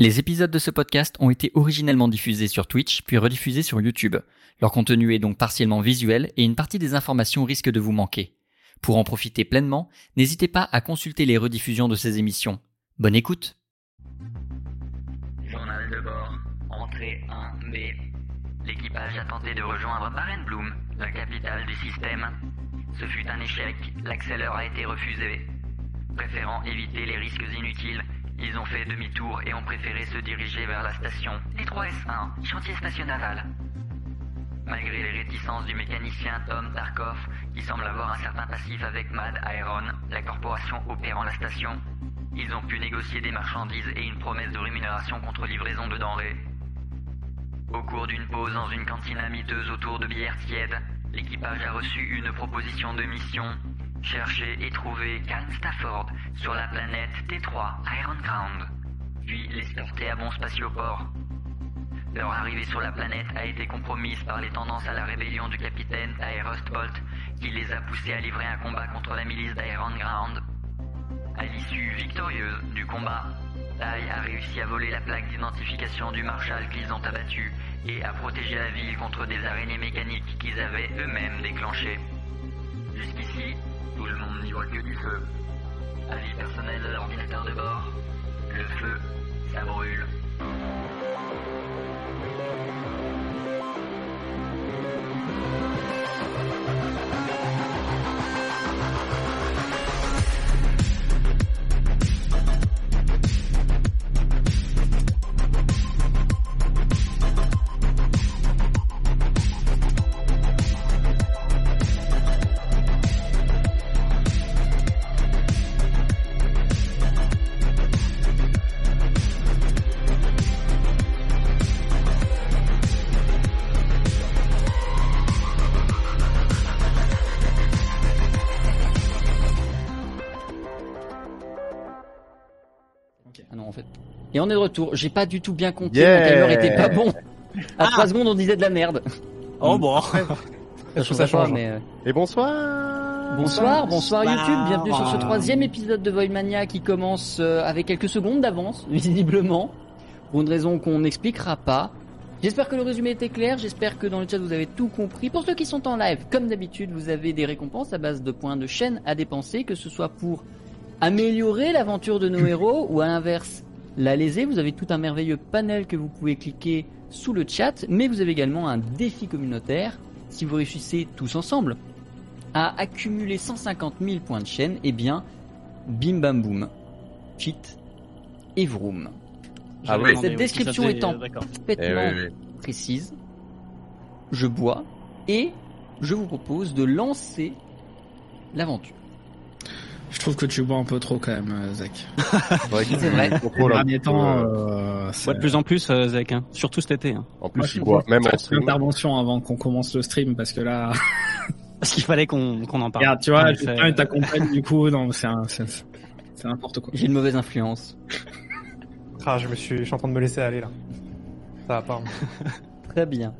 Les épisodes de ce podcast ont été originellement diffusés sur Twitch, puis rediffusés sur YouTube. Leur contenu est donc partiellement visuel et une partie des informations risque de vous manquer. Pour en profiter pleinement, n'hésitez pas à consulter les rediffusions de ces émissions. Bonne écoute Journal de bord, entrée 1B. L'équipage a tenté de rejoindre Barenbloom, la capitale du système. Ce fut un échec, l'accélère a été refusé. Préférant éviter les risques inutiles, ils ont fait demi-tour et ont préféré se diriger vers la station D3S1, chantier station naval. Malgré les réticences du mécanicien Tom Tarkov, qui semble avoir un certain passif avec Mad Iron, la corporation opérant la station, ils ont pu négocier des marchandises et une promesse de rémunération contre livraison de denrées. Au cours d'une pause dans une cantine amiteuse autour de bières tièdes, l'équipage a reçu une proposition de mission. Chercher et trouver Calm Stafford sur la planète T3 Iron Ground, puis l'escorter à bon spatioport. Leur arrivée sur la planète a été compromise par les tendances à la rébellion du capitaine Aerostbolt, qui les a poussés à livrer un combat contre la milice d'Iron Ground. À l'issue victorieuse du combat, Tai a réussi à voler la plaque d'identification du Marshal qu'ils ont abattu et à protéger la ville contre des araignées mécaniques qu'ils avaient eux-mêmes déclenchées. Jusqu'ici, le monde n'y voit que du feu. Avis personnel de l'ordinateur de bord, le feu, ça brûle. Et on est de retour. J'ai pas du tout bien compté. Yeah. Mon timer était pas bon. À 3 secondes, on disait de la merde. Oh bon. Ça, change ça pas, change, mais, euh, Et bonsoir Bonsoir, bonsoir Bonsoir. YouTube. Bienvenue sur ce troisième épisode de Voidmania qui commence euh, avec quelques secondes d'avance, visiblement. Pour une raison qu'on n'expliquera pas. J'espère que le résumé était clair. J'espère que dans le chat vous avez tout compris. Pour ceux qui sont en live, comme d'habitude, vous avez des récompenses à base de points de chaîne à dépenser, que ce soit pour améliorer l'aventure de nos héros ou à l'inverse la léser. Vous avez tout un merveilleux panel que vous pouvez cliquer sous le chat, mais vous avez également un défi communautaire. Si vous réussissez tous ensemble à accumuler 150 000 points de chaîne, eh bien, bim bam boum, cheat et vroom. Ah oui. Cette description étant euh. Eh parfaitement oui, oui. précise, je bois et je vous propose de lancer l'aventure. Je trouve que tu bois un peu trop quand même, euh, Zach. C'est vrai Ces derniers temps, Euh, c'est- Ouais, de plus en plus, euh, Zach, hein. surtout cet été. Hein. En Moi, plus, je il boit, même en stream. l'intervention avant qu'on commence le stream parce que là, Parce qu'il fallait qu'on qu'on en parle. regarde, tu vois, Ouais, Justin il t'accompagne du coup, non, c'est un- c'est c'est n'importe quoi. J'ai une mauvaise influence. Ah, je me suis, je suis en train de me laisser aller là. Ça va pas. Très bien.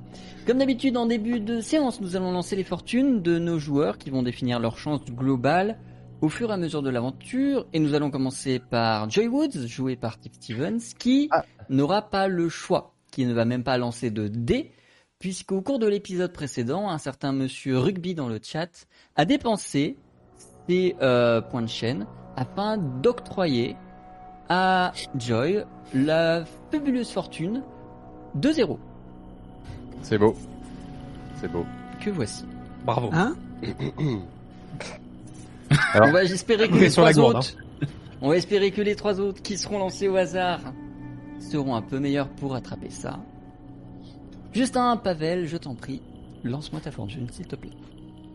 Comme d'habitude, en début de séance, nous allons lancer les fortunes de nos joueurs qui vont définir leur chance globale au fur et à mesure de l'aventure. Et nous allons commencer par Joy Woods, joué par Tip Stevens, qui Ah. n'aura pas le choix, qui ne va même pas lancer de dés, puisqu'au cours de l'épisode précédent, un certain monsieur Rugby dans le chat a dépensé ses euh, points de chaîne afin d'octroyer à Joy la fabuleuse fortune de 0 C'est beau. C'est beau. que voici. Bravo. Hein Alors- on va espérer que les trois gourde, autres, on va espérer que les trois autres qui seront lancés au hasard seront un peu meilleurs pour attraper ça. Justin, Pavel, je t'en prie, lance-moi ta fortune, s'il te plaît.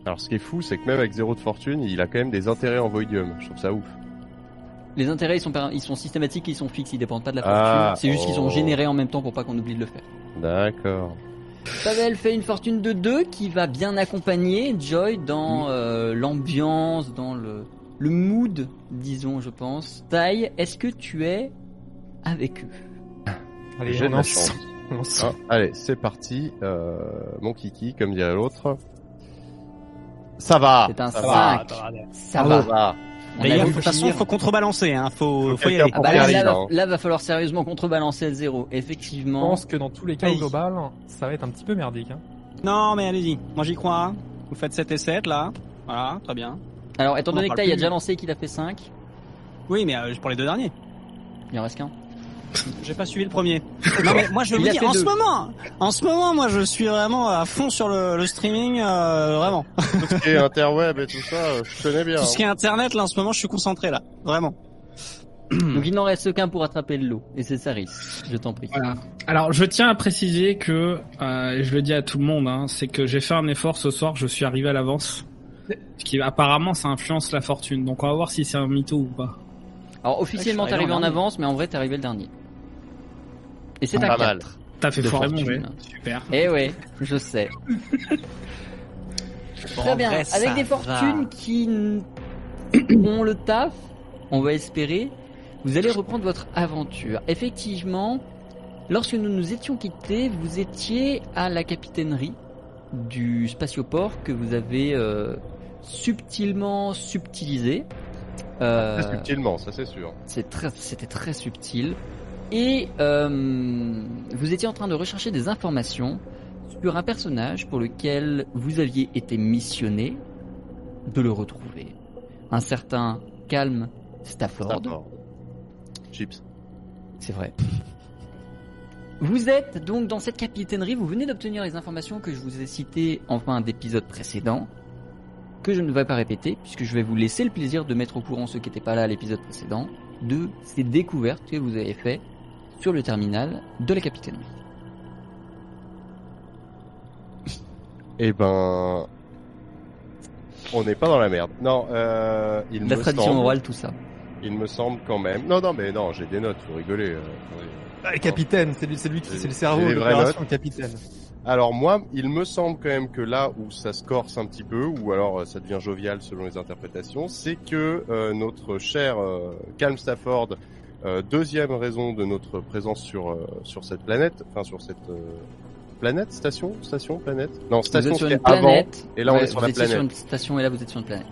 Alors, ce qui est fou, c'est que même avec zéro de fortune, il a quand même des intérêts en Voidium. Je trouve ça ouf. Les intérêts, ils sont, par- ils sont systématiques, ils sont fixes, ils dépendent pas de la fortune. Ah, c'est juste qu'ils sont oh. générés en même temps pour pas qu'on oublie de le faire. D'accord. Pavel fait une fortune de 2 qui va bien accompagner Joy dans euh, l'ambiance, dans le, le mood, disons, je pense. Tai, est-ce que tu es avec eux? Allez, J'ai on. Ah, allez, c'est parti. Euh, mon kiki, comme dirait l'autre. Ça va. C'est un ça va. Ça va. D'ailleurs, de toute façon, finir- faut contrebalancer, hein. Faut, Faut faut y aller. Ah bah là, là, va, là, va falloir sérieusement contrebalancer le zéro. Je Effectivement. pense que dans tous les cas, au global, ça va être un petit peu merdique. Hein. Non, mais allez-y. Moi, j'y crois. Vous faites 7 et 7, là. Voilà, très bien. Alors, étant donné que parle Taï a déjà lancé qu'il a fait 5, Oui, mais euh, pour les deux derniers. il en reste qu'un. J'ai pas suivi le premier. non, mais moi, je a dis, en deux. ce moment, en ce moment, moi, je suis vraiment à fond sur le, le streaming, euh, vraiment. Tout ce qui est interweb et tout ça, euh, je connais bien. Tout ce qui est internet, là, en ce moment, je suis concentré, là. Vraiment. Donc, il n'en reste qu'un pour attraper le lot. Et c'est Saris. Je t'en prie. Voilà. Alors, je tiens à préciser que, euh, et je le dis à tout le monde, hein, c'est que j'ai fait un effort ce soir, je suis arrivé à l'avance. Ce qui, apparemment, ça influence la fortune. Donc, on va voir si c'est un mytho ou pas. Alors, officiellement, Ouais, t'es arrivé en en avance, mais en vrai, t'es arrivé le dernier. Et c'est un mal. 4. T'as fait fortune. jet. Super. Eh ouais, je sais. Très bien. Avec des fortunes qui ont le taf, on va espérer, vous allez reprendre votre aventure. Effectivement, lorsque nous nous étions quittés, vous étiez à la capitainerie du spatioport que vous avez euh, subtilement subtilisé. Euh, Très subtilement, ça c'est sûr. très, c'était très subtil. Et euh, vous étiez en train de rechercher des informations sur un personnage pour lequel vous aviez été missionné de le retrouver. Un certain Calm Stafford. Chips. C'est vrai. Vous êtes donc dans cette capitainerie, vous venez d'obtenir les informations que je vous ai citées en fin d'épisode précédent, que je ne vais pas répéter, puisque je vais vous laisser le plaisir de mettre au courant ceux qui n'étaient pas là à l'épisode précédent, de ces découvertes que vous avez faites sur le terminal de la capitainerie. Eh ben, on n'est pas dans la merde. Non, euh, il La me tradition semble, orale, tout ça. il me semble quand même. Non, non, mais non, j'ai des notes, faut rigoler. euh. Ah, le capitaine, c'est lui, c'est lui qui, c'est le cerveau de l'opération, capitaine. Alors moi, il me semble quand même que là où ça se corse un petit peu, ou alors euh, ça devient jovial selon les interprétations, c'est que euh, notre cher euh, Calm Stafford, euh, deuxième raison de notre présence sur euh, sur cette planète, enfin sur cette euh, planète, station, station, planète, non station sur une avant. planète, et là, on est sur vous la étiez sur planète. une station et là vous êtes sur une planète.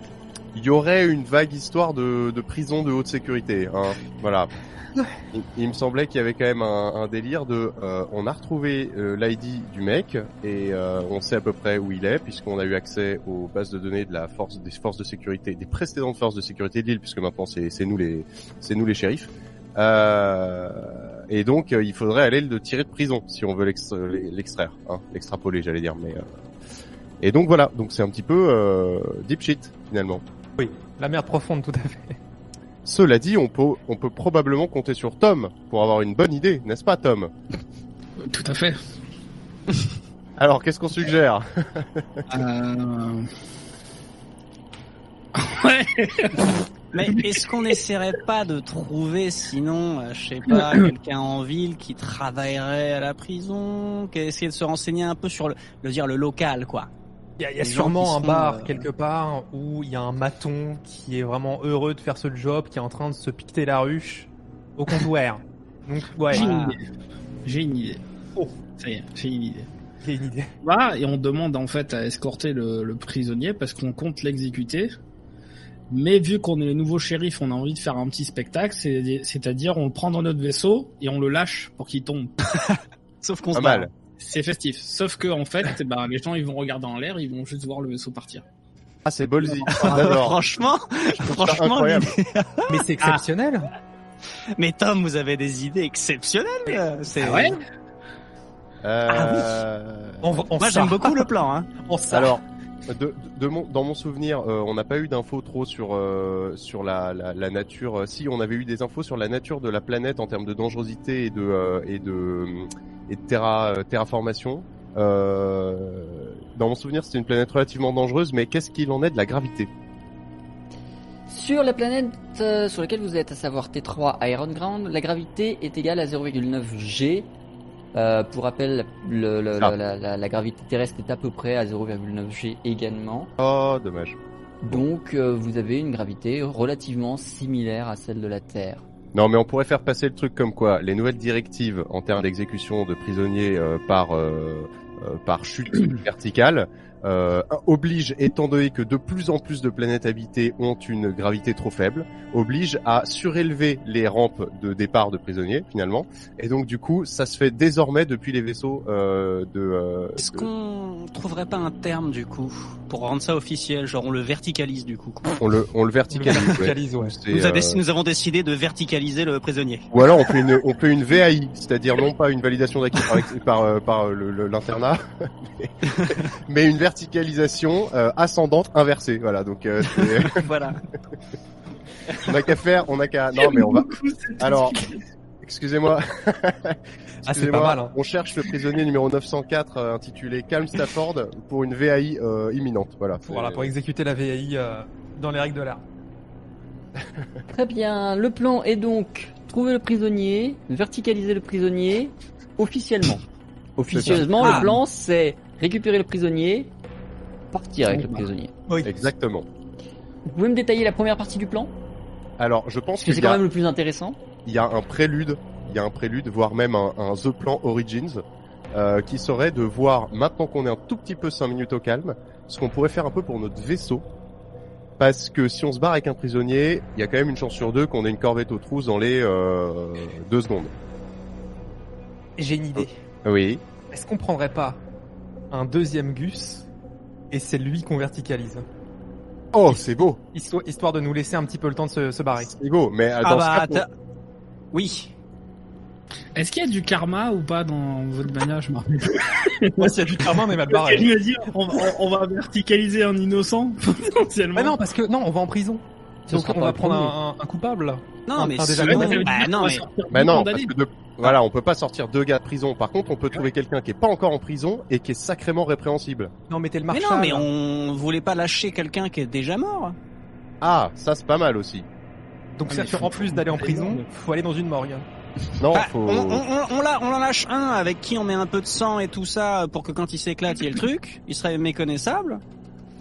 Il y aurait une vague histoire de, de prison de haute sécurité, hein. Voilà. Il, il me semblait qu'il y avait quand même un, un délire de, euh, on a retrouvé euh, l'ID du mec et euh, on sait à peu près où il est puisqu'on a eu accès aux bases de données de la force des forces de sécurité, des précédentes forces de sécurité de l'île puisque maintenant c'est c'est nous les c'est nous les shérifs. Euh, et donc euh, il faudrait aller le tirer de prison si on veut l'extra- l'extraire, hein, l'extrapoler j'allais dire. Mais euh, et donc voilà, donc c'est un petit peu euh, deep shit finalement. Oui, la mer profonde, tout à fait. Cela dit, on peut, on peut probablement compter sur Tom pour avoir une bonne idée, n'est-ce pas Tom? Tout à fait. Alors, qu'est-ce qu'on suggère? Euh... ouais. Mais est-ce qu'on essaierait pas de trouver, sinon, euh, je sais pas, quelqu'un en ville qui travaillerait à la prison, qui essayer de se renseigner un peu sur le, le dire le local, quoi? Il y a, y sûrement un sont, bar euh, quelque part où il y a un maton qui est vraiment heureux de faire ce job, qui est en train de se piqueter la ruche au comptoir. Donc ouais, J'ai voilà. une idée. J'ai une idée. Oh. Ça y est, j'ai une idée. j'ai une idée. Va et on demande en fait à escorter le, le prisonnier parce qu'on compte l'exécuter. Mais vu qu'on est le nouveau shérif, on a envie de faire un petit spectacle, c'est- c'est-à-dire on le prend dans notre vaisseau et on le lâche pour qu'il tombe. Sauf qu'on se mal. C'est festif. Sauf que en fait, ben, les gens ils vont regarder en l'air, ils vont juste voir le vaisseau partir. Ah, c'est ballsy. Ah, franchement, franchement, Mais c'est exceptionnel. mais Tom, vous avez des idées exceptionnelles. C'est... Ah ouais Euh, On, va- on Moi, sort. j'aime beaucoup le plan. Hein. On. Alors, de, de mon, dans mon souvenir, euh, on n'a pas eu d'infos trop sur euh, sur la, la, la nature. Euh, Si, on avait eu des infos sur la nature de la planète en termes de dangerosité et de euh, et de et de terra, euh, terraformation. Euh, dans mon souvenir, c'était une planète relativement dangereuse, mais qu'est-ce qu'il en est de la gravité? Sur la planète euh, sur laquelle vous êtes, à savoir T3 Iron Ground, la gravité est égale à 0,9 G. Euh, pour rappel, le- le- Ah. la, la- la- la gravité terrestre est à peu près à 0,9 G également. Oh, dommage. Donc euh, vous avez une gravité relativement similaire à celle de la Terre. Non, mais on pourrait faire passer le truc comme quoi les nouvelles directives en termes d'exécution de prisonniers par euh, par chute verticale euh, oblige, étant donné que de plus en plus de planètes habitées ont une gravité trop faible, oblige à surélever les rampes de départ de prisonniers finalement. Et donc du coup, ça se fait désormais depuis les vaisseaux euh, de. euh, Est-ce de- qu'on trouverait pas un terme du coup pour rendre ça officiel, genre on le verticalise du coup on le on le verticalise. ouais. Verticalise, ouais. Nous, euh, nous avons décidé de verticaliser le prisonnier. Ou alors on fait une on fait une VAI, c'est-à-dire non pas une validation d'acquis par, par, euh, par le- le- l'internat, mais, mais une verticalisation euh, ascendante inversée. Voilà, donc euh, voilà. on a qu'à faire, on a qu'à. Non mais on va. Alors, excusez-moi. Ah, c'est Excusez-moi, pas mal, hein. On cherche le prisonnier numéro 904 euh, intitulé Calm Stafford pour une VAI euh, imminente. Voilà. Voilà, pour exécuter la VAI euh, dans les règles de l'art. Très bien. Le plan est donc trouver le prisonnier, verticaliser le prisonnier officiellement. Officieusement, Ah. le plan c'est récupérer le prisonnier, partir avec le Bon, bah. prisonnier. Oui. Exactement. Vous pouvez me détailler la première partie du plan? Alors, je pense Parce que c'est quand a même le plus intéressant. il y a un prélude, il y a un prélude, voire même un, un The Plan Origins, euh, qui serait de voir, maintenant qu'on est un tout petit peu 5 minutes au calme, ce qu'on pourrait faire un peu pour notre vaisseau. Parce que si on se barre avec un prisonnier, il y a quand même une chance sur deux qu'on ait une corvette aux trousses dans les euh, deux secondes. J'ai une idée. Oui. Est-ce qu'on prendrait pas un deuxième Gus et c'est lui qu'on verticalise Oh, c'est beau, histoire, histoire de nous laisser un petit peu le temps de se, se barrer. c'est beau. Mais euh, Ah dans bah, ce cas, t'as- oui. Est-ce qu'il y a du karma ou pas dans votre mania Je m'en rappelle plus. Moi, s'il y a du karma, on est mal barré. Il m'a dit, on, on- on va verticaliser un innocent potentiellement. Mais non, parce que non, on va en prison. Donc on va prendre un, un- un coupable. Non, Enfin, mais sinon, Ça veut dire bah, non, va mais Bah non, parce que de... voilà, on peut pas sortir deux gars de prison. Par contre, on peut trouver quelqu'un qui est pas encore en prison et qui est sacrément répréhensible. Non, mais t'es le mais marshal. non, mais on voulait pas lâcher quelqu'un qui est déjà mort. Ah, ça c'est pas mal aussi. Donc Ah, c'est mais sûr faut- en plus d'aller en prison, faut aller dans une morgue. Non, Bah, faut. on, on, on, on la- on en lâche un avec qui on met un peu de sang et tout ça pour que quand il s'éclate, il y ait le truc. Il serait méconnaissable.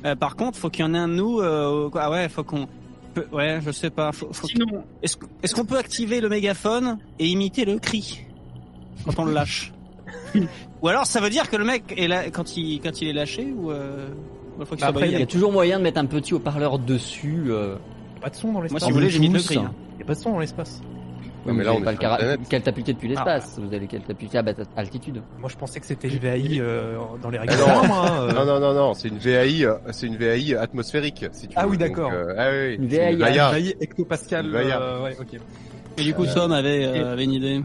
Euh, par contre, faut qu'il y en ait un de nous. Euh, ah ouais, faut qu'on. Peut- Ouais, je sais pas. Faut, faut Sinon, Est-ce est-ce qu'on peut activer le mégaphone et imiter le cri quand on le lâche Ou alors ça veut dire que le mec est là quand il quand il est lâché ou euh, faut qu'il Bah, après, Il y a toujours moyen de mettre un petit haut-parleur dessus. euh, Pas de son dans l'espace. Moi, si vous voulez, j'imite le cri. hein. Y a pas de son dans l'espace. Ouais, mais là, on pas le catapulter depuis l'espace. Vous allez catapulter à altitude. Moi, je pensais que c'était une VAI euh, dans les règles Ah non. hein, euh. Non, non, non, non, c'est une VAI, euh, c'est une VAI atmosphérique, si tu Ah veux. oui, Donc, d'accord. euh, ah oui, Une oui. VAI, une VAIA. VAI hectopascal. Euh, ouais, ok. Et du coup, Tom avait, euh, avait une idée.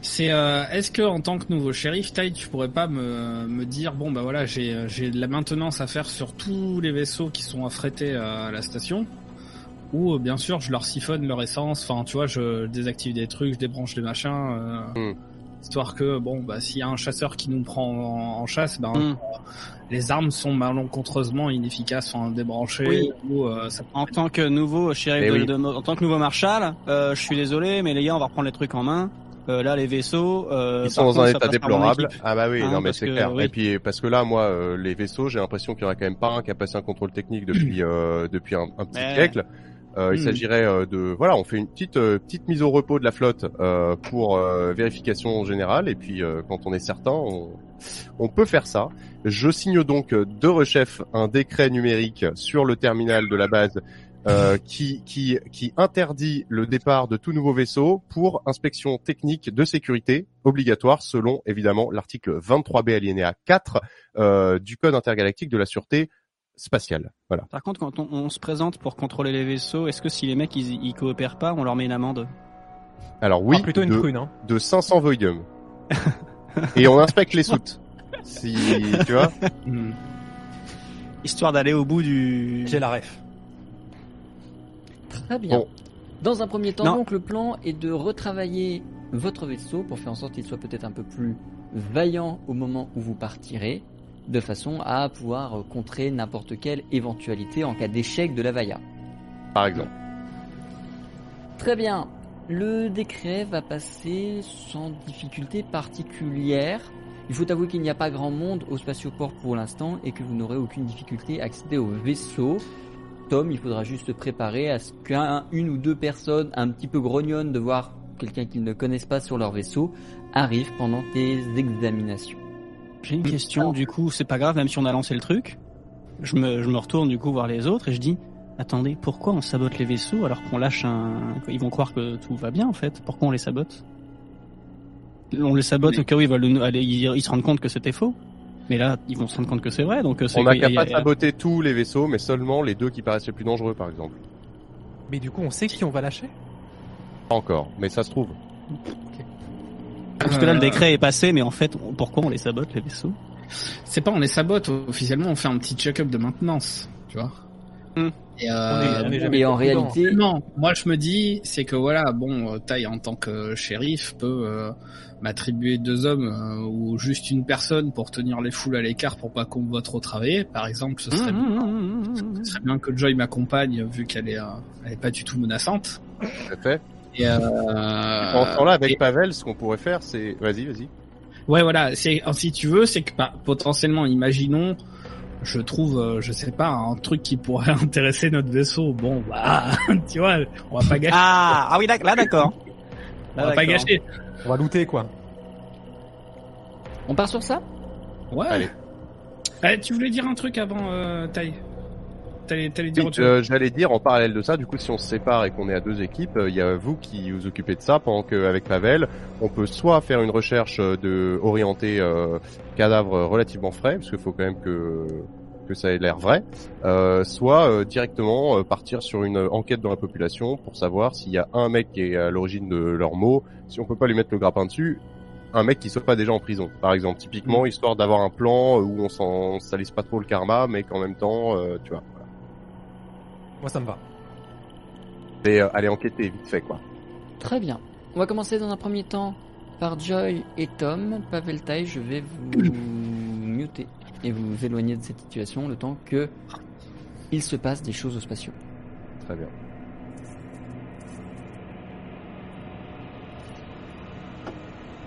c'est euh, est-ce que en tant que nouveau shérif, Ty, tu pourrais pas me, me dire bon bah voilà j'ai j'ai de la maintenance à faire sur tous les vaisseaux qui sont affrétés à la station ou euh, bien sûr je leur siphonne leur essence, enfin tu vois je désactive des trucs, je débranche des machins. euh, Hmm. Histoire que bon bah s'il y a un chasseur qui nous prend en, en chasse, ben Hmm. les armes sont malencontreusement inefficaces, enfin débranchées. Oui. ou, euh, ça En tant que nouveau shérif, Eh de, oui. de- en tant que nouveau marshal, euh, je suis désolé, mais les gars, on va reprendre les trucs en main. Euh, là, les vaisseaux, euh, Ils sont dans un contre, état déplorable. Ah bah oui, Hein, non mais parce c'est que, clair. oui. Et puis parce que là, moi, euh, les vaisseaux, j'ai l'impression qu'il y en a quand même pas un qui a passé un contrôle technique depuis euh, depuis un, un petit siècle. Euh, il Hmm. s'agirait euh, de voilà, on fait une petite euh, petite mise au repos de la flotte euh, pour euh, vérification générale et puis euh, quand on est certain, on, on peut faire ça. Je signe donc de rechef un décret numérique sur le terminal de la base euh, qui, qui, qui interdit le départ de tout nouveau vaisseau pour inspection technique de sécurité obligatoire selon évidemment l'article 23B alinéa 4 euh, du Code intergalactique de la sûreté spatiale. Voilà. Par contre, quand on, on se présente pour contrôler les vaisseaux, est-ce que si les mecs ils, ils coopèrent pas, on leur met une amende? Alors oui, Ah, plutôt une de, prune, hein. de 500 voidium. Et on inspecte les soutes. Si tu vois. Histoire d'aller au bout du. J'ai la ref. Très bien. Bon. Dans un premier temps, Non. donc, le plan est de retravailler votre vaisseau pour faire en sorte qu'il soit peut-être un peu plus vaillant au moment où vous partirez, de façon à pouvoir contrer n'importe quelle éventualité en cas d'échec de la Vailla. Par exemple. Très bien. Le décret va passer sans difficulté particulière. Il faut avouer qu'il n'y a pas grand monde au spatioport pour l'instant et que vous n'aurez aucune difficulté à accéder au vaisseau. Tom, il faudra juste se préparer à ce qu'un, une ou deux personnes un petit peu grognonnes de voir quelqu'un qu'ils ne connaissent pas sur leur vaisseau arrive pendant tes examinations. J'ai une question, du coup, c'est pas grave, même si on a lancé le truc. Je me, je me retourne du coup voir les autres et je dis, attendez, pourquoi on sabote les vaisseaux alors qu'on lâche un... Ils vont croire que tout va bien en fait? Pourquoi on les sabote? On les sabote Mais- au cas où ils veulent aller, ils, ils se rendent compte que c'était faux. Mais là, ils vont se rendre compte que c'est vrai, donc euh, c'est On n'a qu'à pas saboter tous les vaisseaux, mais seulement les deux qui paraissent les plus dangereux, par exemple. Mais du coup, on sait qui on va lâcher? Pas encore, mais ça se trouve. Parce que là, le décret est passé, mais en fait, on- pourquoi on les sabote les vaisseaux? C'est pas on les sabote, officiellement on fait un petit check-up de maintenance, tu vois. Hmm. Et, On est- euh, on est jamais Et en réalité, Non, moi je me dis, c'est que voilà, bon, euh, Tai en tant que shérif peut euh, m'attribuer deux hommes euh, ou juste une personne pour tenir les foules à l'écart pour pas qu'on me voit trop travailler. Par exemple, ce serait, Mmh, ce serait bien que Joy m'accompagne vu qu'elle est, euh, elle est pas du tout menaçante. Tout à fait. Et, euh, en ce temps-là, avec et- Pavel, ce qu'on pourrait faire, c'est... Vas-y, vas-y. Ouais, voilà. C'est si tu veux, c'est que bah, potentiellement, imaginons, je trouve, euh, je sais pas, un truc qui pourrait intéresser notre vaisseau. Bon, bah, tu vois, on va pas gâcher. Ah, ah oui, là d'accord. on va pas gâcher. On va looter quoi. on part sur ça? Ouais. Allez. Eh, tu voulais dire un truc avant, euh, T'allais t'allais dire Oui, autre chose. euh, J'allais dire en parallèle de ça, du coup, si on se sépare et qu'on est à deux équipes, euh, il y a vous qui vous occupez de ça, pendant qu'avec Pavel, on peut soit faire une recherche euh, de orienter euh, cadavre relativement frais, parce qu'il faut quand même que que ça ait l'air vrai, euh, soit euh, directement euh, partir sur une enquête dans la population pour savoir s'il y a un mec qui est à l'origine de leurs maux, si on peut pas lui mettre le grappin dessus, un mec qui soit pas déjà en prison, par exemple, typiquement, histoire d'avoir un plan où on s'en salisse pas trop le karma, mais qu'en même temps, euh, tu vois. Moi, ça me va. Et euh, aller enquêter vite fait quoi. Très bien. On va commencer dans un premier temps par Joy et Tom. Pavel Tai, je vais vous muter et vous éloigner de cette situation le temps que il se passe des choses au spatiaux. Très bien.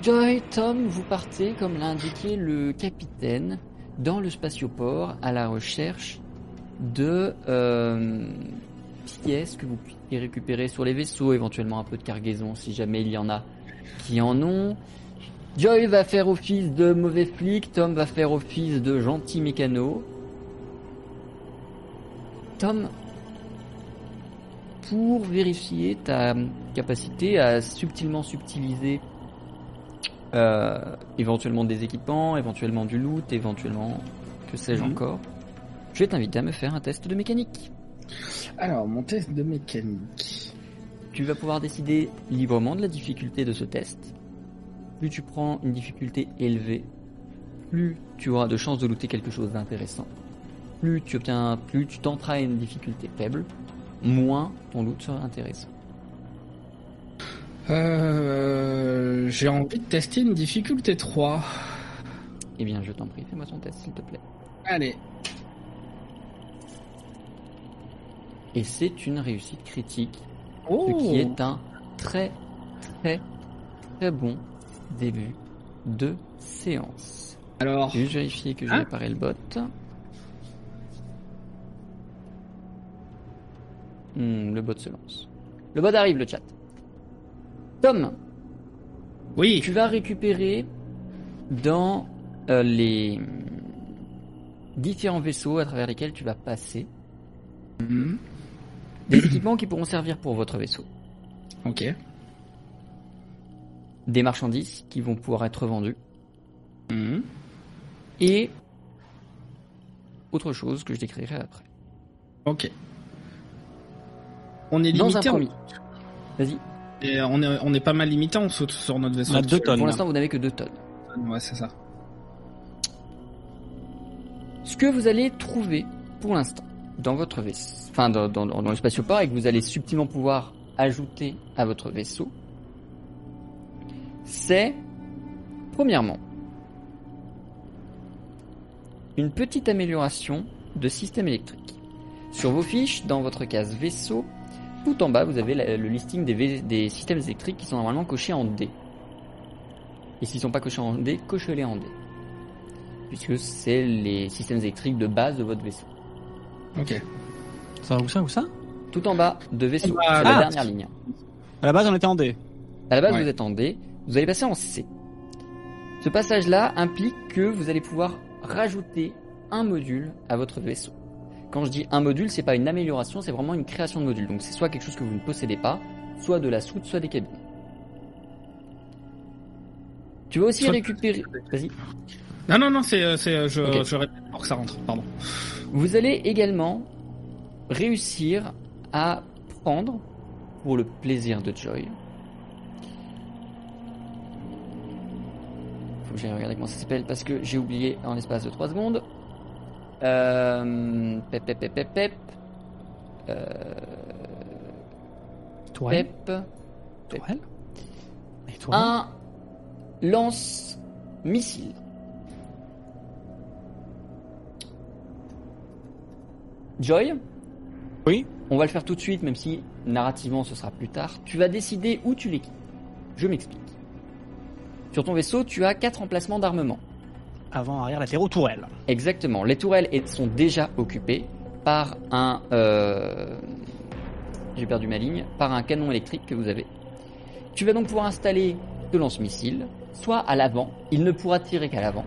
Joy, Tom, vous partez, comme l'a indiqué le capitaine, dans le spatioport à la recherche de euh, pièces que vous puissiez récupérer sur les vaisseaux, éventuellement un peu de cargaison si jamais il y en a qui en ont. Joy va faire office de mauvais flic, Tom va faire office de gentil mécano. Tom, pour vérifier ta capacité à subtilement subtiliser euh, éventuellement des équipements, éventuellement du loot, éventuellement que sais-je Mhm. encore. Je vais t'inviter à me faire un test de mécanique. Alors, mon test de mécanique. Tu vas pouvoir décider librement de la difficulté de ce test. Plus tu prends une difficulté élevée, plus tu auras de chances de looter quelque chose d'intéressant. Plus tu obtiens, plus tu tenteras une difficulté faible, moins ton loot sera intéressant. Euh, j'ai envie de tester une difficulté 3. Eh bien, je t'en prie, fais-moi ton test, s'il te plaît. Allez. Et c'est une réussite critique, Oh. ce qui est un très, très, très bon début de séance. Alors, Je vais juste vérifier que j'ai Hein réparé le bot. Hmm, le bot se lance. Le bot arrive, le chat. Tom, oui. tu vas récupérer dans euh, les différents vaisseaux à travers lesquels tu vas passer Mhm. Des équipements qui pourront servir pour votre vaisseau. Ok. Des marchandises qui vont pouvoir être vendues Mhm. et autre chose que je décrirai après. Ok. On est Dans un limité. en- premier. Vas-y. et on est, on est pas mal limité en saute sur notre vaisseau. On a deux tonnes. Pour l'instant, vous n'avez que deux tonnes. Ouais, c'est ça. Ce que vous allez trouver pour l'instant dans votre vaisseau, enfin dans, le spatioport et que vous allez subtilement pouvoir ajouter à votre vaisseau, c'est premièrement une petite amélioration de système électrique. Sur vos fiches, dans votre case vaisseau, tout en bas, vous avez le listing des, des systèmes électriques qui sont normalement cochés en D. Et s'ils sont pas cochés en D, cochez-les en D puisque c'est les systèmes électriques de base de votre vaisseau. Ok. Ça va où ça, où ça? Tout en bas de vaisseau, Ah, sur la ah. dernière ligne. À la base, on était en D. À la base, Ouais. vous êtes en D, vous allez passer en C. Ce passage-là implique que vous allez pouvoir rajouter un module à votre vaisseau. Quand je dis un module, c'est pas une amélioration, c'est vraiment une création de module. Donc c'est soit quelque chose que vous ne possédez pas, soit de la soute, soit des cabines. Tu vas aussi Soit- récupérer. Vas-y. Non, non, non, c'est, euh, c'est, euh, je, je répète pour que ça rentre, pardon. Vous allez également réussir à prendre, pour le plaisir de Joy, faut que j'aille regarder comment ça s'appelle parce que j'ai oublié en l'espace de 3 secondes. Euh, pep, pep, pep, pep, pep. Euh, Tourelle. pep. Tourelle. Un lance-missile. Joy Oui. On va le faire tout de suite, même si narrativement ce sera plus tard. Tu vas décider où tu l'équipes. Je m'explique. Sur ton vaisseau, tu as quatre emplacements d'armement. Avant, arrière, latéraux, tourelle. Exactement. Les tourelles sont déjà occupées par un. euh, J'ai perdu ma ligne. Par un canon électrique que vous avez. Tu vas donc pouvoir installer ce lance-missile, soit à l'avant, il ne pourra tirer qu'à l'avant,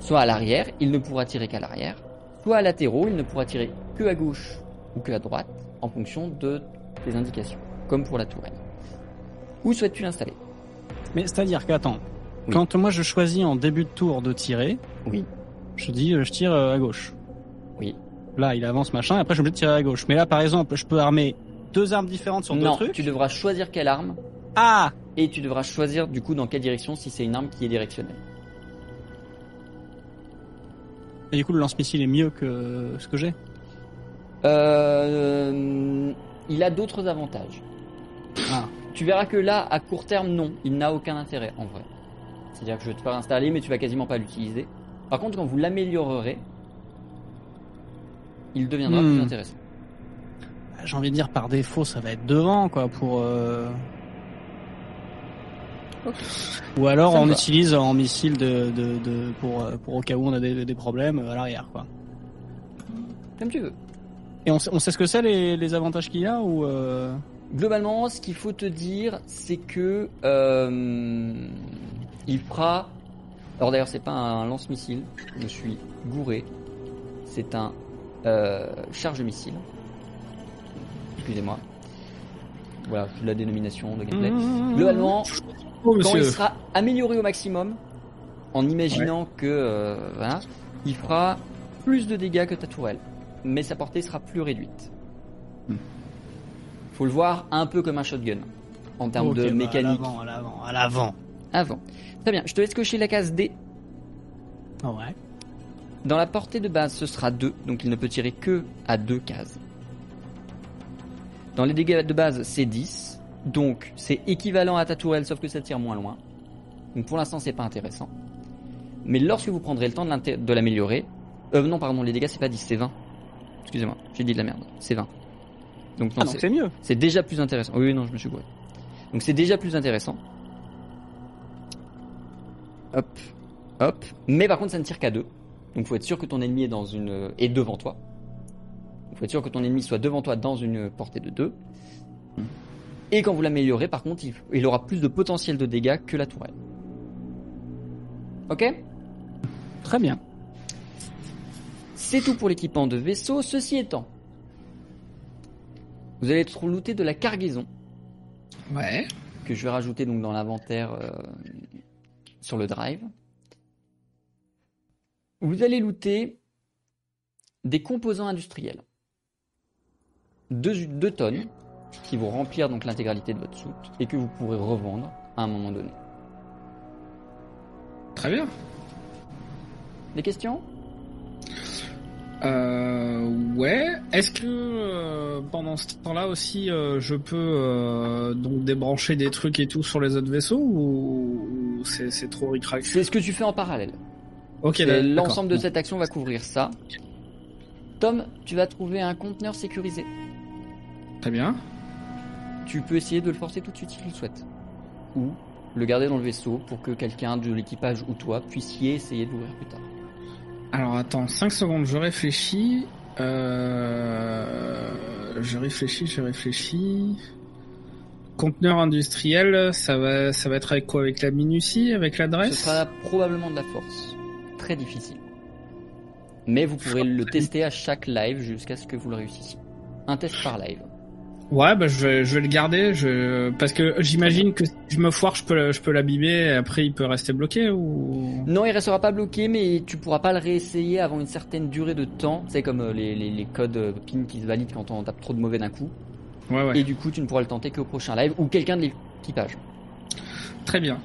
soit à l'arrière, il ne pourra tirer qu'à l'arrière, soit à latéraux, il ne pourra tirer que à gauche ou que à droite, en fonction de tes indications, comme pour la tourelle. Où souhaites-tu l'installer? Mais c'est-à-dire qu'attends, Oui. quand moi je choisis en début de tour de tirer, Oui. je dis euh, je tire euh, à gauche. Oui. Là, il avance machin, et après je suis obligé de tirer à gauche. Mais là, par exemple, je peux armer deux armes différentes sur deux Non, trucs. tu devras choisir quelle arme Ah et tu devras choisir du coup dans quelle direction si c'est une arme qui est directionnelle. Et du coup, le lance-missile est mieux que ce que j'ai. Euh, il a d'autres avantages. Ah. Tu verras que là, à court terme, non, il n'a aucun intérêt en vrai. C'est-à-dire que je vais te faire installer, mais tu vas quasiment pas l'utiliser. Par contre, quand vous l'améliorerez, il deviendra Hmm. plus intéressant. J'ai envie de dire par défaut, ça va être devant, quoi, pour. euh, Ou alors on va. utilise en missile de, de, de pour pour au cas où on a des, des problèmes euh, à l'arrière, quoi. Comme tu veux. Et on, sait- on sait ce que c'est les, les avantages qu'il y a ou euh... Globalement, ce qu'il faut te dire, c'est que euh, il fera. Alors d'ailleurs, c'est pas un lance-missile. Je me suis gouré. C'est un euh, charge-missile. Excusez-moi. Voilà, c'est la dénomination de gameplay. Globalement, Oh, quand il sera amélioré au maximum, en imaginant que euh, voilà, il fera plus de dégâts que ta tourelle, mais sa portée sera plus réduite. Hmm. Faut le voir un peu comme un shotgun en termes de bah, mécanique. À l'avant, à l'avant, à l'avant. Avant. Très bien, je te laisse cocher la case D. Ah ouais. Dans la portée de base, ce sera 2, donc il ne peut tirer que à deux cases. Dans les dégâts de base, c'est 10, donc c'est équivalent à ta tourelle, sauf que ça tire moins loin. Donc pour l'instant, c'est pas intéressant. Mais lorsque vous prendrez le temps de l'améliorer, euh, non, pardon, les dégâts, c'est pas 10, c'est 20. Excusez-moi, j'ai dit de la merde, c'est 20. Donc non, Ah, c'est- mieux. c'est déjà plus intéressant. Oui, non, je me suis gouré. Donc c'est déjà plus intéressant. Hop, hop. Mais par contre, ça ne tire qu'à deux. Donc faut être sûr que ton ennemi est dans une est devant toi. Il faut être sûr que ton ennemi soit devant toi dans une portée de 2. Et quand vous l'améliorez, par contre, il, il aura plus de potentiel de dégâts que la tourelle. Ok? Très bien. C'est tout pour l'équipement de vaisseau. Ceci étant, vous allez être looté de la cargaison. Ouais. que je vais rajouter donc dans l'inventaire euh, sur le drive. Vous allez looter des composants industriels. 2 tonnes qui vont remplir donc l'intégralité de votre soute et que vous pourrez revendre à un moment donné. Très bien. Des questions? Euh, ouais. Est-ce que euh, pendant ce temps-là aussi, euh, je peux euh, donc débrancher des trucs et tout sur les autres vaisseaux ou, ou c'est trop ricrac? C'est ce que tu fais en parallèle. Ok. L'ensemble de cette action va couvrir ça. Tom, tu vas trouver un conteneur sécurisé. Très bien. Tu peux essayer de le forcer tout de suite si tu le souhaites. Ou le garder dans le vaisseau pour que quelqu'un de l'équipage ou toi puissiez essayer de l'ouvrir plus tard. Alors attends, 5 secondes, je réfléchis. Euh... Je réfléchis, je réfléchis. conteneur industriel, ça va, ça va être avec quoi? Avec la minutie, avec Ce l'adresse sera probablement de la force. Très difficile. Mais vous pourrez le tester à chaque live jusqu'à ce que vous le réussissiez. Un test par live. Ouais, bah je vais, je vais le garder, je... parce que j'imagine que si je me foire, je peux, je peux l'abîmer, et après il peut rester bloqué ou? Non, il restera pas bloqué, mais tu pourras pas le réessayer avant une certaine durée de temps. C'est comme euh, les, les, les codes euh, PIN qui se valident quand on tape trop de mauvais d'un coup. Ouais, ouais. Et du coup, tu ne pourras le tenter qu'au prochain live ou quelqu'un de l'équipage. Très bien.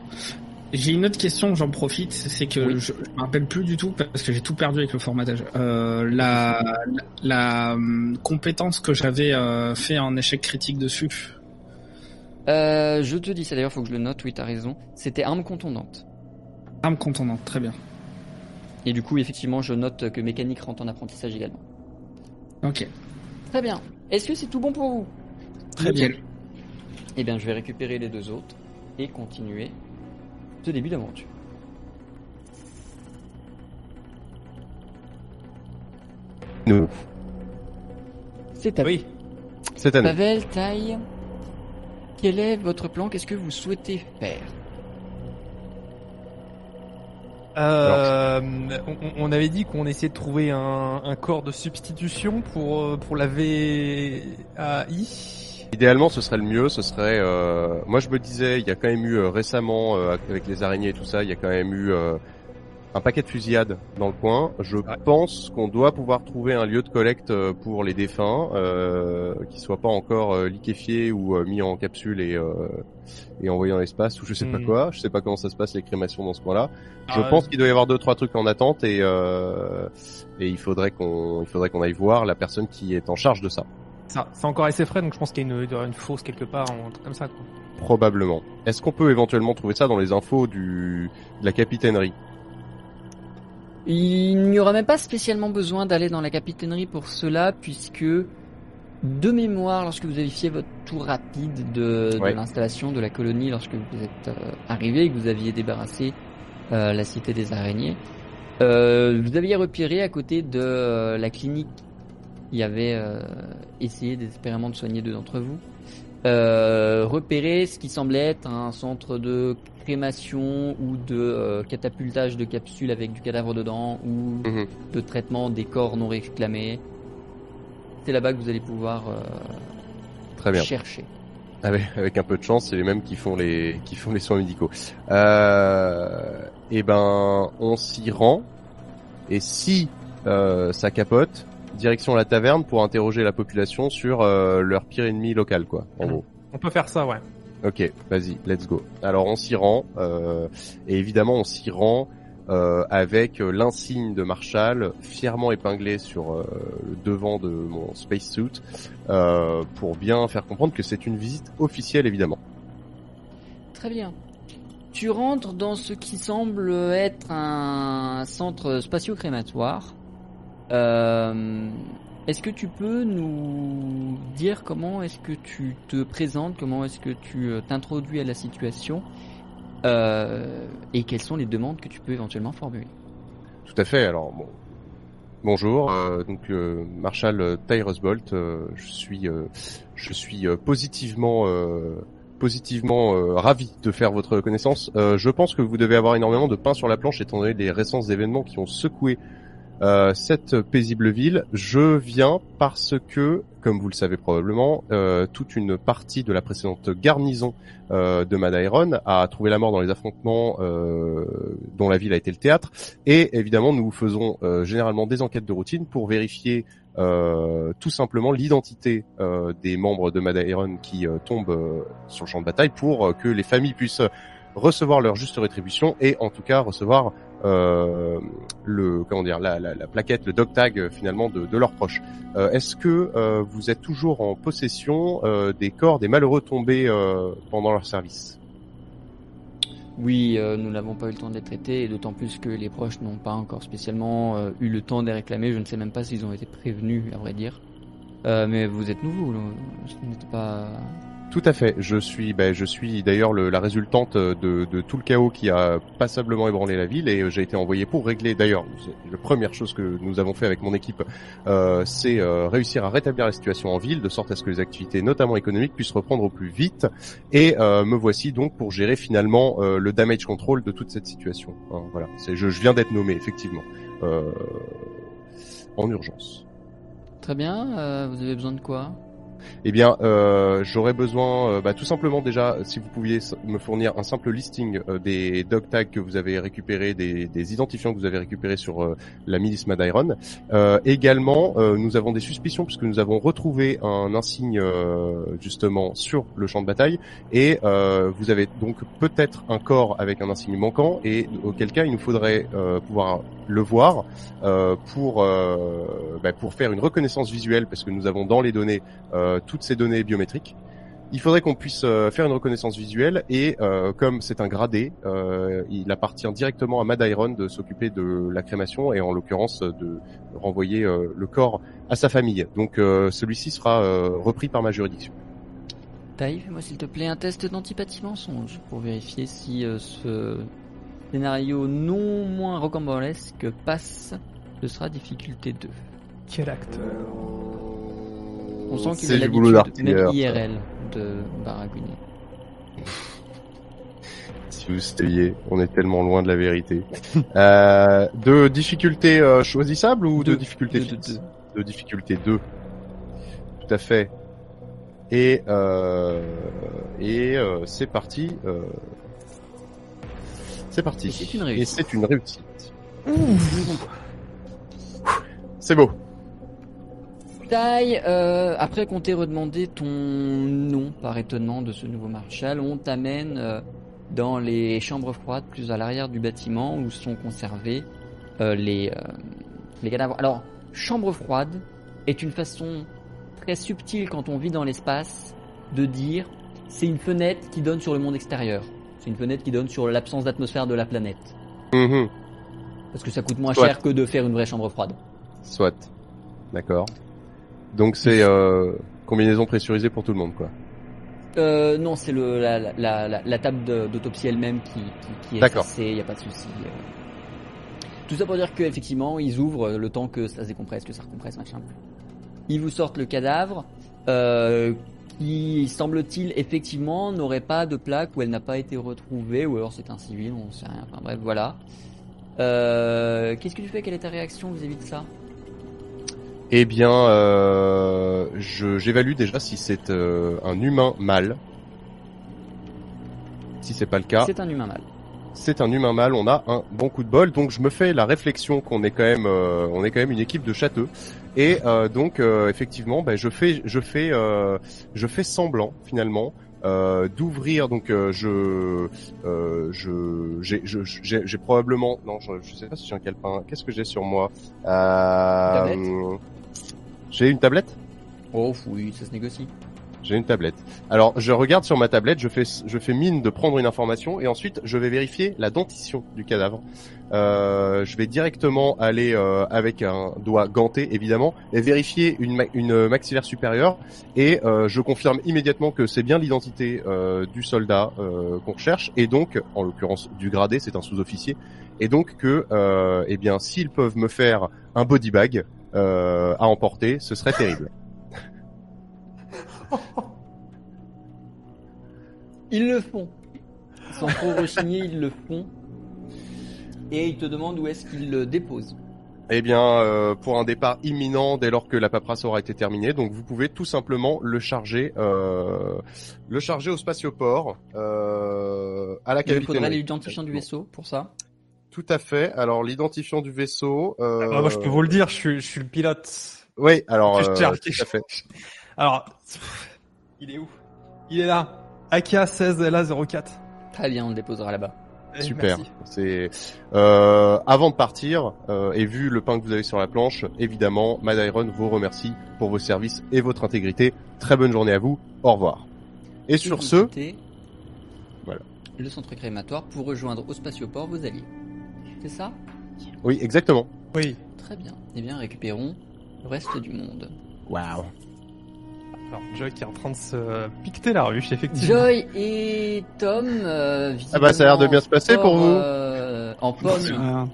J'ai une autre question, j'en profite, c'est que Oui. je, je me rappelle plus du tout parce que j'ai tout perdu avec le formatage. Euh, la, la, la, hum, compétence que j'avais euh, fait en échec critique dessus. Euh, je te dis ça d'ailleurs, faut que je le note. Oui, t'as raison. C'était arme contondante. Arme contondante, très bien. Et du coup, effectivement, je note que mécanique rentre en apprentissage également. Ok. Très bien. Est-ce que c'est tout bon pour vous? Très bien. Eh bien, je vais récupérer les deux autres et continuer ce début d'aventure. Nous. C'est à vous. Oui. C'est à nous. Pavel, Taille, quel est votre plan? Qu'est-ce que vous souhaitez faire? Euh, on, on avait dit qu'on essayait de trouver un, un corps de substitution pour euh, pour la VAI. Idéalement, ce serait le mieux. Ce serait. euh, Moi, je me disais, il y a quand même eu euh, récemment euh, avec les araignées et tout ça, il y a quand même eu euh, un paquet de fusillades dans le coin. Je Ouais. pense qu'on doit pouvoir trouver un lieu de collecte euh, pour les défunts euh, qui soit pas encore euh, liquéfié ou mis en capsule et euh, et envoyé dans l'espace ou je sais pas Hmm. quoi. Je sais pas comment ça se passe les crémations dans ce coin-là. Je Ah, pense qu'il doit y avoir deux trois trucs en attente et euh, et il faudrait qu'on il faudrait qu'on aille voir la personne qui est en charge de ça. Ça, c'est encore assez frais, donc je pense qu'il y a une, une fosse quelque part, un truc comme ça. Quoi. Probablement. Est-ce qu'on peut éventuellement trouver ça dans les infos du de la capitainerie? Il n'y aura même pas spécialement besoin d'aller dans la capitainerie pour cela, puisque de mémoire, lorsque vous avez fait votre tour rapide de, de l'installation de la colonie, lorsque vous êtes euh, arrivé et que vous aviez débarrassé euh, la cité des araignées, euh, vous aviez repéré à côté de euh, la clinique qui avait euh, essayé désespérément de soigner deux d'entre vous, euh, repéré ce qui semblait être un centre de crémation ou de euh, catapultage de capsules avec du cadavre dedans ou Mhm. de traitement des corps non réclamés. C'est là-bas que vous allez pouvoir Très bien. chercher. Avec, avec un peu de chance, c'est les mêmes qui font les qui font les soins médicaux. Euh, et ben, on s'y rend. Et si euh, ça capote, direction la taverne pour interroger la population sur euh, leur pire ennemi local, quoi. En Mhm. gros. On peut faire ça, ouais. Ok, vas-y, let's go. Alors on s'y rend, euh, et évidemment on s'y rend euh, avec l'insigne de Marshall fièrement épinglé sur euh, le devant de mon spacesuit euh, pour bien faire comprendre que c'est une visite officielle évidemment. Très bien. Tu rentres dans ce qui semble être un centre spatio-crématoire. Euh, est-ce que tu peux nous dire comment est-ce que tu te présentes, comment est-ce que tu euh, t'introduis à la situation euh, et quelles sont les demandes que tu peux éventuellement formuler? Tout à fait. Alors bon, bonjour. euh, donc euh, Marshall Tyrus Bolt. euh, je suis, je suis positivement, positivement euh, ravi de faire votre connaissance. Euh, je pense que vous devez avoir énormément de pain sur la planche étant donné les récents événements qui ont secoué euh, cette paisible ville. Je viens parce que, comme vous le savez probablement, euh, toute une partie de la précédente garnison euh, de Madairon a trouvé la mort dans les affrontements dont la ville a été le théâtre. Et évidemment, nous faisons généralement des enquêtes de routine pour vérifier tout simplement l'identité des membres de Madairon qui tombent sur le champ de bataille pour que les familles puissent recevoir leur juste rétribution et en tout cas recevoir euh, le comment dire la, la, la plaquette, le dog tag euh, finalement de, leurs proches. Euh, Est-ce que vous êtes toujours en possession des corps des malheureux tombés pendant leur service? Oui, nous n'avons pas eu le temps de les traiter, et d'autant plus que les proches n'ont pas encore spécialement eu le temps de les réclamer. Je ne sais même pas s'ils ont été prévenus, à vrai dire. Mais vous êtes nouveau, ce n'était pas... Tout à fait. Je suis, ben, je suis d'ailleurs le- la résultante de, tout le chaos qui a passablement ébranlé la ville et euh, j'ai été envoyé pour régler. D'ailleurs, la première chose que nous avons fait avec mon équipe, euh, c'est euh, réussir à rétablir la situation en ville de sorte à ce que les activités, notamment économiques, puissent reprendre au plus vite. Et me voici donc pour gérer finalement le damage control de toute cette situation. Hein, voilà. Je, viens d'être nommé effectivement en urgence. Très bien, vous avez besoin de quoi? Eh bien, euh, j'aurais besoin, euh, bah, tout simplement déjà, si vous pouviez me fournir un simple listing euh, des dog tags que vous avez récupérés, des, identifiants que vous avez récupérés sur la milice Madairon. Euh, également, nous avons des suspicions puisque nous avons retrouvé un insigne justement sur le champ de bataille et vous avez donc peut-être un corps avec un insigne manquant et auquel cas il nous faudrait euh, pouvoir le voir euh, pour euh, bah, pour faire une reconnaissance visuelle parce que nous avons dans les données toutes ces données biométriques. Il faudrait qu'on puisse euh, faire une reconnaissance visuelle et euh, comme c'est un gradé, euh, il appartient directement à Mad Iron de s'occuper de la crémation et en l'occurrence euh, de renvoyer euh, le corps à sa famille. Donc euh, celui-ci sera euh, repris par ma juridiction. Taï, fais-moi s'il te plaît un test d'antipathie mensonge pour vérifier si euh, ce scénario non moins rocambolesque passe. Ce sera difficulté 2. Quel acteur? On sent qu'il C'est a du boulot l'habitude, même. IRL, de baragouiner. Si vous saviez, on est tellement loin de la vérité. euh, de difficulté euh, choisissable ou de difficulté Deux, fixe deux. de difficulté 2. Tout à fait. Et euh, et euh, c'est parti. euh, c'est parti. Et c'est une réussite. C'est beau. Euh, après qu'on t'ait redemandé ton nom par étonnement de ce nouveau marshal, on t'amène euh, dans les chambres froides plus à l'arrière du bâtiment où sont conservés euh, les, les cadavres. Alors, chambre froide est une façon très subtile quand on vit dans l'espace de dire c'est une fenêtre qui donne sur le monde extérieur. C'est une fenêtre qui donne sur l'absence d'atmosphère de la planète. Mhm. Parce que ça coûte moins Soit. cher que de faire une vraie chambre froide. Soit. D'accord. Donc c'est euh, combinaison pressurisée pour tout le monde, quoi. Euh, non, c'est le la, la, la, la table d'autopsie elle-même qui, qui, qui est tracée, il n'y a pas de souci. euh. Tout ça pour dire qu'effectivement, ils ouvrent le temps que ça se décompresse, que ça recompresse, machin. Ils vous sortent le cadavre, euh, qui, semble-t-il, effectivement, n'aurait pas de plaque, ou elle n'a pas été retrouvée, ou alors c'est un civil, on sait rien. Enfin bref, voilà. Euh, Qu'est-ce que tu fais? Quelle est ta réaction vis-à-vis de ça? Eh bien, euh, je j'évalue déjà si c'est euh, un humain mâle. Si c'est pas le cas, C'est un humain mâle. c'est un humain mâle. On a un bon coup de bol. Donc je me fais la réflexion qu'on est quand même, euh, on est quand même une équipe de châteux. Et euh, donc euh, effectivement, ben, je fais, je fais, euh, je fais semblant finalement. Euh, d'ouvrir donc euh, je euh, je j'ai probablement non je, je sais pas si j'ai un calepin qu'est-ce que j'ai sur moi j'ai une tablette? Oh oui, ça se négocie. J'ai une tablette. Alors, je regarde sur ma tablette, je fais, mine de prendre une information et ensuite je vais vérifier la dentition du cadavre. Euh, je vais directement aller euh, avec un doigt ganté évidemment et vérifier une, ma- une maxillaire supérieure et euh, je confirme immédiatement que c'est bien l'identité euh, du soldat euh, qu'on recherche et donc, en l'occurrence du gradé, c'est un sous-officier et donc que, eh bien, s'ils peuvent me faire un body bag à emporter, ce serait terrible. Ils le font. Sans trop rechigner, ils le font. Et ils te demandent où est-ce qu'ils le déposent. Eh bien, euh, pour un départ imminent dès lors que la paperasse aura été terminée, donc vous pouvez tout simplement le charger, euh, le charger au spatioport, euh, à la Il me faudra capitainerie. l'identifiant du vaisseau pour ça. Tout à fait. Alors l'identifiant du vaisseau. Euh... Ah, moi, je peux vous le dire, je suis, je suis le pilote. Oui, alors Je euh, tout à fait. Alors, il est où? Il est là. AK 16 LA 04. Très bien, on le déposera là-bas. Super. C'est euh, avant de partir euh, et vu le pain que vous avez sur la planche, évidemment, Mad Iron vous remercie pour vos services et votre intégrité. Très bonne journée à vous. Au revoir. Et sur ce, Voilà. Le centre crématoire pour rejoindre au spatioport vos alliés. C'est ça? Oui, exactement. Oui. Très bien. Eh bien, récupérons le reste du monde. Waouh. Alors, Joy qui est en train de se piqueter la ruche, effectivement. Joy et Tom. euh, Ah bah, ça a l'air de bien se passer pour vous. euh, en pomme. Euh,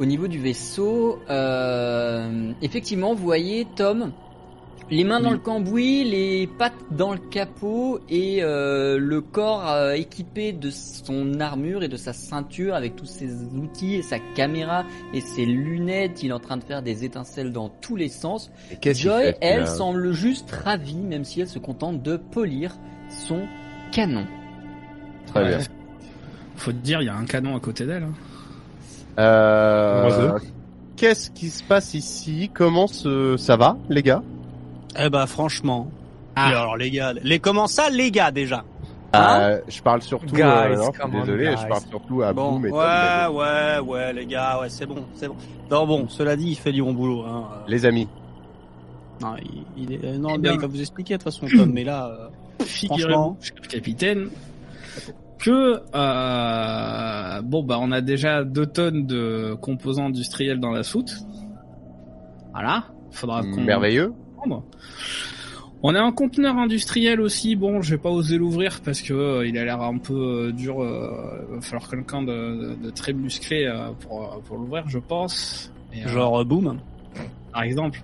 Au niveau du vaisseau, euh, effectivement, vous voyez Tom, les mains dans le cambouis, les pattes dans le capot et euh, le corps euh, équipé de son armure et de sa ceinture avec tous ses outils et sa caméra et ses lunettes. Il est en train de faire des étincelles dans tous les sens. Joy, fait, elle, semble juste ravie, même si elle se contente de polir son canon. Très bien. Faut te dire, il y a un canon à côté d'elle. hein. Euh. Qu'est-ce qui se passe ici? Comment se... ça va, les gars? Eh bah franchement. Ah. Et alors les gars, les comment ça les gars déjà? Euh, Je parle surtout. Guys, euh, non, désolé, guys. je parle surtout à Bon, Boom et Tom, ouais, ouais, ouais, les gars, ouais, c'est bon, c'est bon. Non, bon, cela dit, il fait du bon boulot. Hein. Euh, Les amis. Non, il, il est, euh, non, Eh mais bien. il va vous expliquer de toute façon, Tom. mais là, euh, Figurez-vous, Franchement. chef capitaine, que euh, bon bah on a déjà deux tonnes de composants industriels dans la soute. Voilà, faudra qu'on Merveilleux. Prendre. On a un conteneur industriel aussi. Bon, j'ai pas osé l'ouvrir parce que euh, il a l'air un peu euh, dur. Euh, va falloir quelqu'un de, de, de très musclé euh, pour pour l'ouvrir, je pense. Et, euh, genre euh, boum. par exemple.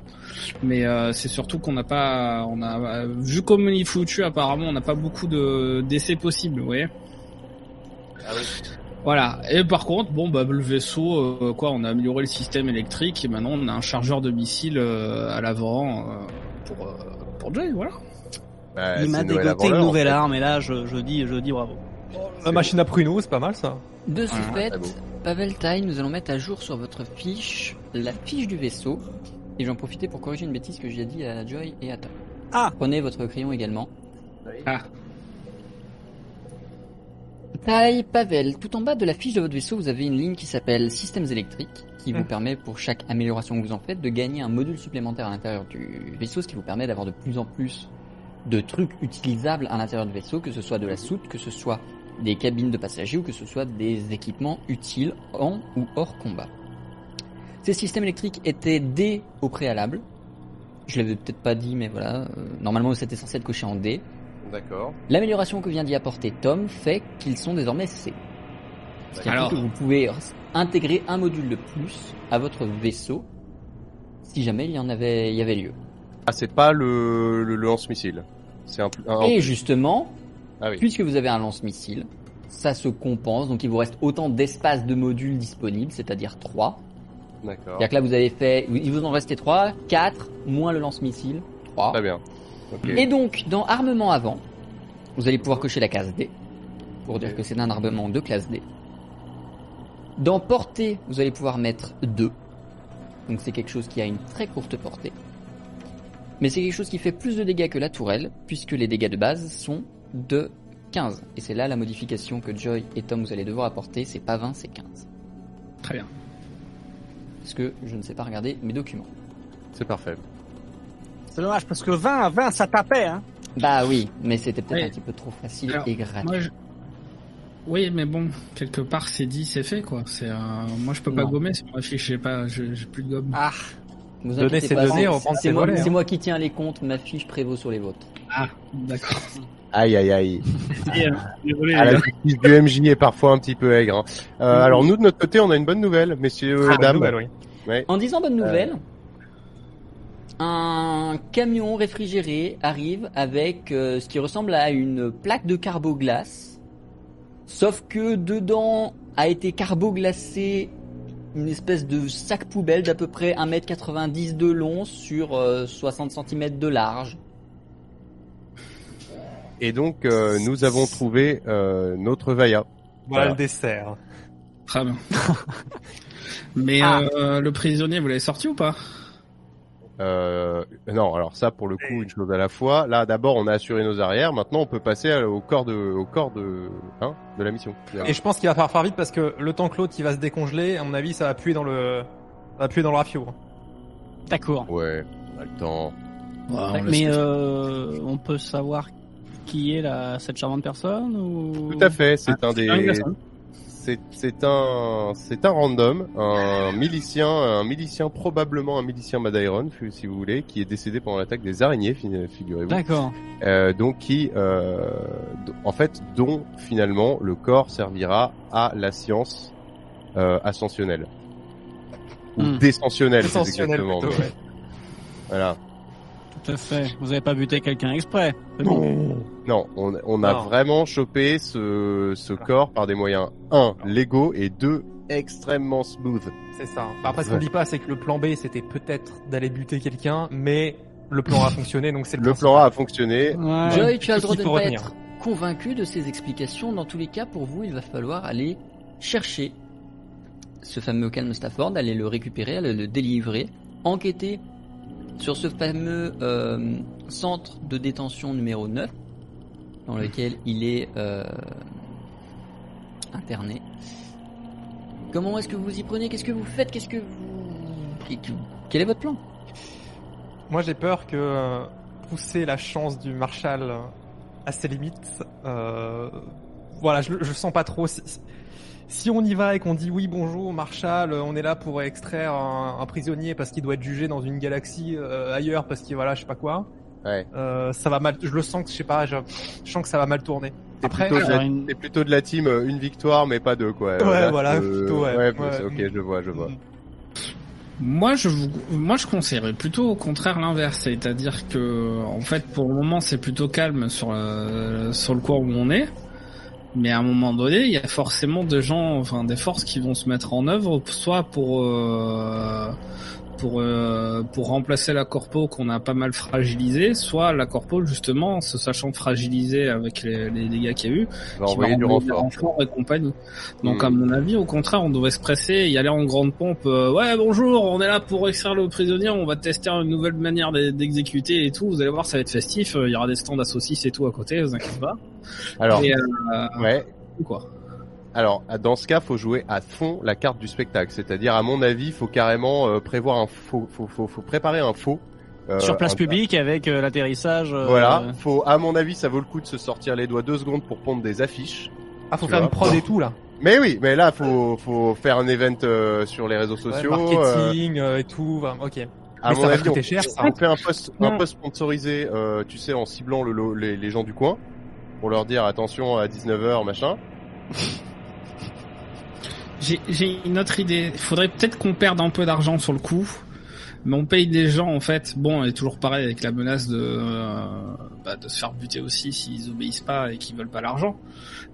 Mais euh, c'est surtout qu'on n'a pas, on a vu comme il est foutu apparemment, on n'a pas beaucoup de d'essais possibles, vous voyez. Voilà. Et par contre, bon bah le vaisseau, euh, quoi, on a amélioré le système électrique et maintenant on a un chargeur de missiles euh, à l'avant euh, pour euh, pour Jay, voilà. Bah, il m'a dégoté une en nouvelle fait. arme, et là, je, je dis, je dis bravo. La machine à pruneau, c'est pas mal ça. De ce Ah, fait. Pavel Tai, nous allons mettre à jour sur votre fiche la fiche du vaisseau. Et j'en profiter pour corriger une bêtise que j'ai dit à Joy et à Tom. Ah. Prenez votre crayon également. Ah. Tai, Pavel, tout en bas de la fiche de votre vaisseau, vous avez une ligne qui s'appelle Systèmes électriques, qui vous Hmm. permet, pour chaque amélioration que vous en faites, de gagner un module supplémentaire à l'intérieur du vaisseau, ce qui vous permet d'avoir de plus en plus de trucs utilisables à l'intérieur du vaisseau, que ce soit de la soute, que ce soit des cabines de passagers ou que ce soit des équipements utiles en ou hors combat. Ces systèmes électriques étaient D au préalable. Je l'avais peut-être pas dit, mais voilà. euh, normalement, c'était censé être coché en D. D'accord. L'amélioration que vient d'y apporter Tom fait qu'ils sont désormais C. Ce qui Alors- implique que vous pouvez intégrer un module de plus à votre vaisseau si jamais il y en avait, il y avait lieu. Ah, c'est pas le, le, le lance-missile. C'est un, un- Et justement, Ah oui. puisque vous avez un lance-missile, ça se compense, donc il vous reste autant d'espace de modules disponibles, c'est-à-dire 3. D'accord. C'est-à-dire que là, vous avez fait, il vous en restait 3, 4, moins le lance-missile, 3. Très bien. Et donc, dans armement avant, vous allez pouvoir cocher la case D, pour dire que c'est un armement de classe D. Dans portée, vous allez pouvoir mettre 2. Donc c'est quelque chose qui a une très courte portée. Mais c'est quelque chose qui fait plus de dégâts que la tourelle, puisque les dégâts de base sont de 15. Et c'est là la modification que Joy et Tom vous allez devoir apporter, c'est pas 20, c'est 15. Très bien. Parce que je ne sais pas regarder mes documents. C'est parfait. C'est dommage, parce que 20, 20, ça tapait, hein. Bah oui, mais c'était peut-être Oui. un petit peu trop facile Alors, et gratuit. Je- Oui, mais bon, quelque part c'est dit, c'est fait quoi. C'est, euh, moi je peux pas Non. gommer sur ma fiche, j'ai pas, j'ai plus de gomme. Ah, Vous Donner, c'est donner, c'est- reprendre, c'est moi, hein. moi qui tiens les comptes, ma fiche prévaut sur les vôtres. Ah, d'accord. Aïe, aïe, aïe. Euh, Désolé. Ah, la gars. justice du MJ est parfois un petit peu aigre. hein. Euh, alors nous de notre côté, on a une bonne nouvelle, messieurs, Ah, bonne dames. nouvelle, oui. En disant bonne nouvelle, un camion réfrigéré arrive avec euh, ce qui ressemble à une plaque de carboglace, sauf que dedans a été carboglacé une espèce de sac poubelle d'à peu près 1m90 de long sur euh, 60 cm de large. Et donc euh, nous avons trouvé euh, notre Vaya. Voilà Voilà. le dessert. Très bien. Mais Ah. euh, le prisonnier, vous l'avez sorti ou pas? Euh, non, alors ça pour le coup une chose à la fois. Là d'abord on a assuré nos arrières, maintenant on peut passer au corps de au corps de hein, de la mission. Et je pense qu'il va falloir faire vite parce que le temps que l'autre il va se décongeler, à mon avis, ça va puer dans le, ça va puer dans le rafio. d'accord. Ouais, on a le temps. Mais euh, on peut savoir qui est la, cette charmante personne ou... Tout à fait, c'est Ah, un des c'est un c'est un random, un milicien, un milicien probablement un milicien Madairon, si vous voulez, qui est décédé pendant l'attaque des araignées, fi- figurez-vous. D'accord. Euh, donc qui, euh, en fait, dont finalement le corps servira à la science euh, ascensionnelle ou Hmm. descensionnelle, exactement. plutôt, ouais. Voilà. À fait. Vous avez pas buté quelqu'un exprès. bon. Non, on, on a Non. vraiment chopé ce, ce corps par des moyens un légaux et deux extrêmement smooth. C'est ça. Bah, Après, ce qu'on dit pas, c'est que le plan B, c'était peut-être d'aller buter quelqu'un, mais le plan A a fonctionné, donc c'est le, Le plan A a fonctionné. Ouais. Joy, tu as le droit de pas retenir. être convaincu de ces explications. Dans tous les cas, pour vous, il va falloir aller chercher ce fameux calme Stafford, aller le récupérer, aller le délivrer, enquêter sur ce fameux euh, centre de détention numéro 9, dans lequel il est euh, interné. Comment est-ce que vous y prenez? Qu'est-ce que vous faites? Qu'est-ce que vous... Quel est votre plan? Moi, j'ai peur que euh, pousser la chance du Marshal à ses limites, voilà, je, je sens pas trop. On y va et qu'on dit oui, bonjour, Marshal, euh, on est là pour extraire un, un prisonnier parce qu'il doit être jugé dans une galaxie euh, ailleurs parce qu'il voilà, je sais pas quoi. Ouais. Euh, ça va mal. Je le sens que je sais pas. Je, je sens que ça va mal tourner. Après, plutôt, la- une- plutôt de la team une victoire mais pas deux quoi. Ouais, Là, voilà, euh, plutôt, ouais. ouais, Ouais. ok, je vois, je vois. Moi, je vous, moi, je conseillerais plutôt au contraire l'inverse, c'est-à-dire que, en fait, pour le moment, c'est plutôt calme sur le, sur le coin où on est. Mais à un moment donné, il y a forcément des gens, enfin, des forces qui vont se mettre en œuvre, soit pour, euh, pour, euh, pour remplacer la corpo qu'on a pas mal fragilisée, soit la corpo, justement, se sachant fragilisée avec les, les dégâts qu'il y a eu, va qui envoyer va du renfort. et compagnie. Donc Hmm. à mon avis, au contraire, on devrait se presser, y aller en grande pompe. euh, ouais, bonjour, on est là pour extraire le prisonnier, on va tester une nouvelle manière d'e- d'exécuter et tout. Vous allez voir, ça va être festif. euh, Il y aura des stands à saucisses et tout à côté, vous inquiétez pas. Alors, Et, euh, ouais. quoi. Alors, dans ce cas, faut jouer à fond la carte du spectacle. C'est-à-dire, à mon avis, faut carrément euh, prévoir un faux, faut, faut, faut préparer un faux. euh, Sur place un- publique avec euh, l'atterrissage. euh, Voilà, faut, à mon avis, ça vaut le coup de se sortir les doigts deux secondes pour pondre des affiches. ah, faut faire vois. une prod et tout là. Mais oui, mais là, faut, faut faire un event euh, sur les réseaux sociaux. marketing euh, et tout. bah, ok. à Mais mon ça avis, on, cher, ça. on fait un post, un post sponsorisé, euh, tu sais, en ciblant le, les, les gens du coin, pour leur dire attention à 19h, machin. J'ai j'ai une autre idée. Il faudrait peut-être qu'on perde un peu d'argent sur le coup. Mais on paye des gens en fait. Bon, et toujours pareil avec la menace de euh, bah, de se faire buter aussi s'ils obéissent pas et qu'ils veulent pas l'argent.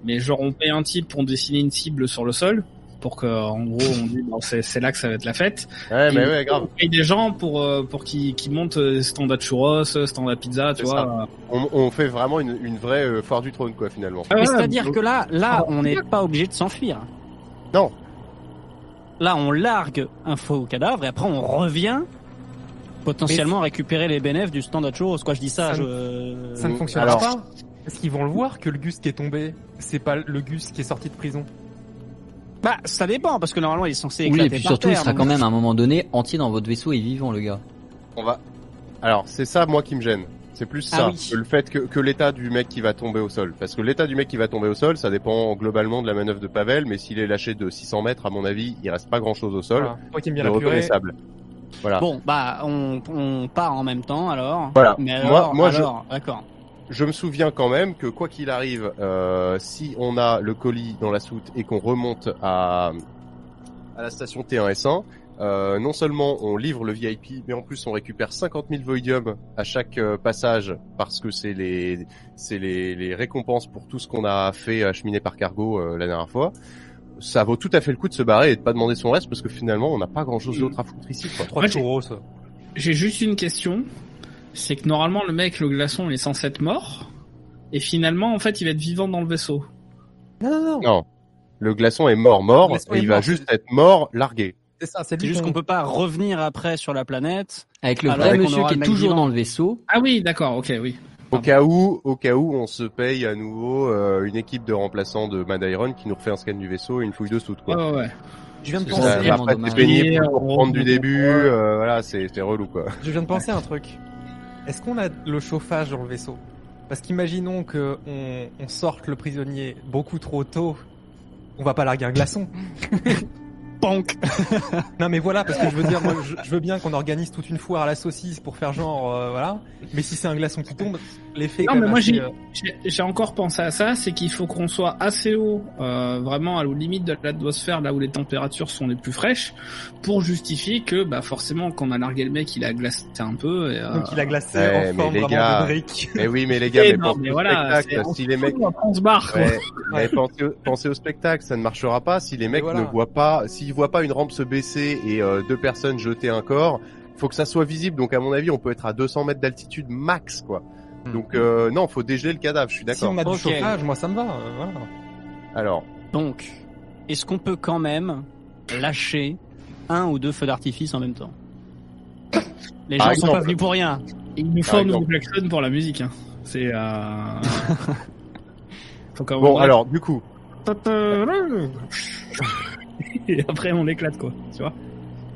Mais genre on paye un type pour dessiner une cible sur le sol pour que en gros on dit bon c'est là que ça va être la fête. Ouais, mais Et ouais, grave. On paye des gens pour euh, pour qu'ils qu'ils montent euh, stand à churros, stand à pizza, tu vois. On, on fait vraiment une, une vraie euh, foire du trône, quoi, finalement. Ah ouais, c'est-à-dire que là, là, Ah, on n'est pas obligé de s'enfuir. Non. Là, on largue un faux cadavre et après on revient potentiellement récupérer les bénéfices du stand à churros. Quoi, je dis ça, Ça je... Ça ne fonctionnera alors- pas. Est-ce qu'ils vont le voir que le Gus qui est tombé, c'est pas le Gus qui est sorti de prison? Bah, ça dépend parce que normalement il est censé Oui, éclater et puis par surtout, il sera donc- quand même à un moment donné entier dans votre vaisseau et vivant, le gars. On va. Alors, c'est ça, moi, qui me gêne. C'est plus Ah ça, oui. que le fait que, que l'état du mec qui va tomber au sol. Parce que l'état du mec qui va tomber au sol, ça dépend globalement de la manœuvre de Pavel, mais s'il est lâché de 600 mètres, à mon avis, il reste pas grand chose au sol. Voilà. Bien purée. reconnaissable. Voilà. Bon, bah, on, on part en même temps alors. Voilà. Mais Moi- alors, moi, je- alors, d'accord. Je me souviens quand même que quoi qu'il arrive, euh, si on a le colis dans la soute et qu'on remonte à, à la station T1S1, euh, non seulement on livre le VIP, mais en plus on récupère 50 000 Voidium à chaque euh, passage parce que c'est les c'est les, les récompenses pour tout ce qu'on a fait acheminer par cargo euh, la dernière fois. Ça vaut tout à fait le coup de se barrer et de pas demander son reste parce que finalement on n'a pas grand chose d'autre à foutre ici. Quoi. Trois Moi, j'ai- churros. J'ai juste une question. C'est que normalement le mec, le glaçon, il est censé être mort. Et finalement, en fait, il va être vivant dans le vaisseau. Non, non, non. Non, le glaçon est mort mort et il va juste être mort largué. C'est ça, c'est juste qu'on- peut pas revenir après sur la planète. Avec le vrai monsieur qui est toujours vivant. dans le vaisseau. Ah oui, d'accord, ok, oui. Au cas où, au cas où, on se paye à nouveau euh, une équipe de remplaçants de Madairon qui nous refait un scan du vaisseau et une fouille de soute. Quoi. ouais, ouais. Je viens de penser. ça- Ça, vraiment après, c'est pénible pour reprendre du début. euh, voilà, c'est c'est relou quoi. Je viens de penser à un truc. Est-ce qu'on a le chauffage dans le vaisseau? Parce qu'imaginons que on, on sorte le prisonnier beaucoup trop tôt on va pas larguer un glaçon. Non mais voilà, parce que je veux dire, je veux bien qu'on organise toute une foire à la saucisse pour faire genre, euh, voilà. Mais si c'est un glaçon qui tombe, l'effet. Non, mais moi, assez, j'ai- euh, J'ai encore pensé à ça, c'est qu'il faut qu'on soit assez haut, euh, vraiment à la limite de l'atmosphère, là où les températures sont les plus fraîches, pour justifier que, bah forcément, quand on a largué le mec, il a glacé un peu. Et, euh, Donc il a glacé Ouais, en forme les vraiment gars, de brique. Mais oui, mais les gars, mais non, mais voilà, spectacle. Si se les mecs, on se barre, quoi. Ouais, mais pensez, au- pensez au spectacle, ça ne marchera pas si les mecs voilà. ne voient pas, s'ils voient pas une rampe se baisser et euh, deux personnes jeter un corps, faut que ça soit visible. Donc à mon avis, on peut être à 200 mètres d'altitude max, quoi. Hmm. Donc euh, non, faut dégeler le cadavre. Je suis Si on d'accord. a du chauffage, moi ça me va. euh, voilà. Alors, Donc, est-ce qu'on peut quand même lâcher un ou deux feux d'artifice en même temps Les Par gens sont exemple. pas venus pour rien. Il nous Par faut un nouveau exemple. klaxon pour la musique. Hein. C'est. Euh... faut bon, alors du coup, Et après, on éclate, quoi. Tu vois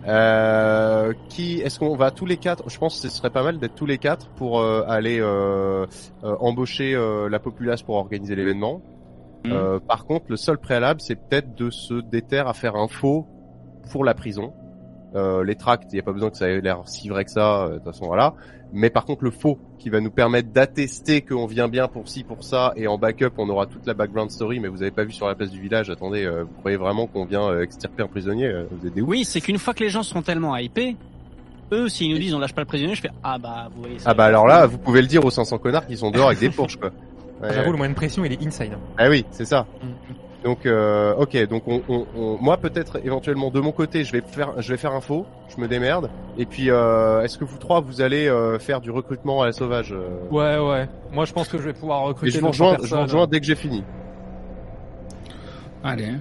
euh, qui, est-ce qu'on va tous les quatre? Je pense que ce serait pas mal d'être tous les quatre pour euh, aller euh, euh, embaucher la populace pour organiser l'événement. Euh, par contre, le seul préalable, c'est peut-être de se déterre à faire un faux pour la prison. Euh, les tracts, il n'y a pas besoin que ça ait l'air si vrai que ça, de toute façon voilà. Mais par contre, le faux qui va nous permettre d'attester qu'on vient bien pour ci, pour ça, et en backup, on aura toute la background story. Mais vous avez pas vu sur la place du village. Attendez, euh, vous croyez vraiment qu'on vient euh, extirper un prisonnier euh, Vous êtes des ouf. Oui, c'est qu'une fois que les gens seront tellement hypés, eux, s'ils nous disent on lâche pas le prisonnier, je fais ah bah vous voyez. ça- Ah bah alors là, vous pouvez le dire aux 500 connards qui sont dehors avec des fourches quoi. Ouais, J'avoue, le moyen de pression, il est insane. Ah oui, c'est ça. Mm. Donc euh, ok, donc on, on, on- moi peut-être éventuellement de mon côté, je vais faire je vais faire un faux, je me démerde. Et puis euh, est-ce que vous trois vous allez euh, faire du recrutement à la sauvage euh Ouais, ouais. Moi, je pense que je vais pouvoir Et recruter. je vous 200 rejoins, je vous rejoins dès que j'ai fini. Allez.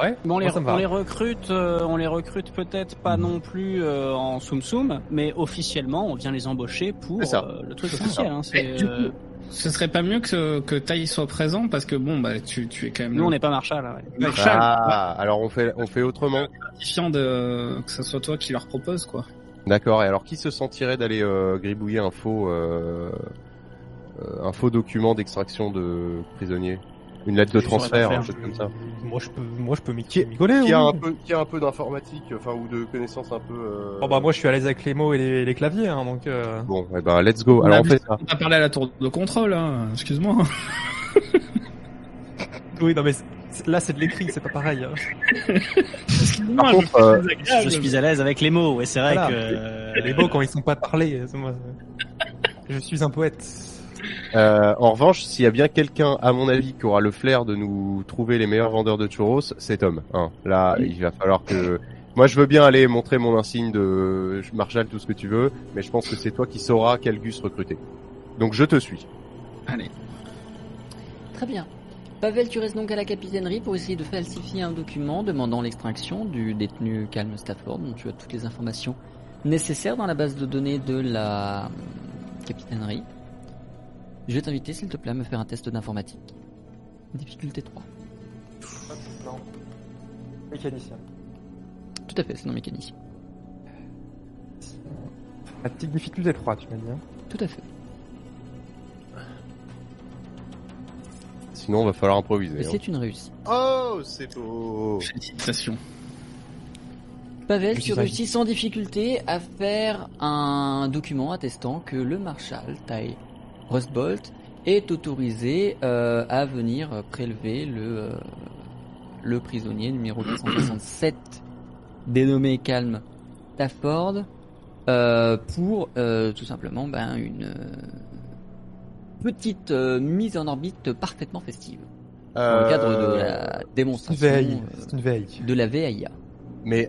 Ouais. Bon, on les, Moi, on les recrute, euh, on les recrute peut-être pas non plus euh, en soum soum, mais officiellement, on vient les embaucher pour C'est ça. euh, le truc officiel. Hein, c'est, Ce serait pas mieux que, que soit présent parce que bon, bah, tu, tu es quand même nous, on n'est pas Marshall. là, ouais. Marshall, Ah, alors on fait on fait autrement. gratifiant de que ce soit toi qui leur propose quoi. D'accord. Et alors qui se sentirait d'aller euh, gribouiller un faux euh, euh, un faux document d'extraction de prisonnier, une lettre de transfert, un truc comme ça. Moi, je peux, moi, je peux m'y Qui- m'y coller. Qui a oui. un peu qui a un peu d'informatique, enfin ou de connaissances un peu. euh, Oh bah moi, je suis à l'aise avec les mots et les, les claviers, hein, donc. Euh... Bon, eh ben let's go. On Alors on fait ça. On a parlé à la tour de contrôle, hein. excuse-moi. Oui, non mais là, c'est de l'écrit, c'est pas pareil. hein. Excuse-moi, Par je contre, euh. Je suis à l'aise avec les mots, et c'est vrai Voilà. que Les mots quand ils sont pas parlés, c'est moi. Je suis un poète. Euh, en revanche, s'il y a bien quelqu'un, à mon avis, qui aura le flair de nous trouver les meilleurs vendeurs de churros, c'est Tom. Hein. Là, il va falloir que. Moi, je veux bien aller montrer mon insigne de Marshall, tout ce que tu veux, mais je pense que c'est toi qui sauras quel gus recruter. Donc, je te suis. Allez. Très bien. Pavel, tu restes donc à la capitainerie pour essayer de falsifier un document demandant l'extraction du détenu Calme Stafford, dont tu as toutes les informations nécessaires dans la base de données de la capitainerie. Je vais t'inviter, s'il te plaît, à me faire un test d'informatique. Difficulté 3. Non. Mécanicien. Tout à fait, c'est non mécanicien. La petite difficulté 3, tu m'as dit. Hein. Tout à fait. Sinon, on va falloir improviser. Et hein. c'est une réussite. Oh, c'est beau. Félicitations. Pavel, tu réussis sans difficulté à faire un document attestant que le marshal Ty Rustbolt est autorisé euh, à venir prélever le, euh, le prisonnier numéro 267 dénommé Calme Stafford euh, pour tout simplement ben, une petite mise en orbite parfaitement festive dans le cadre de la démonstration veille. C'est une veille. de la VAIA. Mais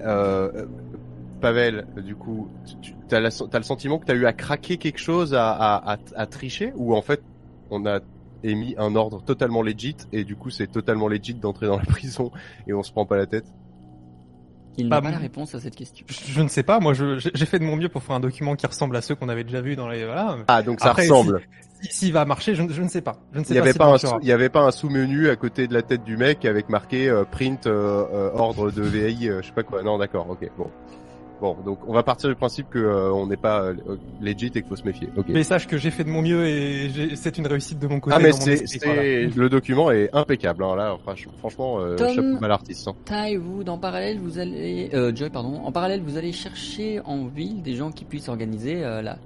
Pavel, du coup, tu as, la- le sentiment que tu as eu à craquer quelque chose, à, à, à, à tricher, ou en fait, on a émis un ordre totalement legit, et du coup, c'est totalement legit d'entrer dans la prison, et on se prend pas la tête? Il n'a Pas pas la réponse à cette question. Je, je ne sais pas, moi j'ai fait de mon mieux pour faire un document qui ressemble à ceux qu'on avait déjà vus dans les... Voilà. Ah, donc ça Après, ressemble. Si- S'il va marcher, je, ne- je ne sais pas. Je ne sais Il y pas avait pas un il y avait pas un sous-menu à côté de la tête du mec avec marqué euh, print euh, euh, ordre de VI, euh, je sais pas quoi. Non, d'accord, ok, bon. Bon, donc on va partir du principe que euh, on n'est pas euh, legit et qu'il faut se méfier. Ok. Mais sache que j'ai fait de mon mieux et c'est une réussite de mon côté. ah mais c'est, voilà. le document est impeccable. hein, là, franch- franchement, euh, Tom- chapeau bas l'artiste. Hein. Tai, vous, dans parallèle, vous allez, euh, Joy, pardon, en parallèle, vous allez chercher en ville des gens qui puissent organiser euh, la,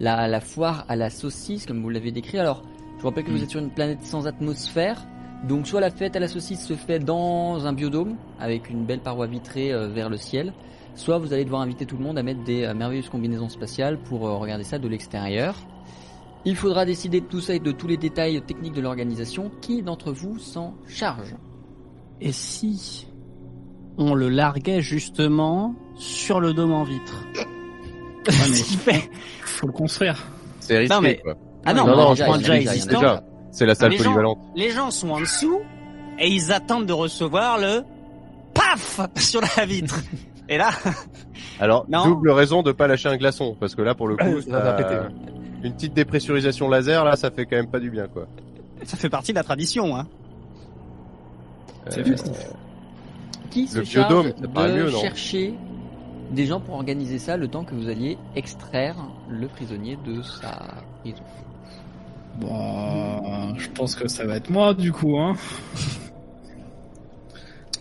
la, la foire à la saucisse, comme vous l'avez décrit. Alors, je vous rappelle que vous Mm. êtes sur une planète sans atmosphère, donc soit la fête à la saucisse se fait dans un biodôme avec une belle paroi vitrée euh, vers le ciel, soit vous allez devoir inviter tout le monde à mettre des euh, merveilleuses combinaisons spatiales pour euh, regarder ça de l'extérieur. Il faudra décider de tout ça et de tous les détails techniques de l'organisation. Qui d'entre vous s'en charge? Et si on le larguait justement sur le dôme en vitre? Mais- Ce qui fait- Faut le construire. C'est risqué. Non, mais- quoi. Ah non, Non, mais non, on je prend pense déjà a existant. Déjà, c'est la salle Les gens- polyvalente. Les gens sont en dessous et ils attendent de recevoir le paf sur la vitre. Et là, Alors, Non. double raison de pas lâcher un glaçon, parce que là, pour le coup, ça va péter, ouais. une petite dépressurisation laser, là, ça fait quand même pas du bien, quoi. ça fait partie de la tradition. Hein. C'est Euh, festif. Qui se Le charge de mieux, non chercher des gens pour organiser ça le temps que vous alliez extraire le prisonnier de sa prison? Bon, je pense que ça va être moi du coup. Hein.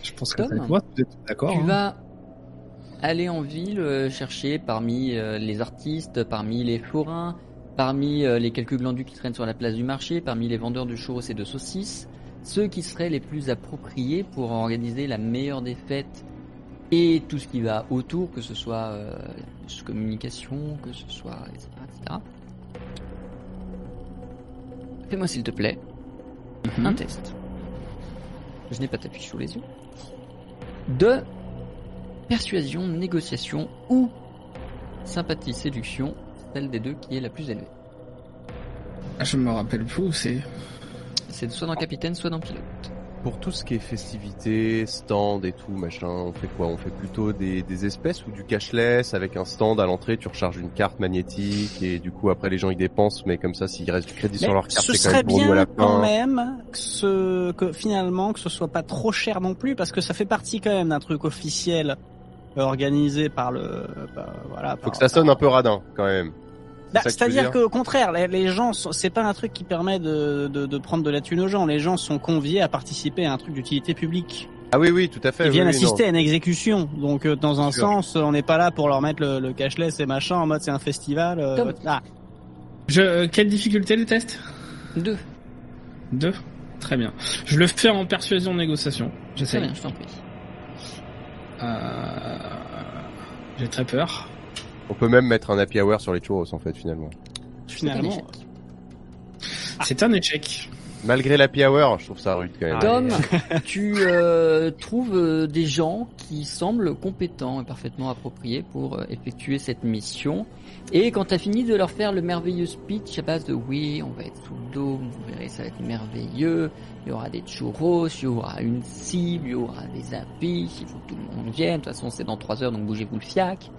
Je pense que ça va Tom, être moi. Vous êtes d'accord Tu hein vas aller en ville euh, chercher parmi euh, les artistes, parmi les forains, parmi euh, les quelques glandus qui traînent sur la place du marché, parmi les vendeurs de churros et de saucisses, ceux qui seraient les plus appropriés pour organiser la meilleure des fêtes et tout ce qui va autour, que ce soit euh, communication, que ce soit etc. etc. Fais-moi s'il te plaît Mhm. un test. Je n'ai pas ta fiche sous les yeux. De persuasion, négociation ou sympathie, séduction, celle des deux qui est la plus élevée. Ah, Je me rappelle plus où c'est. C'est soit dans capitaine, soit dans pilote. Pour tout ce qui est festivités, stand et tout, machin, on fait quoi? On fait plutôt des, des espèces ou du cashless avec un stand à l'entrée, tu recharges une carte magnétique et du coup après les gens ils dépensent, mais comme ça s'il reste du crédit sur leur carte, ce c'est quand serait même nous à la bien quand même que, ce, que finalement que ce soit pas trop cher non plus parce que ça fait partie quand même d'un truc officiel organisé par le voilà Faut par- que ça sonne un peu radin quand même. Bah, C'est-à-dire dire qu'au contraire, les, les gens, c'est pas un truc qui permet de, de, de prendre de la thune aux gens. Les gens sont conviés à participer à un truc d'utilité publique. Ah oui oui tout à fait. Ils oui, viennent oui, assister non. à une exécution. Donc euh, dans un Sûr. sens, on n'est pas là pour leur mettre le, le cashless et machin en mode c'est un festival. euh, Tom. ah. Je... euh, Quelle difficulté le test? Deux. Deux? Très bien. Je le fais en persuasion négociation. Très J'essaie. bien, je t'en prie. Euh... J'ai très peur. On peut même mettre un happy hour sur les churros en fait finalement. C'est un Finalement. C'est un échec. Malgré l'happy hour, je trouve ça rude quand même. Tom, tu euh, trouves euh, des gens qui semblent compétents et parfaitement appropriés pour euh, effectuer cette mission. Et quand tu as fini de leur faire le merveilleux speech à base de oui, on va être sous le dôme, vous verrez, ça va être merveilleux, il y aura des churros, il y aura une cible, il y aura des affiches, il faut que tout le monde vienne, de toute façon c'est dans trois heures donc bougez-vous le fiac.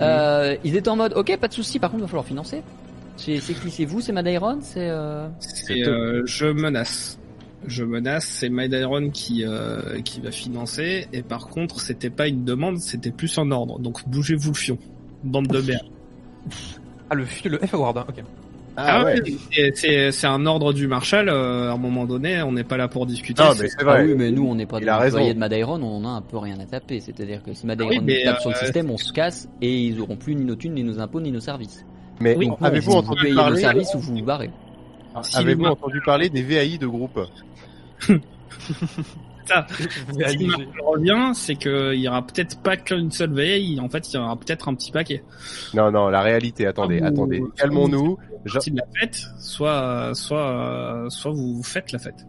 Euh, ils étaient en mode ok, pas de souci, par contre il va falloir financer. C'est qui? C'est vous? C'est Madairon C'est euh... C'est euh, je menace. Je menace, c'est Mydiron qui euh, qui va financer et par contre c'était pas une demande, c'était plus un ordre. Donc bougez-vous le fion, bande de merde. Ah, le, le F Award, hein, ok. Ah, ouais. Et C'est c'est un ordre du Marshal. euh, à un moment donné, on n'est pas là pour discuter. C'est- mais c'est Ah vrai. oui, mais nous, on n'est pas Il des a raison. employés de Madairon, on a un peu rien à taper. C'est-à-dire que si Madairon Oui, mais, nous tape sur le euh, système, on se casse et ils auront plus ni nos thunes, ni nos impôts, ni nos services. Mais Oui, avez-vous vous entendu parler services ou vous vous barrez Si Avez-vous le- entendu parler des VAI de groupe ça, le Marshal revient, c'est qu'il y aura peut-être pas qu'une seule veille. En fait, il y aura peut-être un petit paquet. Non, non, la réalité. Attendez, Ah, vous- attendez. Calmons-nous. La fête, soit soit soit vous faites la fête.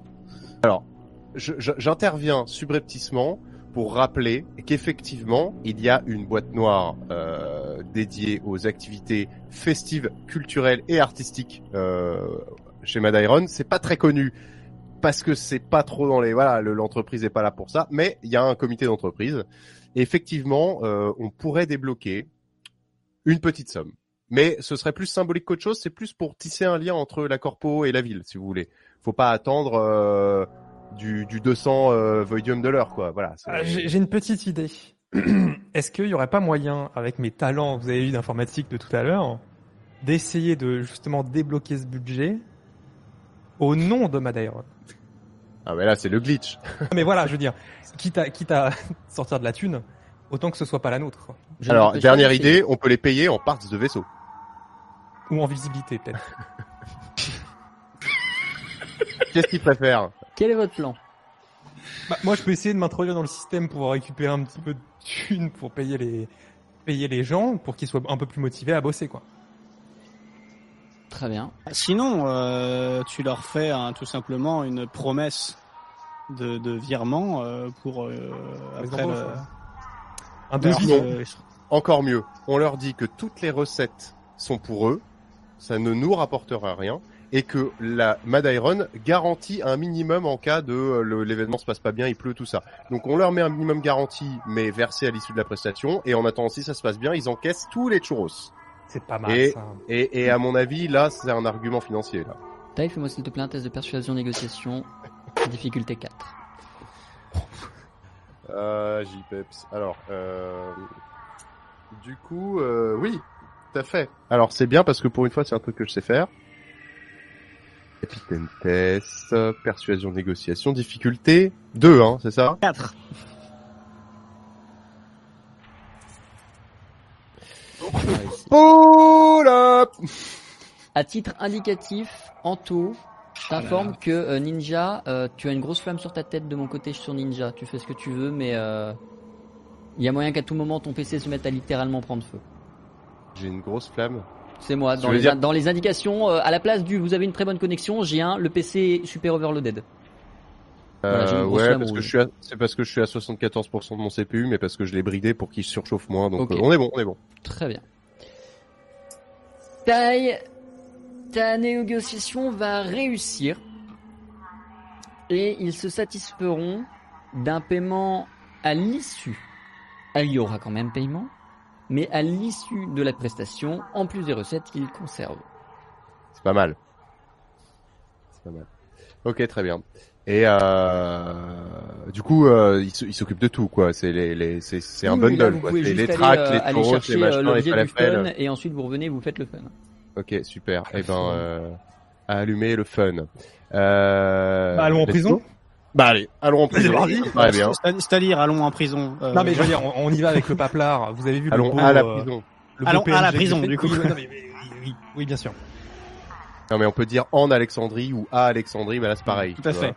je- J'interviens subrepticement pour rappeler qu'effectivement, il y a une boîte noire euh, dédiée aux activités festives, culturelles et artistiques euh, chez Madairon. C'est pas très connu parce que c'est pas trop dans les voilà, le- l'entreprise est pas là pour ça, mais il y a un comité d'entreprise. Effectivement, euh, on pourrait débloquer une petite somme. Mais ce serait plus symbolique qu'autre chose, c'est plus pour tisser un lien entre la corpo et la ville, si vous voulez. Faut pas attendre du, du 200 euh, Voidium de l'heure, quoi. Voilà. Ah, J'ai j'ai une petite idée. est-ce qu'il y aurait pas moyen, avec mes talents, vous avez eu d'informatique de tout à l'heure, d'essayer de justement débloquer ce budget au nom de Madairon Ah mais là c'est le glitch. Mais voilà, je veux dire, quitte à, quitte à sortir de la thune, autant que ce soit pas la nôtre. Je Alors dernière idée, on peut les payer en parts de vaisseau. Ou en visibilité, peut-être. Qu'est-ce qu'ils préfèrent Quel est votre plan? Bah, moi, je peux essayer de m'introduire dans le système pour récupérer un petit peu de thunes pour payer les, payer les gens, pour qu'ils soient un peu plus motivés à bosser, quoi. Très bien. Sinon, euh, tu leur fais hein, tout simplement une promesse de, de virement euh, pour euh, après le-. Un devis. non. euh, Encore mieux, on leur dit que toutes les recettes sont pour eux, ça ne nous rapportera rien, et que la Madiron garantit un minimum en cas de euh, l'événement se passe pas bien, il pleut, tout ça. Donc on leur met un minimum garanti, mais versé à l'issue de la prestation, et en attendant si ça se passe bien, ils encaissent tous les churros. C'est pas mal, Et- ça. Et, et à mon avis, là, c'est un argument financier. Là. Taï, fais-moi s'il te plaît un test de persuasion négociation. Difficulté 4. Euh, JPEPS. Alors, euh, du coup, euh, oui, tout à fait. Alors, c'est bien parce que pour une fois, c'est un truc que je sais faire. Capitaine test, persuasion, négociation, difficulté 2, hein, c'est ça? 4. Pull up À titre indicatif, Anto t'informe que euh, Ninja, euh, tu as une grosse flamme sur ta tête de mon côté sur Ninja. Tu fais ce que tu veux, mais euh, il y a moyen qu'à tout moment ton PC se mette à littéralement prendre feu. J'ai une grosse flamme. C'est moi. Dans les, dire- dans les indications, euh, à la place du vous avez une très bonne connexion, j'ai un le PC super overloaded. Euh, ouais, parce que je suis à, c'est parce que je suis à 74% de mon CPU, mais parce que je l'ai bridé pour qu'il surchauffe moins, donc euh, on est bon, on est bon. Très bien. Taille, ta négociation va réussir. Et ils se satisferont d'un paiement à l'issue. Ah, Il y aura quand même paiement, mais à l'issue de la prestation, en plus des recettes qu'ils conservent. C'est pas mal. C'est pas mal. Ok, très bien. Et euh, du coup, euh, il s'occupe de tout, quoi. C'est les, les, c'est, c'est un Oui, oui, là, bundle, vous quoi. C'est juste les tracks, euh, les aller les euh, machins, les l'objet du fun, falafels. et ensuite vous revenez, vous faites le fun. Ok, super. Et ben, euh, à allumer le fun. Euh, Bah, allons en prison. go. Bah allez, allons en prison. Très bien. C'est-à-dire, allons en prison. euh, Non, mais je veux dire, on, on y va avec le paplard. Vous avez vu Allons le beau, à la euh, prison. le Allons à la prison, du coup. Oui, non, mais- mais- oui, oui, bien sûr. Non, mais on peut dire en Alexandrie ou à Alexandrie, bah là c'est pareil. Tout à fait.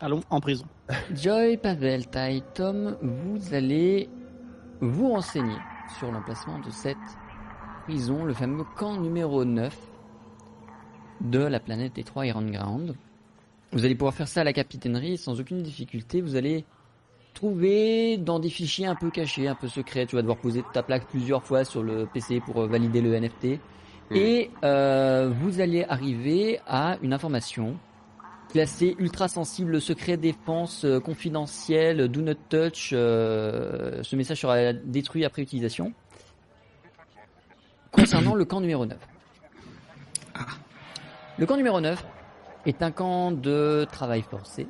Allons en prison. Joy, Pavel, Tai, Tom, vous allez vous renseigner sur l'emplacement de cette prison, le fameux camp numéro 9 de la planète des trois Iron Ground. Vous allez pouvoir faire ça à la capitainerie sans aucune difficulté. Vous allez trouver dans des fichiers un peu cachés, un peu secrets. Tu vas devoir poser ta plaque plusieurs fois sur le PC pour euh, valider le NFT. Et euh, vous allez arriver à une information classé ultra sensible, secret défense, euh, confidentiel, do not touch. euh, ce message sera détruit après utilisation. Concernant le camp numéro 9. Le camp numéro 9 est un camp de travail forcé,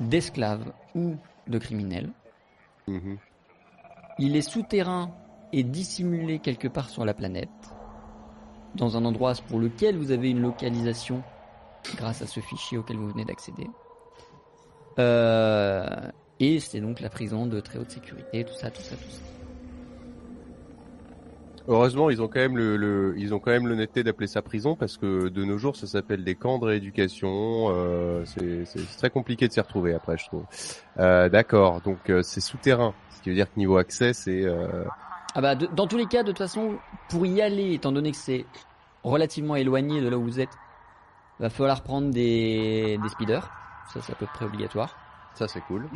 d'esclaves ou de criminels. Mhm. Il est souterrain et dissimulé quelque part sur la planète, dans un endroit pour lequel vous avez une localisation grâce à ce fichier auquel vous venez d'accéder. Euh, et c'est donc la prison de très haute sécurité, tout ça, tout ça, tout ça. Heureusement, ils ont quand même le, le- ils ont quand même l'honnêteté d'appeler ça prison parce que de nos jours, ça s'appelle des camps de rééducation. Euh, c'est, très compliqué de s'y retrouver après, je trouve. Euh, d'accord. Donc euh, c'est souterrain, ce qui veut dire que niveau accès, c'est. Euh... Ah bah, de- dans tous les cas, de toute façon, pour y aller, étant donné que c'est relativement éloigné de là où vous êtes, va falloir prendre des, des speeders. Ça, c'est à peu près obligatoire. Ça, c'est cool.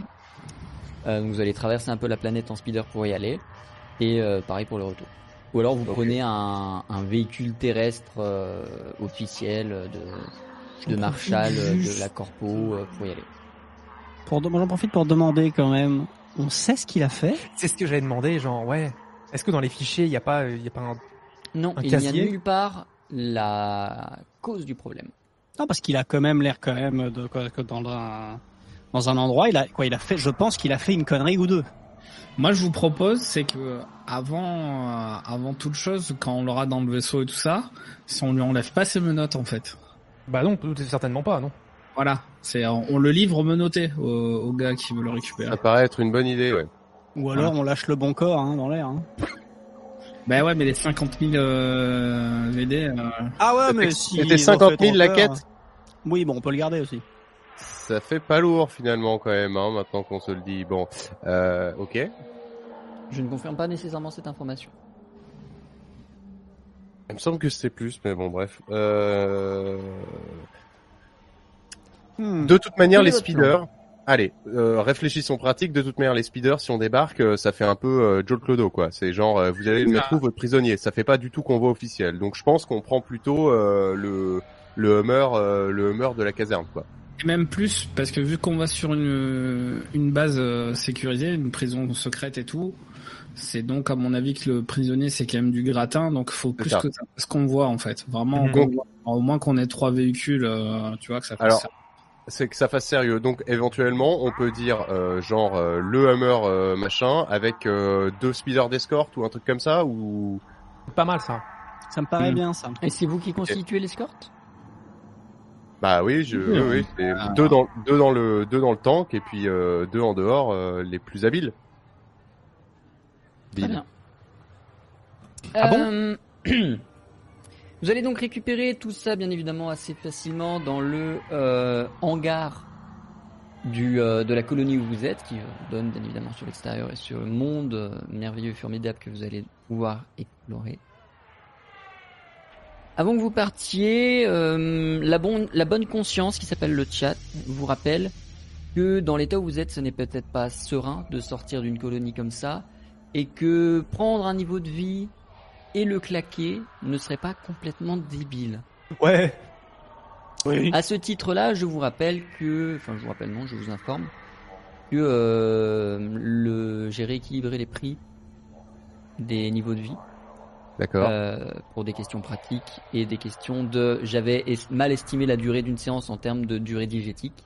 Euh, vous allez traverser un peu la planète en speeder pour y aller. Et euh, pareil pour le retour. Ou alors vous prenez un, un véhicule terrestre euh, officiel de, de Marshall, euh, de la Corpo euh, pour y aller. Pour, moi, j'en profite pour demander quand même. On sait ce qu'il a fait? C'est ce que j'avais demandé, genre, ouais. Est-ce que dans les fichiers, il n'y a pas, il y a pas un... Non, Un il n'y a nulle part la cause du problème. Non, parce qu'il a quand même l'air quand même de, dans un, dans un endroit, il a quoi Il a fait, je pense qu'il a fait une connerie ou deux. Moi, je vous propose, c'est que avant, euh, avant toute chose, quand on l'aura dans le vaisseau et tout ça, si on lui enlève pas ses menottes, en fait. Bah non, certainement pas, non. Voilà, c'est on le livre menotté au, au gars qui veut le récupérer. Ça paraît être une bonne idée, ouais. Ou alors on lâche le bon corps hein, dans l'air. Hein. Bah ouais, mais les 50 000 euh, VD. Euh... Ah ouais, mais si. C'était ils 50 ont 000 fait la quête peur. Oui, bon, on peut le garder aussi. Ça fait pas lourd finalement quand même, hein, maintenant qu'on se le dit. Bon, euh, ok. Je ne confirme pas nécessairement cette information. Il me semble que c'était plus, mais bon, bref. Euh... Hmm. De toute manière, les speeders. Allez, euh, réfléchissons pratique. De toute manière, les speeders, si on débarque, euh, ça fait un peu euh, Joe Clodo, quoi. C'est genre, euh, vous allez le mettre où votre prisonnier? Ça fait pas du tout convoi officiel. Donc, je pense qu'on prend plutôt euh, le le Hummer, euh, le Hummer de la caserne, quoi. Et même plus, parce que vu qu'on va sur une, une base euh, sécurisée, une prison secrète et tout, c'est donc à mon avis que le prisonnier c'est quand même du gratin, donc faut plus ça. que ça fasse convoi en fait. Vraiment, convoi. au moins qu'on ait trois véhicules, euh, tu vois que ça fasse Alors, c'est que ça fasse sérieux. Donc, éventuellement, on peut dire euh, genre euh, le Hummer euh, machin avec euh, deux speeders d'escorte ou un truc comme ça ou C'est pas mal ça. Ça me paraît Hmm. bien ça. Et c'est vous qui constituez l'escorte? Bah oui, je, oui, oui, c'est Ah. deux dans deux dans le deux dans le tank et puis euh, deux en dehors, euh, les plus habiles. Très Bill. bien. Ah bon Euh, Vous allez donc récupérer tout ça, bien évidemment, assez facilement dans le euh, hangar du, euh, de la colonie où vous êtes, qui euh, donne bien évidemment sur l'extérieur et sur le monde euh, merveilleux et formidable que vous allez pouvoir explorer. Avant que vous partiez, euh, la, bon- la bonne conscience qui s'appelle le chat vous rappelle que dans l'état où vous êtes, ce n'est peut-être pas serein de sortir d'une colonie comme ça, et que prendre un niveau de vie et le claquer ne serait pas complètement débile. Ouais. Oui. À ce titre-là, je vous rappelle que, enfin, je vous rappelle non, je vous informe que euh, le j'ai rééquilibré les prix des niveaux de vie. Euh, pour des questions pratiques et des questions de j'avais es- mal estimé la durée d'une séance en termes de durée diégétique.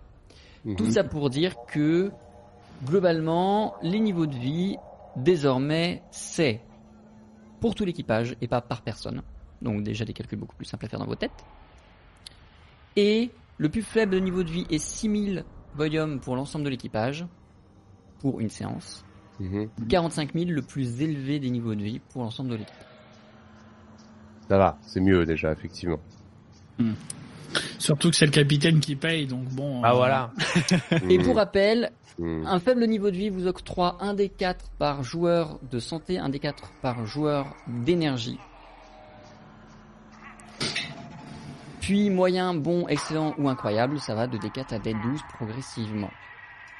Mhm. Tout ça pour dire que globalement, les niveaux de vie désormais c'est pour tout l'équipage et pas par personne. Donc déjà des calculs beaucoup plus simples à faire dans vos têtes. Et le plus faible niveau de vie est 6000 volumes pour l'ensemble de l'équipage pour une séance. Mhm. 45 000 le plus élevé des niveaux de vie pour l'ensemble de l'équipe. Ça va, c'est mieux déjà, effectivement. Surtout que c'est le capitaine qui paye, donc bon. Ah euh, voilà. Et pour rappel, Mhm. un faible niveau de vie vous octroie un des 4 par joueur de santé, un des 4 par joueur d'énergie. Puis moyen, bon, excellent ou incroyable, ça va de D4 à D12 progressivement.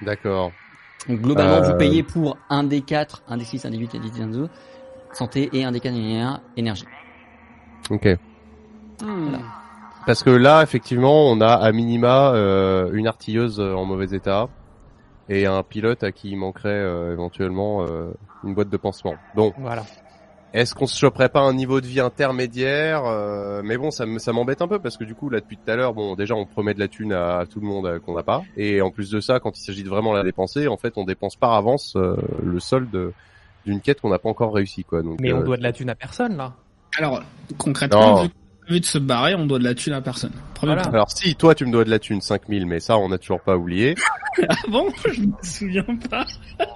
D'accord. Donc globalement, Euh. vous payez pour un D4, un D6, un D8 et un D12 santé et un D4 et un énergie. Ok. Hmm. Voilà. Parce que là, effectivement, on a à minima euh, une artilleuse euh, en mauvais état et un pilote à qui il manquerait euh, éventuellement euh, une boîte de pansement. Bon, Voilà. est-ce qu'on se choperait pas un niveau de vie intermédiaire Mais bon, ça me- ça m'embête un peu parce que du coup, là, depuis tout à l'heure, bon, déjà, on promet de la thune à, à tout le monde qu'on n'a pas, et en plus de ça, quand il s'agit de vraiment la dépenser, en fait, on dépense par avance le solde d'une quête qu'on n'a pas encore réussi, quoi. Donc, Mais on doit de la thune à personne là. Alors, concrètement, Non. vu qu'on a envie de se barrer, on doit de la thune à personne. Premier Voilà. Alors si toi tu me dois de la thune 5000 mais ça on n'a toujours pas oublié. Ah bon? Je me souviens pas.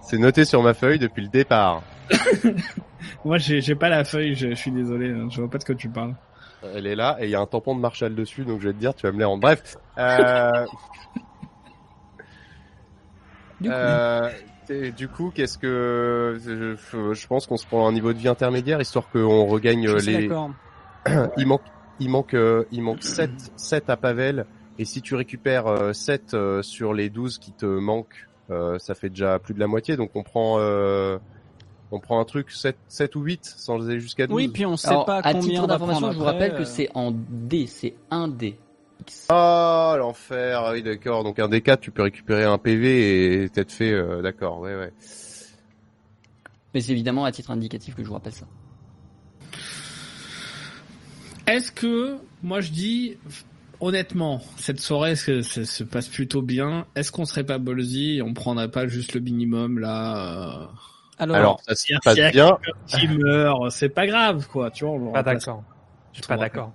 C'est noté sur ma feuille depuis le départ. Moi, j'ai j'ai pas la feuille, je, je suis désolé, hein, je vois pas de quoi tu parles. Elle est là et il y a un tampon de Marshall dessus donc je vais te dire tu vas me les rendre. Bref. Euh, Du coup, euh, et du coup qu'est-ce que je, je pense qu'on se prend un niveau de vie intermédiaire histoire qu'on regagne Je euh, suis les. Il manque il manque euh, il manque 7 7 à Pavel et si tu récupères euh, 7 euh, sur les 12 qui te manquent euh, ça fait déjà plus de la moitié donc on prend euh, on prend un truc 7, 7 ou 8 sans aller jusqu'à 12. Oui, puis on sait alors, pas à combien titre on va d'information, je vous rappelle que euh. c'est en D, c'est un D. X. Ah, l'enfer. Ah oui, d'accord. Donc un D4, tu peux récupérer un PV et t'être fait. euh, d'accord, ouais, ouais. Mais c'est évidemment à titre indicatif que je vous rappelle ça. Est-ce que, moi je dis, honnêtement, cette soirée se, se, se passe plutôt bien? Est-ce qu'on serait pas ballsy et on prendrait pas juste le minimum là euh, Alors, Alors, ça se passe bien. Qui meurt, c'est pas grave quoi, tu vois. on Pas d'accord. Je suis pas d'accord.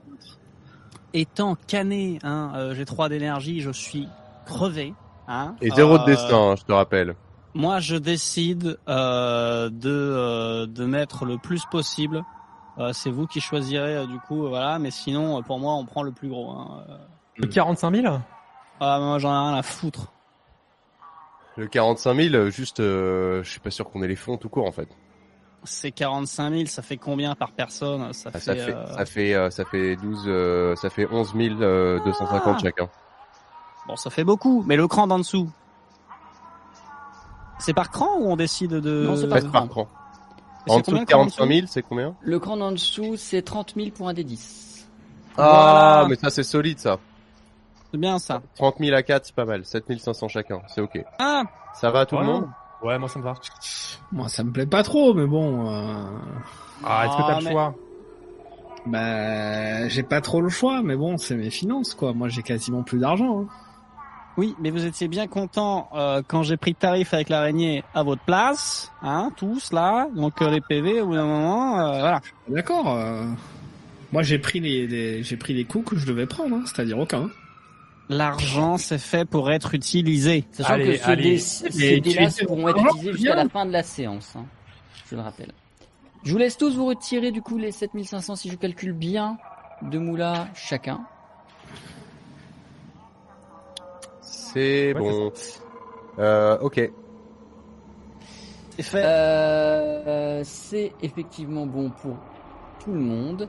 Étant canné, hein, euh, j'ai 3 d'énergie, je suis crevé. Hein, Et zéro de Euh, destin, je te rappelle. Moi, je décide euh, de euh, de mettre le plus possible. Euh, c'est vous qui choisirez euh, du coup, euh, voilà. Mais sinon, euh, pour moi, on prend le plus gros. Hein. Euh, Le 45 000 Ah, moi, j'en ai rien à foutre. Le 45 000, euh, juste, euh, je suis pas sûr qu'on ait les fonds tout court en fait. C'est 45 000, ça fait combien par personne? Ça Ah, fait. ça fait, euh, ça fait, euh, ça fait 12, euh, ça fait 11 euh, 250 Ah. chacun. Bon, ça fait beaucoup. Mais le cran d'en dessous. C'est par cran ou on décide de Non, c'est par par cran. Et En dessous combien de le cran d'en 45 000, c'est combien? Le cran en dessous, c'est 30 000 pour un des 10. Ah, Voilà. mais ça c'est solide ça. C'est bien ça. 30 000 à 4, c'est pas mal. 7 500 chacun, c'est ok. Ah, Ça va tout le monde? Ouais, moi ça me va. Moi, ça me plaît pas trop, mais bon. Euh... Ah, est-ce que t'as Ah, le mais- choix? Bah, j'ai pas trop le choix, mais bon, c'est mes finances, quoi. Moi, j'ai quasiment plus d'argent. hein. oui, mais vous étiez bien content euh, quand j'ai pris tarif avec l'araignée à votre place, hein, tous là. Donc euh, les PV au bout d'un moment, euh, voilà. D'accord. euh, Moi, j'ai pris les, les- j'ai pris les coups que je devais prendre, hein, c'est-à-dire aucun. L'argent c'est fait pour être utilisé. Sachant Allez, que ce allez. dé- Mais ces dés-là étais pourront être utilisés jusqu'à la fin de la séance. hein. Je le rappelle. Je vous laisse tous vous retirer du coup les 7500 si je calcule bien de moula chacun. C'est Ouais, bon. Euh, ok. C'est fait. Euh, c'est effectivement bon pour tout le monde.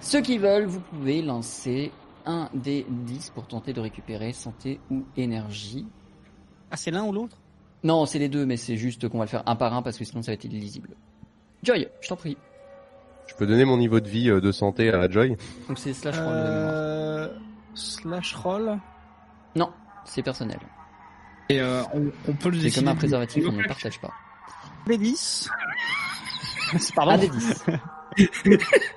Ceux qui veulent, vous pouvez lancer un des 10 pour tenter de récupérer santé ou énergie. Ah, c'est l'un ou l'autre? Non, c'est les deux, mais c'est juste qu'on va le faire un par un parce que sinon ça va être illisible. Joy, je t'en prie. Je peux donner mon niveau de vie euh, de santé à Joy? Donc c'est slash roll de mémoire. euh... Slash roll? Non, c'est personnel. Et euh, on, on peut le C'est comme un préservatif, on ne le partage pas. Des 10. Pardon. Un des 10.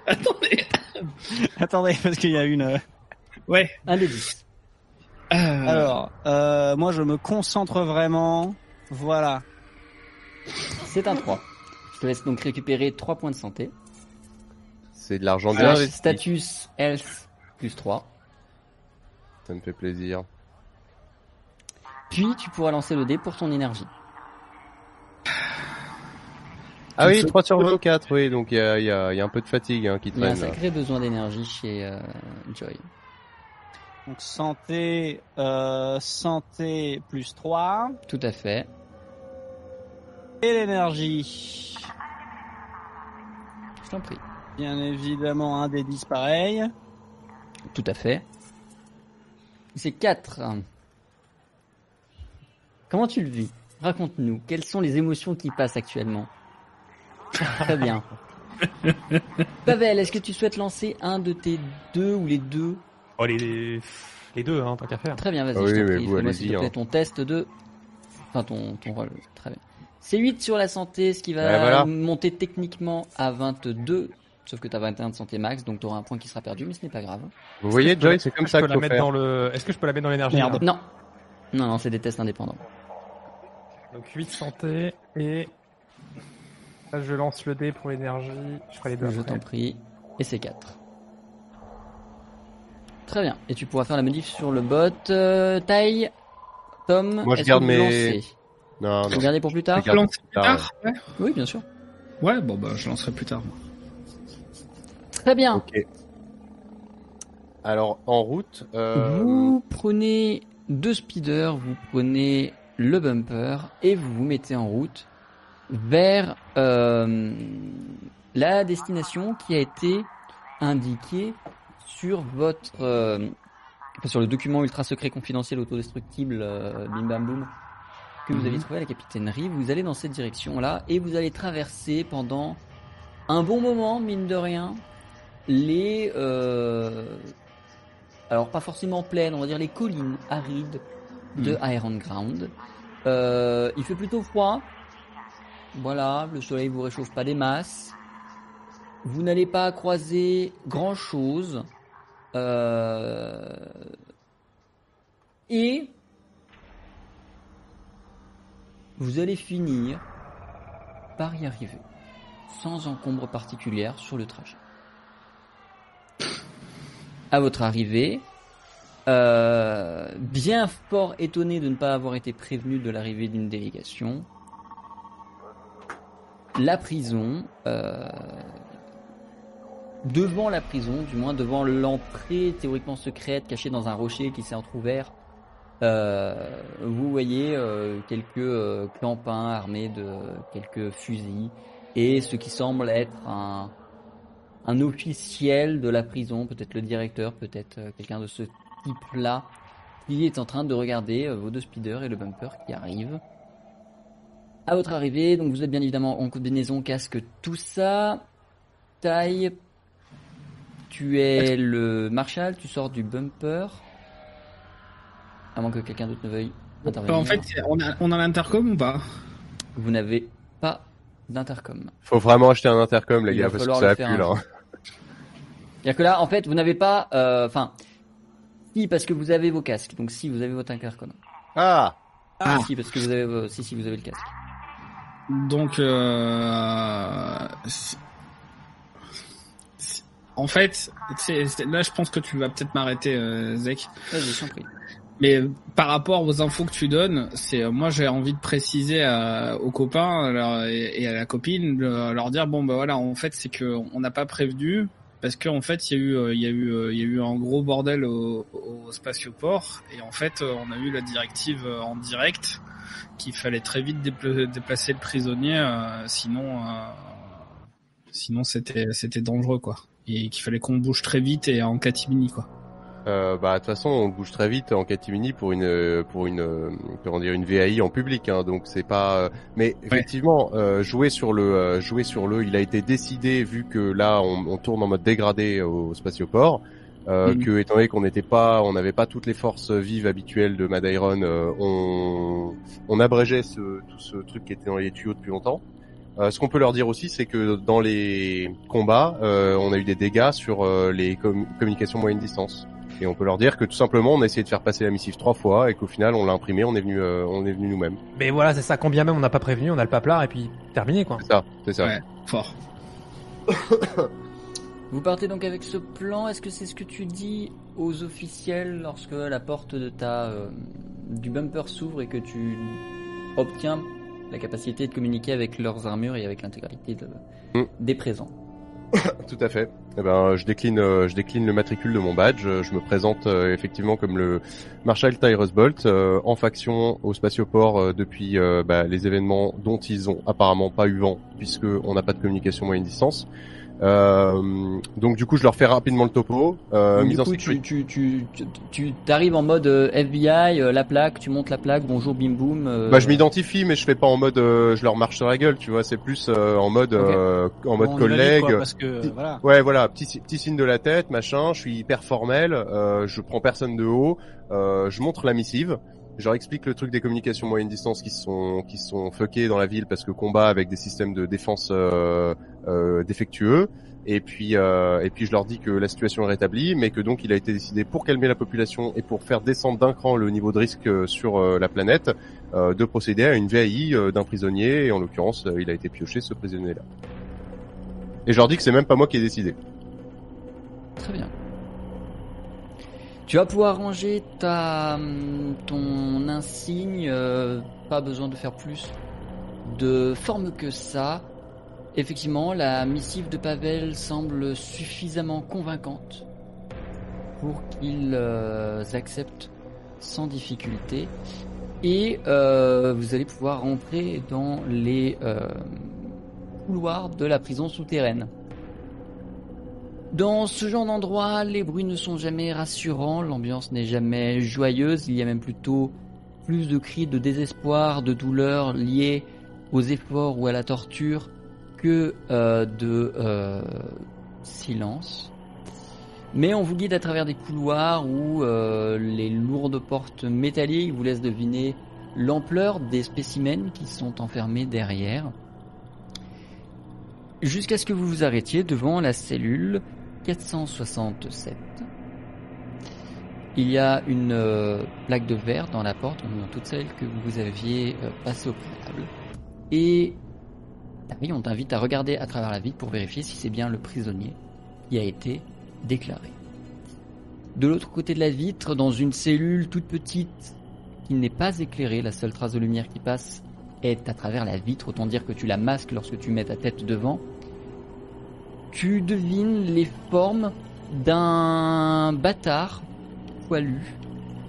Attendez. Attendez, parce qu'il y a une. Euh, Ouais. Un des 10. Euh, Alors, euh, moi je me concentre vraiment. Voilà. C'est un 3. Je te laisse donc récupérer 3 points de santé. C'est de l'argent bien Slash investi. status health plus 3. Ça me fait plaisir. Puis tu pourras lancer le dé pour ton énergie. Ah oui, se- 3 sur 24, oui, donc il y y, y a un peu de fatigue hein, qui Il y a un traîne. là. sacré besoin d'énergie chez euh, Joy. Donc santé, euh, santé plus 3. Tout à fait. Et l'énergie. Je t'en prie. Bien évidemment un des 10 pareil. Tout à fait. C'est 4. Comment tu le vis? Raconte-nous. Quelles sont les émotions qui passent actuellement? Très bien. Pavel, est-ce que tu souhaites lancer un de tes deux ou les deux Oh, les, deux, hein, tant qu'à faire. Très bien, vas-y, Ah je oui, t'en mais prie. Fais-moi s'il te plaît hein. ton test de... Enfin, ton, ton rôle. Très bien. C'est 8 sur la santé, ce qui va Ouais, voilà. monter techniquement à 22. Sauf que tu as 21 de santé max, donc tu auras un point qui sera perdu, mais ce n'est pas grave. Vous voyez, que je Joy, c'est comme est-ce que ça je peux qu'il la faut mettre faire. dans le. Est-ce que je peux la mettre dans l'énergie Merde. là Non. Non, non, c'est des tests indépendants. Donc 8 santé et. Là, je lance le dé pour l'énergie. Je ferai les deux. Je après. t'en prie. Et c'est 4. Très bien. Et tu pourras faire la modif sur le bot. Euh, taille. Tom, Moi, je est-ce garde mes- Non, Vous non. gardez pour plus tard Je plus tard, tard ouais. Oui, bien sûr. ouais, bon bah je lancerai plus tard. Très bien. Ok. Alors, en route, euh, Vous prenez deux speeders, vous prenez le bumper et vous vous mettez en route vers euh, la destination qui a été indiquée sur votre euh, sur le document ultra secret confidentiel autodestructible euh, Bim Bam Boom que vous Mhm. avez trouvé à la capitainerie. Vous allez dans cette direction là et vous allez traverser pendant un bon moment mine de rien les euh, alors pas forcément plaines, on va dire les collines arides de Iron Ground. Euh, il fait plutôt froid. Voilà, le soleil vous réchauffe pas des masses. Vous n'allez pas croiser grand chose. Euh, Et vous allez finir par y arriver, sans encombre particulière sur le trajet. À votre arrivée, euh, bien fort étonné de ne pas avoir été prévenu de l'arrivée d'une délégation, la prison, euh, devant la prison, du moins devant l'entrée théoriquement secrète cachée dans un rocher qui s'est entrouvert, euh, vous voyez euh, quelques euh, clampins armés de quelques fusils et ce qui semble être un, un officiel de la prison, peut-être le directeur, peut-être euh, quelqu'un de ce type-là, qui est en train de regarder euh, vos deux speeders et le bumper qui arrivent. À votre arrivée, donc vous êtes bien évidemment en combinaison, casque, tout ça. Taille, tu es le marshal, tu sors du bumper. À moins que quelqu'un d'autre ne veuille intervenir. En fait, on a, on a l'intercom ou pas? Vous n'avez pas d'intercom. Faut vraiment acheter un intercom, les Il gars, parce que ça plus un là. jour. C'est-à-dire que là, en fait, vous n'avez pas, euh, enfin, si parce que vous avez vos casques, donc si vous avez votre intercom. Ah Ah. Si parce que vous avez, vos- si si vous avez le casque. Donc, euh, en fait, là, je pense que tu vas peut-être m'arrêter, euh, Zek. Mais par rapport aux infos que tu donnes, c'est euh, moi j'ai envie de préciser à- aux copains leur- et, et à la copine, leur dire bon bah voilà, en fait c'est que on n'a pas prévenu parce qu'en fait il y a eu euh, il y a eu euh, il y a eu un gros bordel au, au spatioport et en fait euh, on a eu la directive euh, en direct qu'il fallait très vite dépla- déplacer le prisonnier euh, sinon euh, sinon c'était c'était dangereux quoi et qu'il fallait qu'on bouge très vite et en catimini quoi. Euh, bah de toute façon on bouge très vite en catimini pour une euh, pour une euh, comment dire une VAI en public hein, donc c'est pas euh, mais effectivement euh, jouer sur le euh, jouer sur le il a été décidé vu que là on, on tourne en mode dégradé au spatioport euh, Mhm. que étant donné qu'on n'était pas on n'avait pas toutes les forces vives habituelles de Madairon euh, on on abrégeait ce tout ce truc qui était dans les tuyaux depuis longtemps euh, ce qu'on peut leur dire aussi, c'est que dans les combats, euh, on a eu des dégâts sur euh, les com- communications moyenne distance. Et on peut leur dire que tout simplement, on a essayé de faire passer la missive trois fois et qu'au final, on l'a imprimé, on est venu, euh, on est venu nous-mêmes. Mais voilà, c'est ça. Quand bien même on n'a pas prévenu, on a le paplard et puis terminé quoi. C'est ça, c'est ça. Ouais, fort. Vous partez donc avec ce plan. Est-ce que c'est ce que tu dis aux officiels lorsque la porte de ta euh, du bumper s'ouvre et que tu obtiens la capacité de communiquer avec leurs armures et avec l'intégralité de- Mm. des présents Tout à fait. Eh ben, je décline, euh, je décline le matricule de mon badge. Je me présente euh, effectivement comme le Marshal Tyrus Bolt euh, en faction au spatioport depuis bah, les événements dont ils ont apparemment pas eu vent puisque on n'a pas de communication moyenne distance. Euh, donc du coup, je leur fais rapidement le topo. Euh, mise du coup, tu, tu, tu, tu, tu arrives en mode euh, FBI, euh, la plaque, tu montes la plaque, bonjour, bim boum. euh, Bah, je m'identifie, mais je fais pas en mode, euh, je leur marche sur la gueule, tu vois. C'est plus euh, en mode, euh, en mode collègue. quoi, parce que euh, voilà. Ouais, voilà, petit, petit signe de la tête, machin. Je suis hyper formel. Euh, je prends personne de haut. Euh, je montre la missive. Je leur explique le truc des communications moyenne distance qui sont qui sont fuckés dans la ville parce que combat avec des systèmes de défense euh, euh, défectueux. Et puis euh, et puis je leur dis que la situation est rétablie, mais que donc il a été décidé pour calmer la population et pour faire descendre d'un cran le niveau de risque euh, sur euh, la planète, de procéder à une VAI d'un prisonnier. Et en l'occurrence, il a été pioché ce prisonnier-là. Et je leur dis que c'est même pas moi qui ai décidé. Très bien. Tu vas pouvoir ranger ta, hum, ton insigne, euh, pas besoin de faire plus de forme que ça. Effectivement, la missive de Pavel semble suffisamment convaincante pour qu'ils euh, acceptent sans difficulté. Et euh, vous allez pouvoir rentrer dans les couloirs de la prison souterraine. Dans ce genre d'endroit, les bruits ne sont jamais rassurants, l'ambiance n'est jamais joyeuse, il y a même plutôt plus de cris de désespoir, de douleur liés aux efforts ou à la torture que euh, de euh, silence. Mais on vous guide à travers des couloirs où euh, les lourdes portes métalliques vous laissent deviner l'ampleur des spécimens qui sont enfermés derrière. Jusqu'à ce que vous vous arrêtiez devant la cellule 467 il y a une euh, plaque de verre dans la porte, dans toutes celles que vous aviez euh, passées au préalable. Et oui, on t'invite à regarder à travers la vitre pour vérifier si c'est bien le prisonnier qui a été déclaré. De l'autre côté de la vitre, dans une cellule toute petite qui n'est pas éclairée, la seule trace de lumière qui passe est à travers la vitre, autant dire que tu la masques lorsque tu mets ta tête devant. Tu devines les formes d'un bâtard poilu,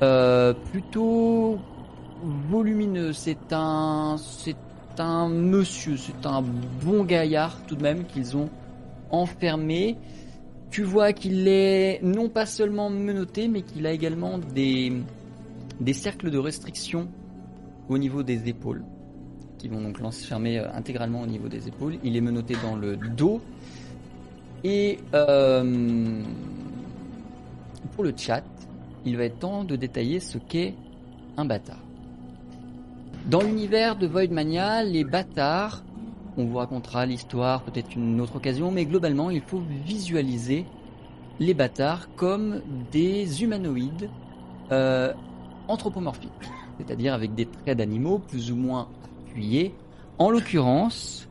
euh, plutôt volumineux. C'est un, c'est un monsieur, c'est un bon gaillard tout de même qu'ils ont enfermé. Tu vois qu'il est non pas seulement menotté, mais qu'il a également des, des cercles de restriction au niveau des épaules, qui vont donc l'enfermer euh, intégralement au niveau des épaules. Il est menotté dans le dos. Et euh, pour le chat, il va être temps de détailler ce qu'est un bâtard. Dans l'univers de Voidmania, les bâtards, on vous racontera l'histoire peut-être une autre occasion, mais globalement, il faut visualiser les bâtards comme des humanoïdes euh, anthropomorphiques, c'est-à-dire avec des traits d'animaux plus ou moins appuyés. En l'occurrence,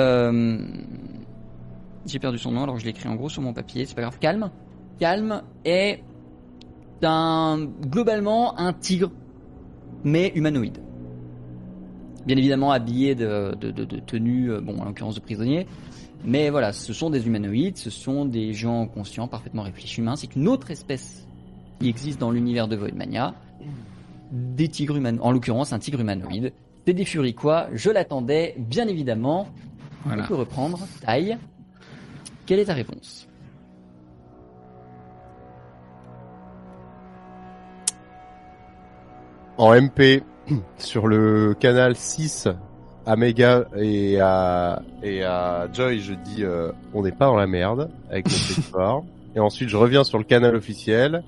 euh, j'ai perdu son nom, alors je l'ai écrit en gros sur mon papier, c'est pas grave. Calme. Calme est un, globalement un tigre, mais humanoïde. Bien évidemment habillé de, de, de, de tenues, euh, bon en l'occurrence de prisonniers, mais voilà, ce sont des humanoïdes, ce sont des gens conscients, parfaitement réfléchis humains. C'est une autre espèce qui existe dans l'univers de Voidmania. Des tigres humanoïdes, en l'occurrence un tigre humanoïde. C'est des furiquois, je l'attendais, bien évidemment. Voilà. On peut reprendre. Taille. Quelle est ta réponse En MP, sur le canal 6, à Mega et à, et à Joy, je dis euh, on n'est pas dans la merde avec notre histoire. Et ensuite, je reviens sur le canal officiel.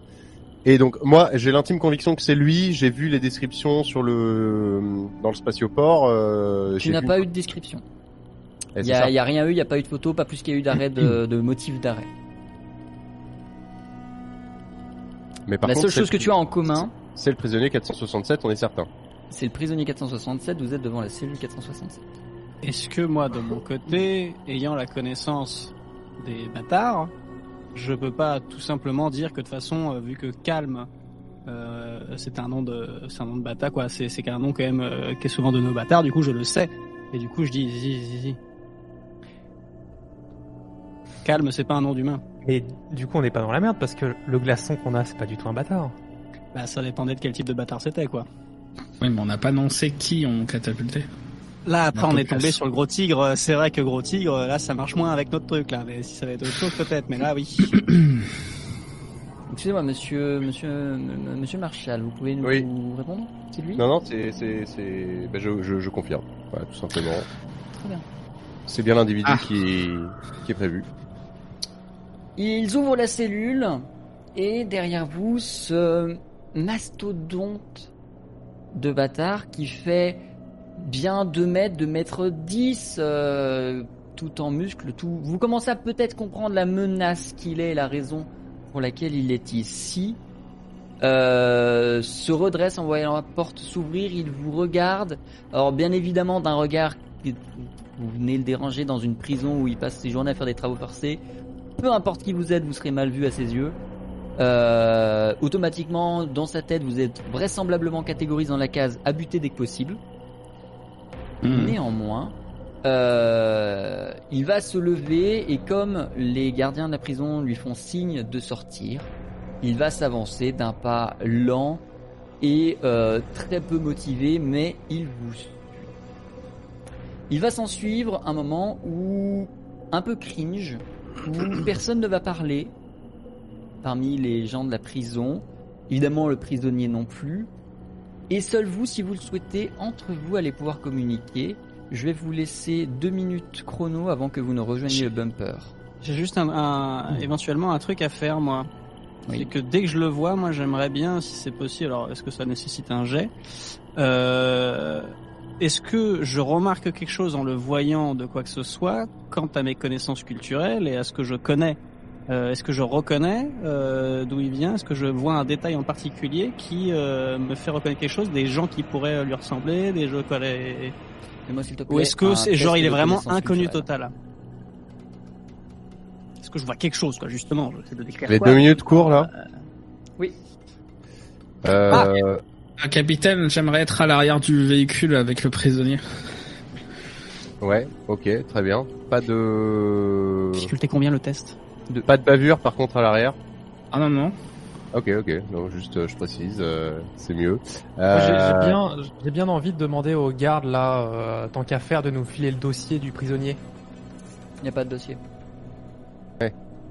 Et donc, moi, j'ai l'intime conviction que c'est lui. J'ai vu les descriptions sur le dans le spatioport. Euh, Tu n'as vu- pas eu de description. Il n'y a, rien eu, il n'y a pas eu de photo, pas plus qu'il y a eu d'arrêt de, de motif d'arrêt. Mais par La contre, seule c'est chose que le- tu as en commun, c'est le prisonnier 467, on est certain. c'est le prisonnier 467, vous êtes devant la cellule 467. Est-ce que moi, de mon côté, ayant la connaissance des bâtards, je peux pas tout simplement dire que de toute façon, euh, vu que Calme, euh, c'est un nom de, c'est un nom de bâtard quoi. C'est, c'est qu'un nom quand même euh, qui est souvent de nos bâtards. Du coup, je le sais. Et du coup, je dis, zi, zi, zi. Calme, c'est pas un nom d'humain. Et du coup, on n'est pas dans la merde parce que le glaçon qu'on a, c'est pas du tout un bâtard. Bah, ça dépendait de quel type de bâtard c'était quoi. Oui, mais on n'a pas annoncé qui on catapulté. Là, après, on est tombé sur le gros tigre. C'est vrai que gros tigre, là, ça marche moins avec notre truc, là. Mais si ça va être autre chose, peut-être. Mais là, oui. Excusez-moi, monsieur, monsieur, m- monsieur Marshall, vous pouvez nous Oui. répondre C'est lui Non, non, c'est, c'est, c'est, ben, je, je, je confirme. Voilà, tout simplement. Très bien. C'est bien l'individu Ah. qui qui est prévu. Ils ouvrent la cellule et derrière vous, ce mastodonte de bâtard qui fait bien 2 mètres, 2 mètres 10, euh, tout en muscles, tout. Vous commencez à peut-être comprendre la menace qu'il est la raison pour laquelle il est ici. Euh, se redresse en voyant la porte s'ouvrir, il vous regarde. Alors bien évidemment d'un regard, vous venez le déranger dans une prison où il passe ses journées à faire des travaux forcés peu importe qui vous êtes, vous serez mal vu à ses yeux. Euh, automatiquement, dans sa tête, vous êtes vraisemblablement catégorisé dans la case à buter dès que possible. Hmm. Néanmoins, euh, il va se lever et comme les gardiens de la prison lui font signe de sortir, il va s'avancer d'un pas lent et euh, très peu motivé, mais il vous suit. Il va s'en suivre un moment où un peu cringe, où personne ne va parler parmi les gens de la prison. Évidemment, le prisonnier non plus. Et seul vous, si vous le souhaitez, entre vous allez pouvoir communiquer. Je vais vous laisser deux minutes chrono avant que vous ne rejoigniez le bumper. J'ai juste un, un- éventuellement un truc à faire, moi. Oui. C'est que dès que je le vois, moi, j'aimerais bien, si c'est possible, alors est-ce que ça nécessite un jet euh, Est-ce que je remarque quelque chose en le voyant de quoi que ce soit quant à mes connaissances culturelles et à ce que je connais? Euh, est-ce que je reconnais euh, d'où il vient? Est-ce que je vois un détail en particulier qui euh, me fait reconnaître quelque chose Des gens qui pourraient lui ressembler Des jeux quoi les... Fais-moi, s'il te plaît, Ou est-ce que c'est genre il est vraiment inconnu culturelle. total? Est-ce que je vois quelque chose quoi justement? De Les quoi. deux? minutes courent là? Oui. Euh, Ah, capitaine, j'aimerais être à l'arrière du véhicule avec le prisonnier. ouais, ok, très bien. Pas de, Difficulté combien le test pas de bavure par contre à l'arrière. Ah non, non. Ok, ok. Non, juste, euh, je précise, euh, c'est mieux. J'ai Euh, bien, j'ai bien envie de demander aux gardes là, euh, tant qu'à faire, de nous filer le dossier du prisonnier. Il n'y a pas de dossier.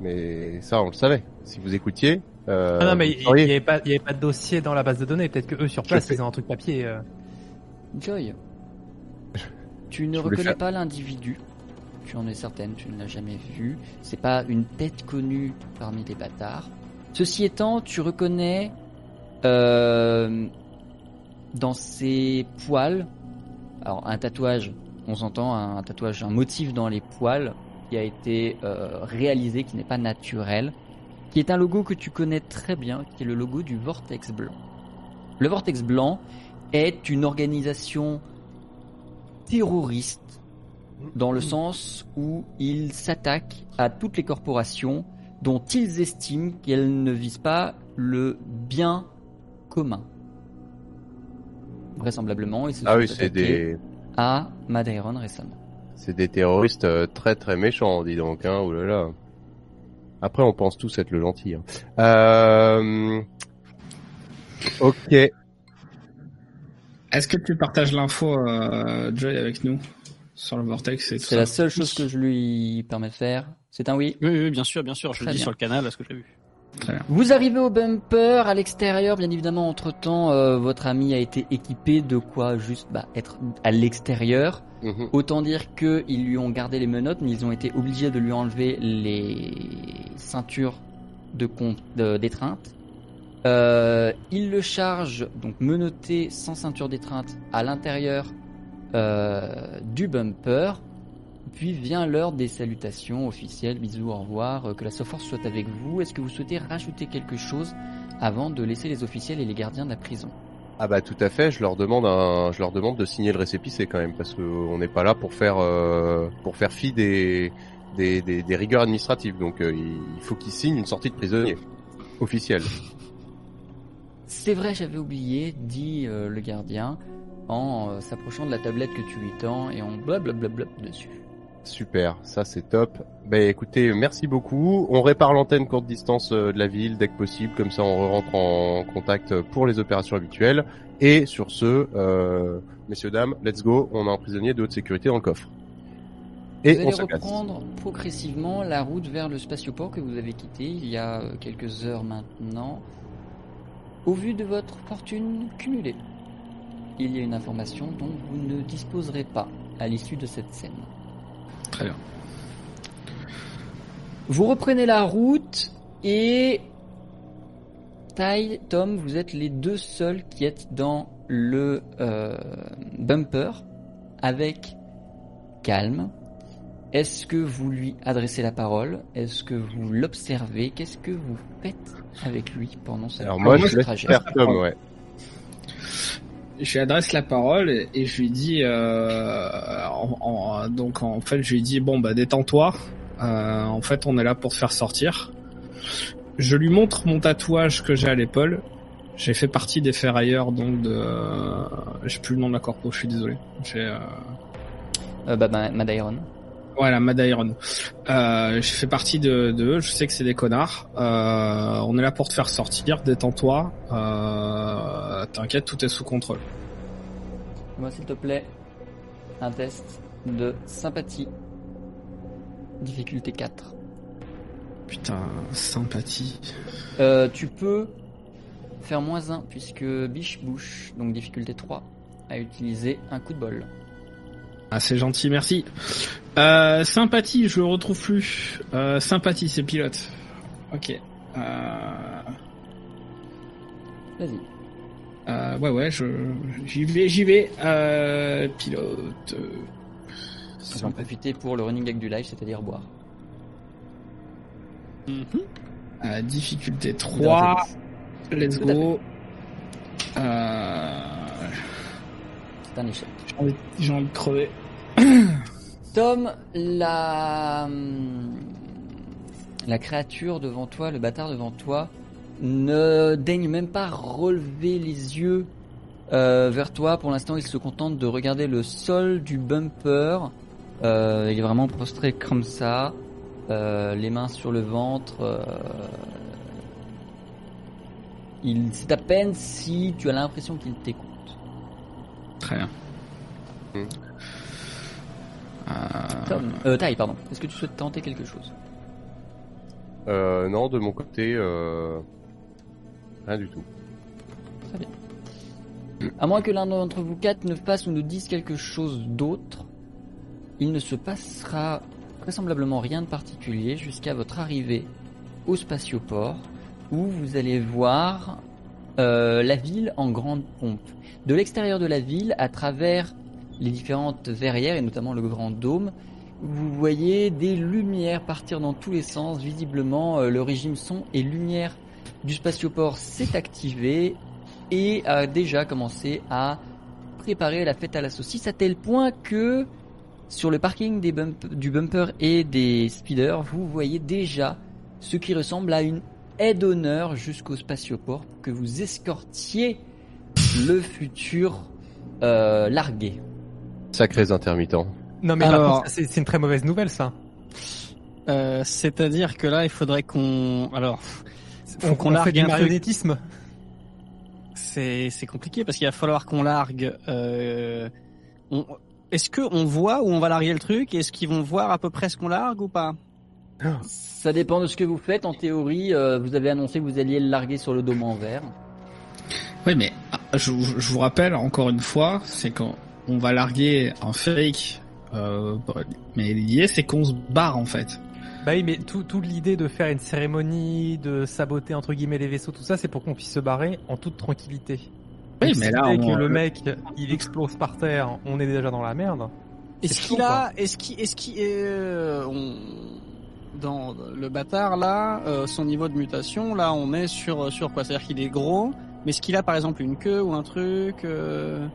Mais ça, on le savait. Si vous écoutiez. Euh, ah non, mais il n'y avait pas, avait de dossier dans la base de données. Peut-être que eux sur place, ils ont un truc papier. euh. Joy, tu ne reconnais faire- pas l'individu. Tu en es certaine, tu ne l'as jamais vu. C'est pas une tête connue parmi les bâtards. Ceci étant, tu reconnais euh, dans ses poils, alors un tatouage, on s'entend, un tatouage, un motif dans les poils qui a été euh, réalisé, qui n'est pas naturel, qui est un logo que tu connais très bien, qui est le logo du Vortex Blanc. Le Vortex Blanc est une organisation terroriste dans le sens où il s'attaque à toutes les corporations dont ils estiment qu'elles ne visent pas le bien commun. Vraisemblablement, ils se Ah sont oui, attaqués des, à Madeiron récemment. c'est des terroristes euh, très très méchants, dis donc. Hein, oulala. Après, on pense tous être le gentil. Hein. Euh... Ok. Est-ce que tu partages l'info, euh, Joy, avec nous sur le vortex C'est la seule chose que je lui permets de faire. C'est un oui? Oui, oui, bien sûr, bien sûr. Je Très le dis bien. sur le canal, parce que j'ai vu? Vous arrivez au bumper, à l'extérieur, bien évidemment, entre-temps, euh, votre ami a été équipé de quoi juste bah, être à l'extérieur. Mhm. Autant dire qu'ils lui ont gardé les menottes, mais ils ont été obligés de lui enlever les ceintures de d'étreinte. Euh, ils le chargent, donc menotté sans ceinture d'étreinte, à l'intérieur euh, du bumper. Puis vient l'heure des salutations officielles. Bisous, au revoir. euh, Que la Soforce soit avec vous. Est-ce que vous souhaitez rajouter quelque chose avant de laisser les officiels et les gardiens de la prison? Ah bah tout à fait. Je leur demande un, je leur demande de signer le récépissé quand même parce que on n'est pas là pour faire euh, pour faire fi des des, des, des rigueurs administratives. Donc euh, il faut qu'ils signent une sortie de prisonnier officielle. C'est vrai, j'avais oublié, dit euh, le gardien en euh, s'approchant de la tablette que tu lui tends et en blablabla dessus. Super, ça c'est top. Ben écoutez, merci beaucoup. On répare l'antenne courte distance euh, de la ville dès que possible, comme ça on rentre en contact pour les opérations habituelles. Et sur ce, euh, messieurs dames, let's go. On a un prisonnier de haute sécurité dans le coffre. Et vous on allez se casse. reprendre progressivement la route vers le spatioport que vous avez quitté il y a euh, quelques heures maintenant. Au vu de votre fortune cumulée, il y a une information dont vous ne disposerez pas à l'issue de cette scène. Très bien. Vous reprenez la route et Tai, Tom, vous êtes les deux seuls qui êtes dans le euh, bumper avec calme. Est-ce que vous lui adressez la parole? Est-ce que vous l'observez? Qu'est-ce que vous faites avec lui pendant ce Alors moi, je trajet? faire Tom, ouais. Je lui adresse la parole et, je lui dis, euh, donc en fait, je lui dis bon bah détends-toi. Euh, en fait, on est là pour te faire sortir. Je lui montre mon tatouage que j'ai à l'épaule. J'ai fait partie des ferrailleurs donc de, j'ai plus le nom de la corpo, je suis désolé. J'ai euh, Euh, bah, bah, Madairon. Voilà, Madairon. Euh, j'ai fait partie de, de eux, je sais que c'est des connards. Euh, on est là pour te faire sortir, détends-toi. Euh, T'inquiète, tout est sous contrôle. Moi, s'il te plaît, un test de sympathie. Difficulté 4. Putain, sympathie. Tu peux faire moins 1 puisque Biche Bouche, donc difficulté 3, a utilisé un coup de bol. Ah, c'est gentil, merci. Euh, sympathie, je le retrouve plus. Euh, sympathie, c'est pilote. Ok. Euh, Vas-y. euh, ouais, ouais, je, j'y vais, j'y vais. Pilote. On va en profiter pour le running gag du live, c'est-à-dire boire. Euh, difficulté Dans 3. tes Let's go. C'est un échec. j'ai envie- j'ai envie de crever. Tom, la... la créature devant toi, le bâtard devant toi, ne daigne même pas relever les yeux euh, vers toi. Pour l'instant, il se contente de regarder le sol du bumper. Euh, il est vraiment prostré comme ça, euh, les mains sur le ventre. euh, il, c'est à peine si tu as l'impression qu'il t'écoute. Très bien. Hmm. Euh, Tom, euh, Ty, pardon. Est-ce que tu souhaites tenter quelque chose? Euh, non, de mon côté, euh... rien du tout. À moins que l'un d'entre vous quatre ne fasse ou ne dise quelque chose d'autre, il ne se passera vraisemblablement rien de particulier jusqu'à votre arrivée au spatioport où vous allez voir euh, la ville en grande pompe. De l'extérieur de la ville, à travers les différentes verrières et notamment le grand dôme, vous voyez des lumières partir dans tous les sens. Visiblement, euh, le régime son et lumière du spatioport s'est activé et a déjà commencé à préparer la fête à la saucisse à tel point que sur le parking du bumper et des speeders, vous voyez déjà ce qui ressemble à une aide d'honneur jusqu'au spatioport pour que vous escortiez le futur euh, largué. Sacrés intermittents. Non mais Alors- par contre, c'est une très mauvaise nouvelle ça. Euh, C'est-à-dire que là, il faudrait qu'on... Alors, Faut qu'on on largue fait du marionnettisme. c'est c'est compliqué parce qu'il va falloir qu'on largue... Euh, on- Est-ce que on voit où on va larguer le truc? Est-ce qu'ils vont voir à peu près ce qu'on largue ou pas? Ça dépend de ce que vous faites. En théorie, euh, vous avez annoncé que vous alliez le larguer sur le dôme en verre. Oui, mais ah, je, vous- je vous rappelle encore une fois, c'est quand on va larguer un fake, euh, mais l'idée c'est qu'on se barre en fait. Bah oui, mais tout, toute l'idée de faire une cérémonie, de saboter entre guillemets les vaisseaux, tout ça, c'est pour qu'on puisse se barrer en toute tranquillité. Oui, Donc, mais là, on- que le mec il explose par terre, on est déjà dans la merde. Est-ce qu'il a, est-ce qu'il, est-ce qu'il, euh, on, dans le bâtard là, euh, son niveau de mutation, là, on est sur sur quoi? C'est-à-dire qu'il est gros, mais est-ce qu'il a par exemple une queue ou un truc, euh,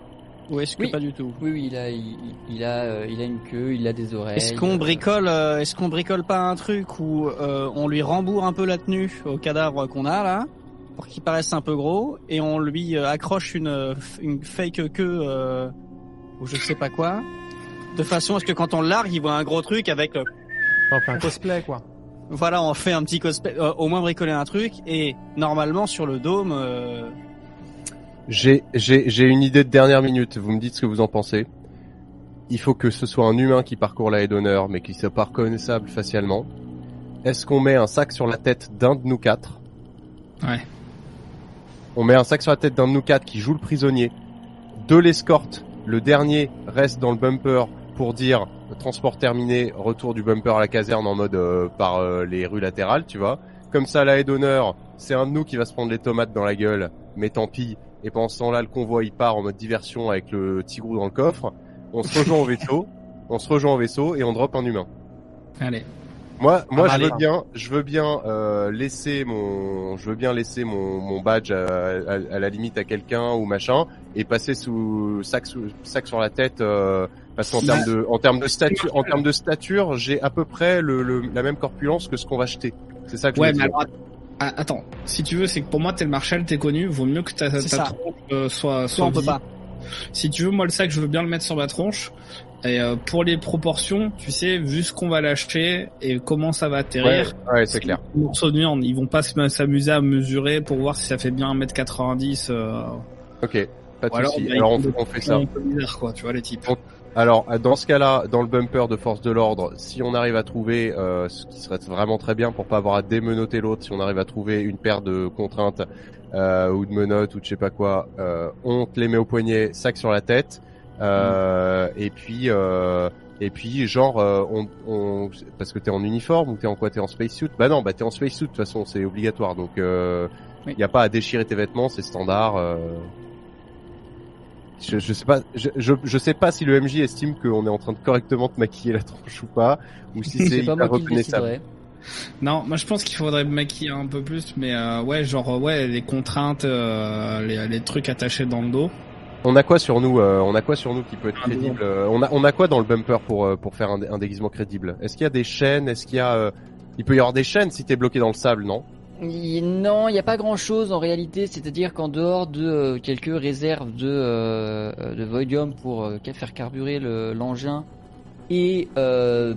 ou est-ce que Oui. pas du tout Oui, oui, il a, il, il a, euh, il a une queue, il a des oreilles. Est-ce qu'on euh, bricole, euh, est-ce qu'on bricole pas un truc où euh, on lui rembourre un peu la tenue au cadavre qu'on a là, pour qu'il paraisse un peu gros, et on lui accroche une une fake queue euh, ou je sais pas quoi, de façon à ce que quand on le largue, il voit un gros truc avec fait un cosplay quoi. Voilà, on fait un petit cosplay, euh, au moins bricoler un truc, et normalement sur le dôme, euh, J'ai, j'ai, j'ai une idée de dernière minute. Vous me dites ce que vous en pensez. Il faut que ce soit un humain qui parcourt la haie d'honneur, mais qui soit pas reconnaissable facialement. Est-ce qu'on met un sac sur la tête d'un de nous quatre Ouais. On met un sac sur la tête d'un de nous quatre qui joue le prisonnier. De l'escorte. Le dernier reste dans le bumper pour dire transport terminé, retour du bumper à la caserne en mode euh, par euh, les rues latérales, tu vois. Comme ça, la haie d'honneur, c'est un de nous qui va se prendre les tomates dans la gueule, mais tant pis. Et pendant ce temps-là, le convoi il part en mode diversion avec le tigrou dans le coffre. On se rejoint au vaisseau, on se rejoint au vaisseau et on drop un humain. Allez. Moi, moi, bah, je veux allez. bien, je veux bien euh, laisser mon, je veux bien laisser mon, mon badge à, à, à la limite à quelqu'un ou machin et passer sous sac, sous, sac sur la tête. Euh, parce qu'en termes de, en termes de stature, en termes de stature, j'ai à peu près le, le- la même corpulence que ce qu'on va acheter. C'est ça que Ouais, je veux mais dire. alors, ah, attends. Si tu veux, c'est que pour moi, t'es le Marshall, t'es connu. Vaut mieux que ta, ta tronche euh, soit, soit on peut pas. Si tu veux, moi, le sac, je veux bien le mettre sur ma tronche. Et euh, pour les proportions, tu sais, vu ce qu'on va lâcher et comment ça va atterrir, ouais, c'est clair. les morceaux de viande, ils vont pas se- s'amuser à mesurer pour voir si ça fait bien 1m90. Euh... Ok, pas de Ou alors, bah, on, on fait ça. Un peu bizarre, quoi, tu vois, les types. Alors, dans ce cas-là, dans le bumper de force de l'ordre, si on arrive à trouver, euh, ce qui serait vraiment très bien pour pas avoir à démenoter l'autre, si on arrive à trouver une paire de contraintes euh, ou de menottes ou de je sais pas quoi, euh, on te les met au poignet, sac sur la tête, euh, et puis euh, et puis genre euh, on, on parce que t'es en uniforme ou t'es en quoi t'es en spacesuit? Bah non, bah t'es en spacesuit de toute façon, c'est obligatoire, donc euh, Oui. y a pas à déchirer tes vêtements, c'est standard. Je, je sais pas, je, je, je sais pas si le MJ estime qu'on est en train de correctement te maquiller la tronche ou pas, ou si c'est hyper reconnaissable. Non, moi je pense qu'il faudrait maquiller un peu plus, mais euh, ouais, genre euh, ouais, les contraintes, euh, les, les trucs attachés dans le dos. On a quoi sur nous euh, On a quoi sur nous qui peut être crédible euh, On a on a quoi dans le bumper pour pour faire un, un déguisement crédible? Est-ce qu'il y a des chaînes? Est-ce qu'il y a euh, Il peut y avoir des chaînes si t'es bloqué dans le sable, non? Non, il n'y a pas grand chose en réalité, c'est-à-dire qu'en dehors de euh, quelques réserves de, euh, de Voidium pour euh, faire carburer le- l'engin et euh,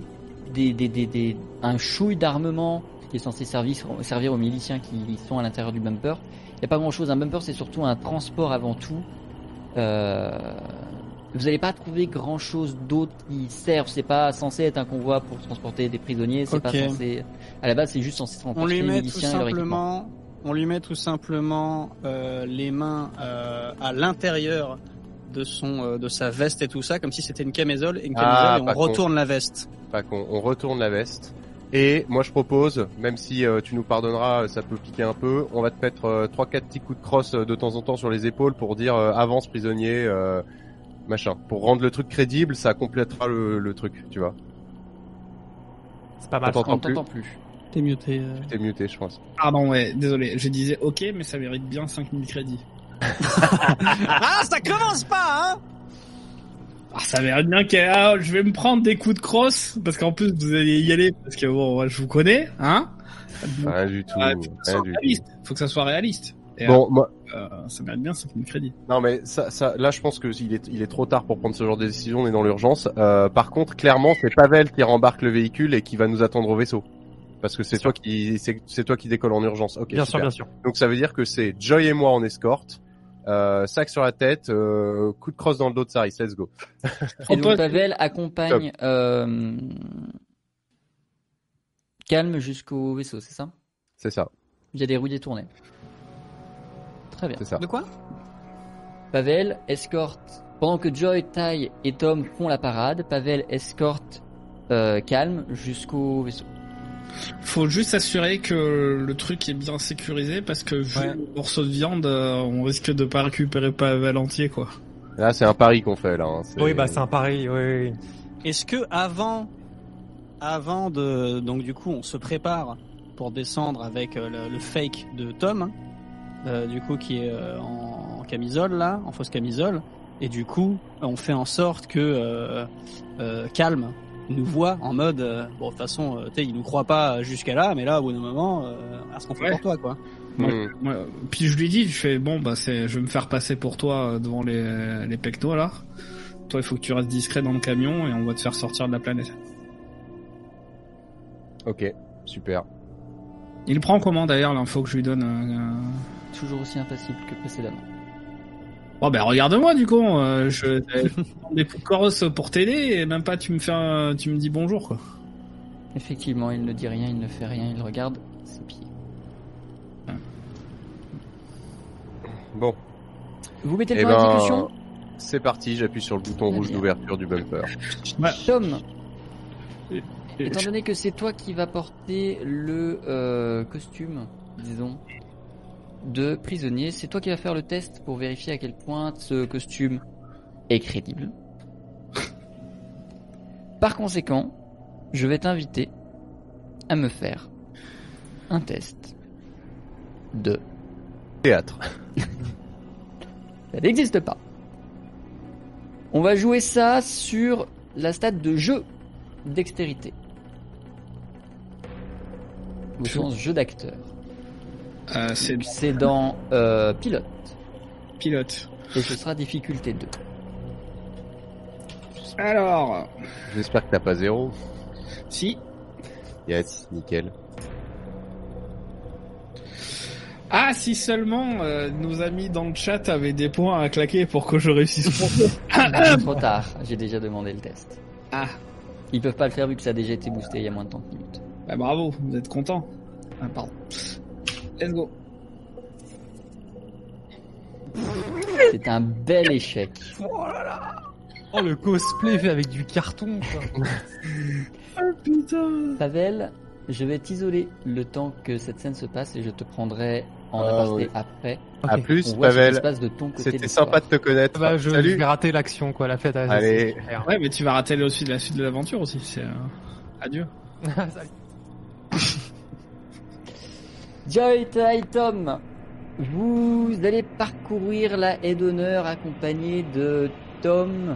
des, un chouille d'armement qui est censé servir, servir aux miliciens qui sont à l'intérieur du bumper, il n'y a pas grand chose. Un bumper c'est surtout un transport avant tout. Vous n'allez pas trouver grand chose d'autre qui serve. C'est pas censé être un convoi pour transporter des prisonniers. C'est pas censé. À la base, c'est juste censé On transporter lui les met tout miliciens et leur équipement. simplement, on lui met tout simplement euh, les mains euh, à l'intérieur de son, euh, de sa veste et tout ça, comme si c'était une camisole, une camisole Ah, et on pas con. retourne la veste. Pas qu'on on retourne la veste. Et moi je propose, même si euh, tu nous pardonneras, ça peut piquer un peu, on va te mettre euh, trois quatre petits coups de crosse euh, de temps en temps sur les épaules pour dire euh, avance prisonnier, euh, machin, pour rendre le truc crédible, ça complétera le, le truc, tu vois. C'est pas mal. T'entends On plus t'entend plus. T'es muté. euh. T'es muté, je pense. Pardon, ouais, désolé, je disais ok, mais ça mérite bien 5000 crédits. ah, ça commence pas, hein Ah, ça mérite bien que ah, je vais me prendre des coups de crosse, parce qu'en plus vous allez y aller, parce que bon, moi, je vous connais, hein Rien du tout. Ah, faut que soit réaliste. Faut que ça soit réaliste. Et, Bon, moi, euh, ça mérite bien 5000 crédits. non mais ça, ça, là je pense que il est, il est trop tard pour prendre ce genre de décision, on est dans l'urgence. Euh, par contre, clairement, c'est Pavel qui rembarque le véhicule et qui va nous attendre au vaisseau. Parce que c'est toi qui, c'est c'est toi qui décolle en urgence. Ok. Bien sûr, bien sûr. Donc ça veut dire que c'est Joy et moi en escorte, euh, sac sur la tête, euh, coup de crosse dans le dos de Saris. Let's go. Et donc Pavel accompagne euh, Calme jusqu'au vaisseau, c'est ça? C'est ça, Il y a des roues détournées. Très bien. c'est ça. De quoi? Pavel escorte, pendant que Joy, Ty et Tom font la parade, Pavel escorte euh, Calme jusqu'au vaisseau. Faut juste s'assurer que le truc est bien sécurisé, parce que vu Ouais. le morceau de viande, euh, on risque de pas récupérer Pavel entier, quoi. Là c'est un pari qu'on fait là. hein. C'est- Oui, bah c'est un pari. Oui, oui. Est-ce que avant, avant de, donc du coup, on se prépare pour descendre avec euh, le, le fake de Tom, du coup qui est euh, en, en camisole là, en fausse camisole, et du coup, on fait en sorte que euh, euh, Calme nous voit en mode, euh, bon de toute façon, euh, tu sais, il nous croit pas jusqu'à là, mais là, au bout d'un moment, euh, à ce qu'on fait Ouais. pour toi, quoi. Puis je lui dis, je fais bon bah c'est, je vais me faire passer pour toi euh, devant les les pectos là. Toi il faut que tu restes discret dans le camion et on va te faire sortir de la planète. Ok, super. Il prend comment d'ailleurs l'info que je lui donne euh, Toujours aussi impassible que précédemment. Bon ben regarde-moi du coup, euh, je des coups pour t'aider et même pas tu me fais, un- tu me dis bonjour quoi. Effectivement, il ne dit rien, il ne fait rien, il regarde ses pieds. Bon, Vous mettez le Eh plan ben, d'exécution c'est parti. J'appuie sur le bouton rouge d'ouverture du bumper. Tom, étant donné que c'est toi qui vas porter le euh, costume, disons, de prisonnier, c'est toi qui vas faire le test pour vérifier à quel point ce costume est crédible. Par conséquent, je vais t'inviter à me faire un test de... Théâtre. Ça n'existe pas. On va jouer ça sur la stade de jeu dextérité. Au sens jeu d'acteur. Euh, c'est dans euh, pilote. pilote. Et ce sera difficulté 2. Alors, J'espère que t'as pas zéro. si. Yes, nickel. Ah, si seulement euh, nos amis dans le chat avaient des points à claquer pour que je réussisse mon jeu. Trop tard, j'ai déjà demandé le test. Ah, Ils peuvent pas le faire vu que ça a déjà été boosté il y a moins de 30 minutes. bah bravo, vous êtes content. Ah, pardon. Let's go. C'est un bel échec. Oh, le cosplay fait avec du carton, quoi. Putain. Pavel, je vais t'isoler le temps que cette scène se passe et je te prendrai en Ah, aparté oui. après. À Ok. plus, Pavel. passe de ton côté. C'était de sympa de te connaître. Bah, je, je Salut. vais rater l'action, quoi. La fête à Allez. Ouais, mais tu vas rater aussi la suite de l'aventure aussi. C'est euh, adieu. Salut. Joy, Tom, vous allez parcourir la haie d'honneur accompagné de Tom,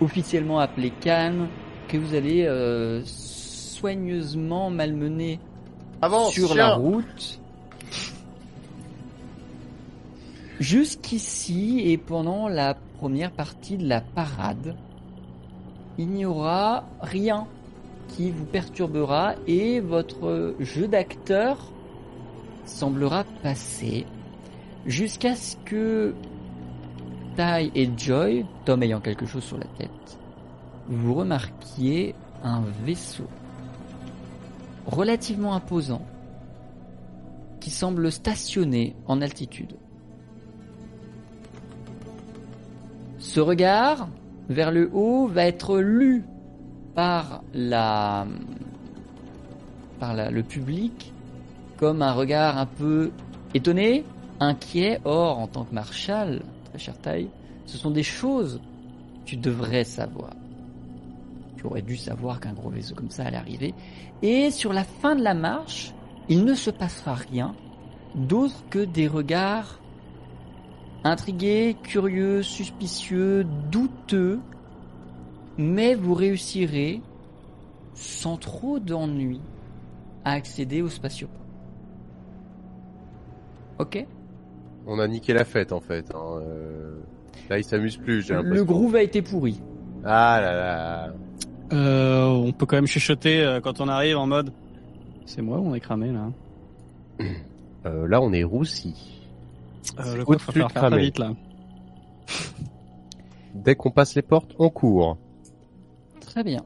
officiellement appelé Khan, que vous allez euh, soigneusement malmener Avance, sur chien. la route. Jusqu'ici et pendant la première partie de la parade, il n'y aura rien qui vous perturbera et votre jeu d'acteur semblera passer jusqu'à ce que Tai et Joy, Tom ayant quelque chose sur la tête, vous remarquiez un vaisseau relativement imposant qui semble stationné en altitude. Ce regard vers le haut va être lu par la par le public comme un regard un peu étonné, inquiet. Or, en tant que marshal, très cher taille, ce sont des choses que tu devrais savoir. Tu aurais dû savoir qu'un gros vaisseau comme ça allait arriver. Et sur la fin de la marche, il ne se passera rien d'autre que des regards intrigués, curieux, suspicieux, douteux, mais vous réussirez sans trop d'ennui à accéder au spatioport. Ok On a niqué la fête en fait. hein, euh. Là, il s'amuse plus, j'ai Le groove a été pourri. Ah là là. Euh, on peut quand même chuchoter euh, quand on arrive en mode. C'est moi ou on est cramé là Euh, là, on est roussi. euh, Le faire, cramé. vite là. Dès qu'on passe les portes, on court. Très bien.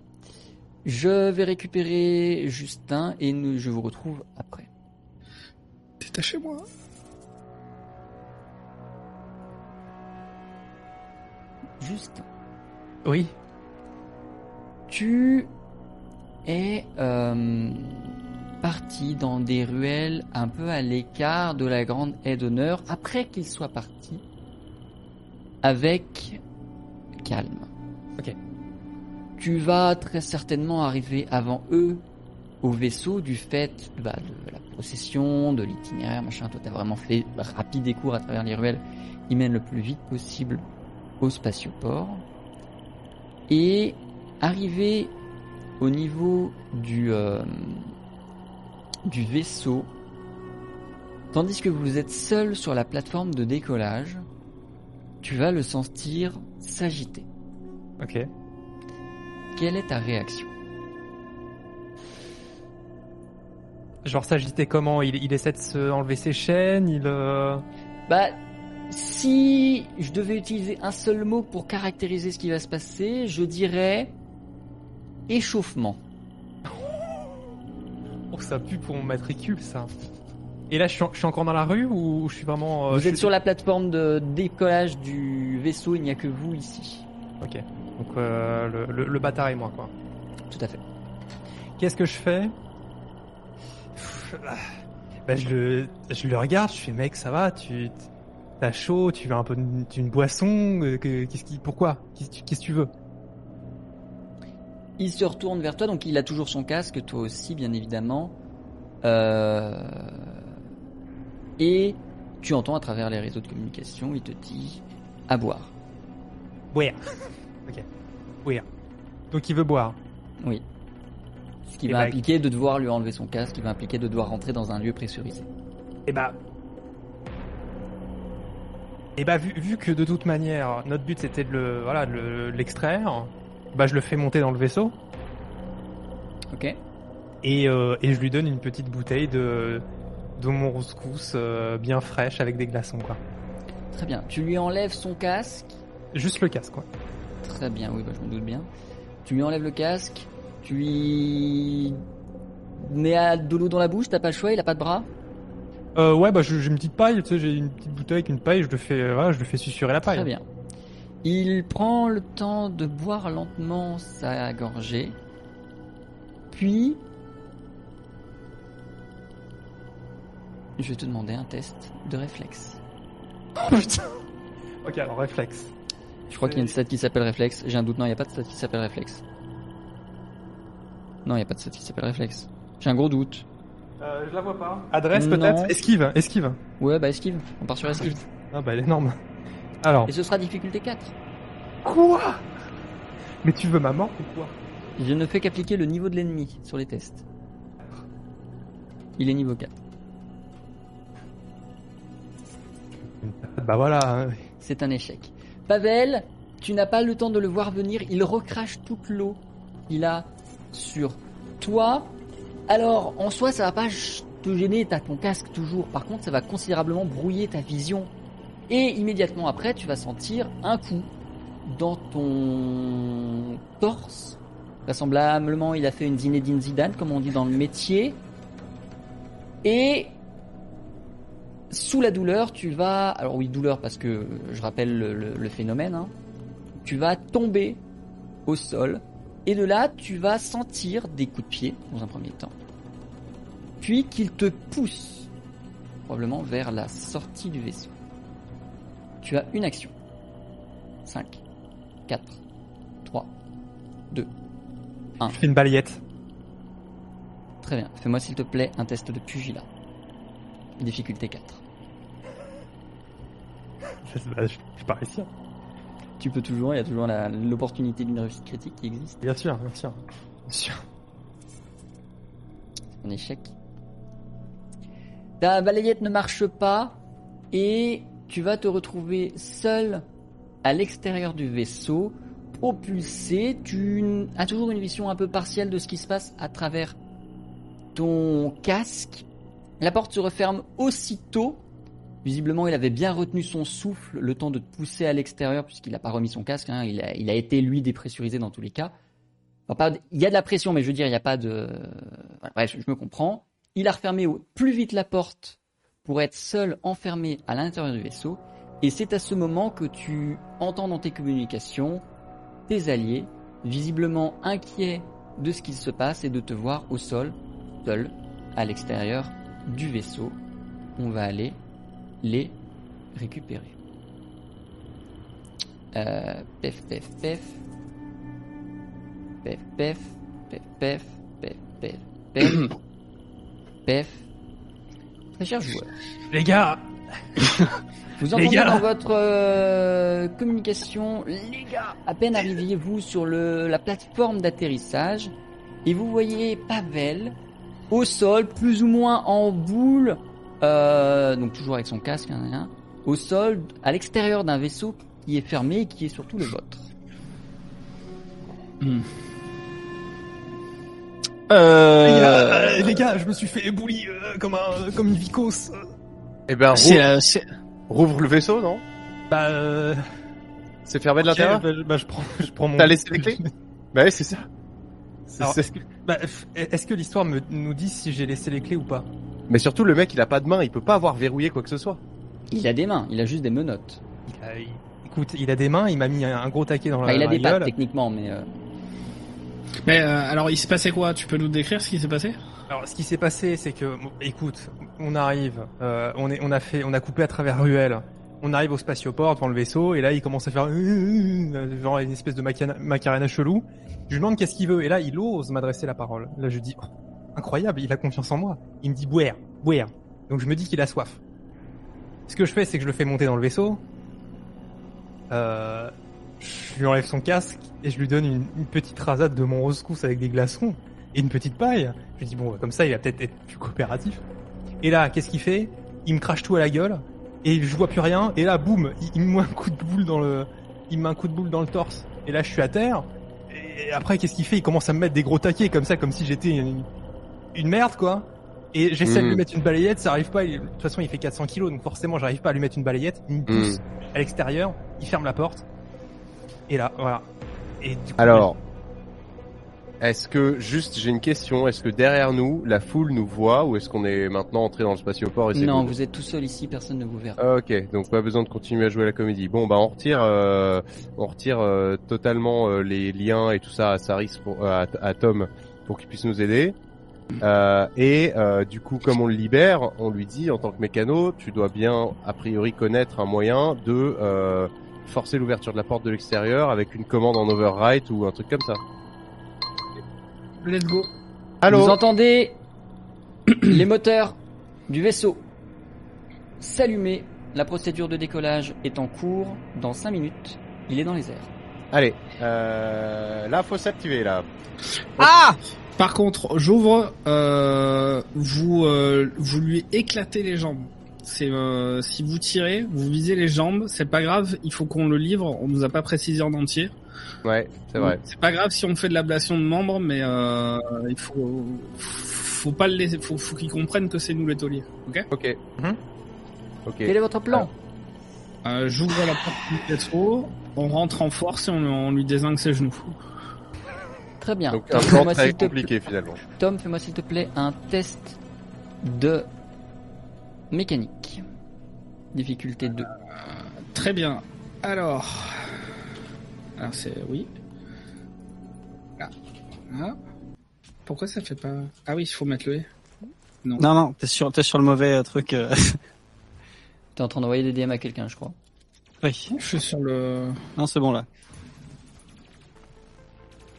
Je vais récupérer Justin et nous, je vous retrouve après. Détachez-moi. Justin, Oui. tu es euh, parti dans des ruelles un peu à l'écart de la grande haie d'honneur après qu'il soit parti avec calme. Ok. Tu vas très certainement arriver avant eux au vaisseau du fait bah, de la procession, de l'itinéraire, machin. Toi, t'as vraiment fait rapide et court à travers les ruelles. Ils mènent le plus vite possible au spatioport. Et arrivé au niveau du, euh, du vaisseau, tandis que vous êtes seul sur la plateforme de décollage, tu vas le sentir s'agiter. Ok. Quelle est ta réaction? Genre s'agiter comment? Il, il essaie de se enlever ses chaînes, il... euh, Bah, si je devais utiliser un seul mot pour caractériser ce qui va se passer, je dirais échauffement. Oh, ça pue pour mon matricule, ça. Et là, je suis, en- je suis encore dans la rue ou je suis vraiment... euh, vous êtes suis- sur la plateforme de décollage du vaisseau, il n'y a que vous ici. Ok. Donc euh, le, le, le bâtard et moi, quoi. Tout à fait. Qu'est-ce que je fais? Bah, je, le, je le regarde, je fais mec, ça va, tu t'as chaud, tu veux un peu une, une boisson, euh, que- qu'est-ce qui, pourquoi? Qu'est-ce que tu- veux? Il se retourne vers toi, donc il a toujours son casque, toi aussi, bien évidemment. Euh... Et tu entends à travers les réseaux de communication, il te dit à boire. Boire. ok. Boire. Donc il veut boire. Oui. Ce qui Eh va ben, impliquer de devoir lui enlever son casque, qui va impliquer de devoir rentrer dans un lieu pressurisé. Et bah. Et bah vu, vu que de toute manière notre but c'était de le voilà de le- de l'extraire, bah je le fais monter dans le vaisseau Ok et, euh, et je lui donne une petite bouteille de de mon rouscous euh, bien fraîche avec des glaçons quoi. Très bien. Tu lui enlèves son casque? Juste le casque quoi. Très bien, oui, bah, je me doute bien. Tu lui enlèves le casque. Tu lui mets à- de l'eau dans la bouche. T'as pas le choix. Il a pas de bras? Euh, ouais bah j'ai une petite paille, tu sais j'ai une petite bouteille avec une paille, je le fais euh, voilà, je le fais susurrer la paille. Très bien. Il prend le temps de boire lentement sa gorgée. Puis, je vais te demander un test de réflexe. Putain. Ok alors réflexe. Je crois qu'il y a une stat qui s'appelle réflexe. J'ai un doute. Non, il n'y a pas de stat qui s'appelle réflexe. Non, il n'y a pas de stat qui s'appelle réflexe. J'ai un gros doute. Euh, je la vois pas. Adresse Non. peut-être Esquive, esquive. Ouais, bah esquive. On part sur esquive. Ah bah elle est énorme. Alors. Et ce sera difficulté 4. Quoi? Mais tu veux ma mort ou quoi? Je ne fais qu'appliquer le niveau de l'ennemi sur les tests. Il est niveau 4. Bah voilà. hein. C'est un échec. Pavel, tu n'as pas le temps de le voir venir. Il recrache toute l'eau qu'il a sur toi. Alors, en soi, ça va pas te gêner. T'as ton casque toujours. Par contre, ça va considérablement brouiller ta vision. Et immédiatement après, tu vas sentir un coup dans ton torse. Vraisemblablement, il a fait une Zinedine Zidane, comme on dit dans le métier. Et sous la douleur, tu vas... Alors oui, douleur parce que je rappelle le, le- le phénomène. hein. Tu vas tomber au sol. Et de là, tu vas sentir des coups de pied dans un premier temps. Puis qu'il te pousse probablement vers la sortie du vaisseau. Tu as une action. 5, 4, 3, 2. Je fais une balayette. Très bien. Fais-moi s'il te plaît un test de pugilat. Difficulté 4. Bah, je je vais pas réussir. Tu peux toujours, il y a toujours l'opportunité d'une réussite critique qui existe. Bien sûr, bien sûr. Bien sûr. Un échec. Ta balayette ne marche pas et tu vas te retrouver seul à l'extérieur du vaisseau, propulsé. Tu as toujours une vision un peu partielle de ce qui se passe à travers ton casque. La porte se referme aussitôt. Visiblement, il avait bien retenu son souffle le temps de pousser à l'extérieur puisqu'il n'a pas remis son casque. hein. Il, a, été, lui, dépressurisé dans tous les cas. Il y a de la pression, mais je veux dire, il n'y a pas de... Bref, je me comprends. Il a refermé au plus vite la porte pour être seul enfermé à l'intérieur du vaisseau. Et c'est à ce moment que tu entends dans tes communications tes alliés, visiblement inquiets de ce qu'il se passe et de te voir au sol, seul, à l'extérieur du vaisseau. On va aller les récupérer. Euh, pef, pef, pef. Pef, pef, pef, pef, pef, pef, pef, pef. Très cher joueur. Les gars, Vous Les entendez gars dans votre euh, communication, les gars, à peine arriviez-vous sur le, la plateforme d'atterrissage et vous voyez Pavel au sol, plus ou moins en boule, euh, donc toujours avec son casque, hein, hein, au sol, à l'extérieur d'un vaisseau qui est fermé et qui est surtout le vôtre. Euh, les gars, euh, les gars, je me suis fait éboulir euh, comme un, comme une vicose. Eh ben, rouvre, le vaisseau, non? Bah, euh, C'est fermé de l'intérieur? bah, je- bah, je prends, je prends mon. T'as laissé les clés? Bah ouais, c'est ça. Est-ce que, bah, est-ce que l'histoire me, nous dit si j'ai laissé les clés ou pas? Mais surtout, le mec, il a pas de main, il peut pas avoir verrouillé quoi que ce soit. Il a des mains, il a juste des menottes. il a, il- Écoute, il a des mains, il m'a mis un, un gros taquet dans la, Enfin, il a des pattes techniquement, mais euh, Mais euh, alors, il s'est passé quoi? Tu peux nous décrire ce qui s'est passé? Alors, ce qui s'est passé, c'est que, écoute, on arrive, euh, on est, on a fait, on a coupé à travers ruelle. On arrive au spatioport devant le vaisseau et là il commence à faire genre une espèce de macarena chelou. Je lui demande qu'est-ce qu'il veut et là il ose m'adresser la parole. Là je dis oh, incroyable, il a confiance en moi. Il me dit boire, boire. Donc je me dis qu'il a soif. Ce que je fais c'est que je le fais monter dans le vaisseau. Euh, je lui enlève son casque et je lui donne une, petite rasade de mon rose-cousse avec des glaçons et une petite paille. Je lui dis bon comme ça il va peut-être être plus coopératif. Et là qu'est-ce qu'il fait? Il me crache tout à la gueule et je vois plus rien et là boum il me met un coup de boule dans le il me met un coup de boule dans le torse et là je suis à terre et après qu'est-ce qu'il fait? Il commence à me mettre des gros taquets comme ça comme si j'étais une, une merde quoi et j'essaie de lui mettre une balayette ça arrive pas il- de toute façon il fait 400 kilos donc forcément j'arrive pas à lui mettre une balayette il me pousse à l'extérieur il ferme la porte et là voilà et du coup, Alors, est-ce que, juste, j'ai une question, est-ce que derrière nous, la foule nous voit ou est-ce qu'on est maintenant entré dans le spatioport et c'est non, vous êtes tout seul ici, personne ne vous verra. Ok, donc pas besoin de continuer à jouer la comédie. Bon, bah on retire, euh, on retire euh, totalement euh, les liens et tout ça à Saris, pour, euh, à, à Tom, pour qu'il puisse nous aider. Euh, et euh, du coup, comme on le libère, on lui dit en tant que mécano, tu dois bien a priori connaître un moyen de euh, forcer l'ouverture de la porte de l'extérieur avec une commande en overwrite ou un truc comme ça. Let's go. Allô Vous entendez Les moteurs du vaisseau s'allumer. La procédure de décollage est en cours. Dans 5 minutes, il est dans les airs. Allez, euh, là, faut s'activer, là. Ah Par contre, j'ouvre, euh, vous, euh, vous lui éclatez les jambes. C'est euh, si vous tirez, vous visez les jambes, c'est pas grave. Il faut qu'on le livre. On nous a pas précisé en entier. Ouais, c'est vrai. C'est pas grave si on fait de l'ablation de membres, mais euh, il faut, faut pas le laisser. Faut, faut qu'ils comprennent que c'est nous les tauliers. Ok? Ok. Mhm. Ok. Quel est votre plan? Euh, J'ouvre la porte du métro. On rentre en force et on, on lui désingue ses genoux. Très bien. Donc Tom, un plan fais-moi, très s'il te compliqué finalement. Tom, fais-moi s'il te plaît un test de mécanique. Difficulté 2. Très bien. Alors, alors c'est oui. Ah. Ah. Pourquoi ça fait pas Ah oui, il faut mettre le. Non. Non, non, t'es sur, t'es sur le mauvais euh, truc. euh. T'es en train d'envoyer des DM à quelqu'un, je crois. oui. Je suis sur le. Non, c'est bon là.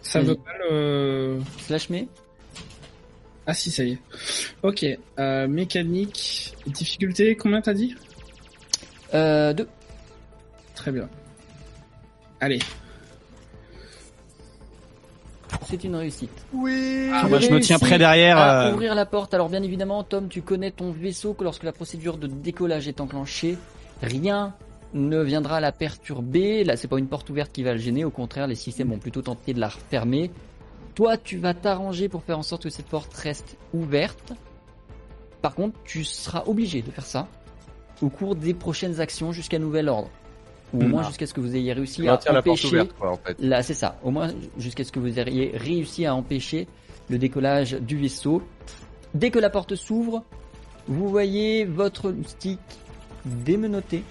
Ça veut pas le. Slash me Ah si, ça y est. Ok. Euh, mécanique. Difficulté, combien t'as dit? Euh, 2. Très bien. Allez. C'est une réussite. Oui. Ah, bah, je me tiens près derrière. à euh, ouvrir la porte. Alors bien évidemment, Tom, tu connais ton vaisseau que lorsque la procédure de décollage est enclenchée, rien ne viendra la perturber. Là, c'est pas une porte ouverte qui va le gêner. Au contraire, les systèmes vont plutôt tenter de la refermer. Toi, tu vas t'arranger pour faire en sorte que cette porte reste ouverte. Par contre, tu seras obligé de faire ça au cours des prochaines actions jusqu'à nouvel ordre. Ou au moins jusqu'à ce que vous ayez réussi à Maintient la porte empêcher ouverte, quoi, en fait. Là, c'est ça. Au moins, jusqu'à ce que vous ayez réussi à empêcher le décollage du vaisseau. Dès que la porte s'ouvre, vous voyez votre stick démenotté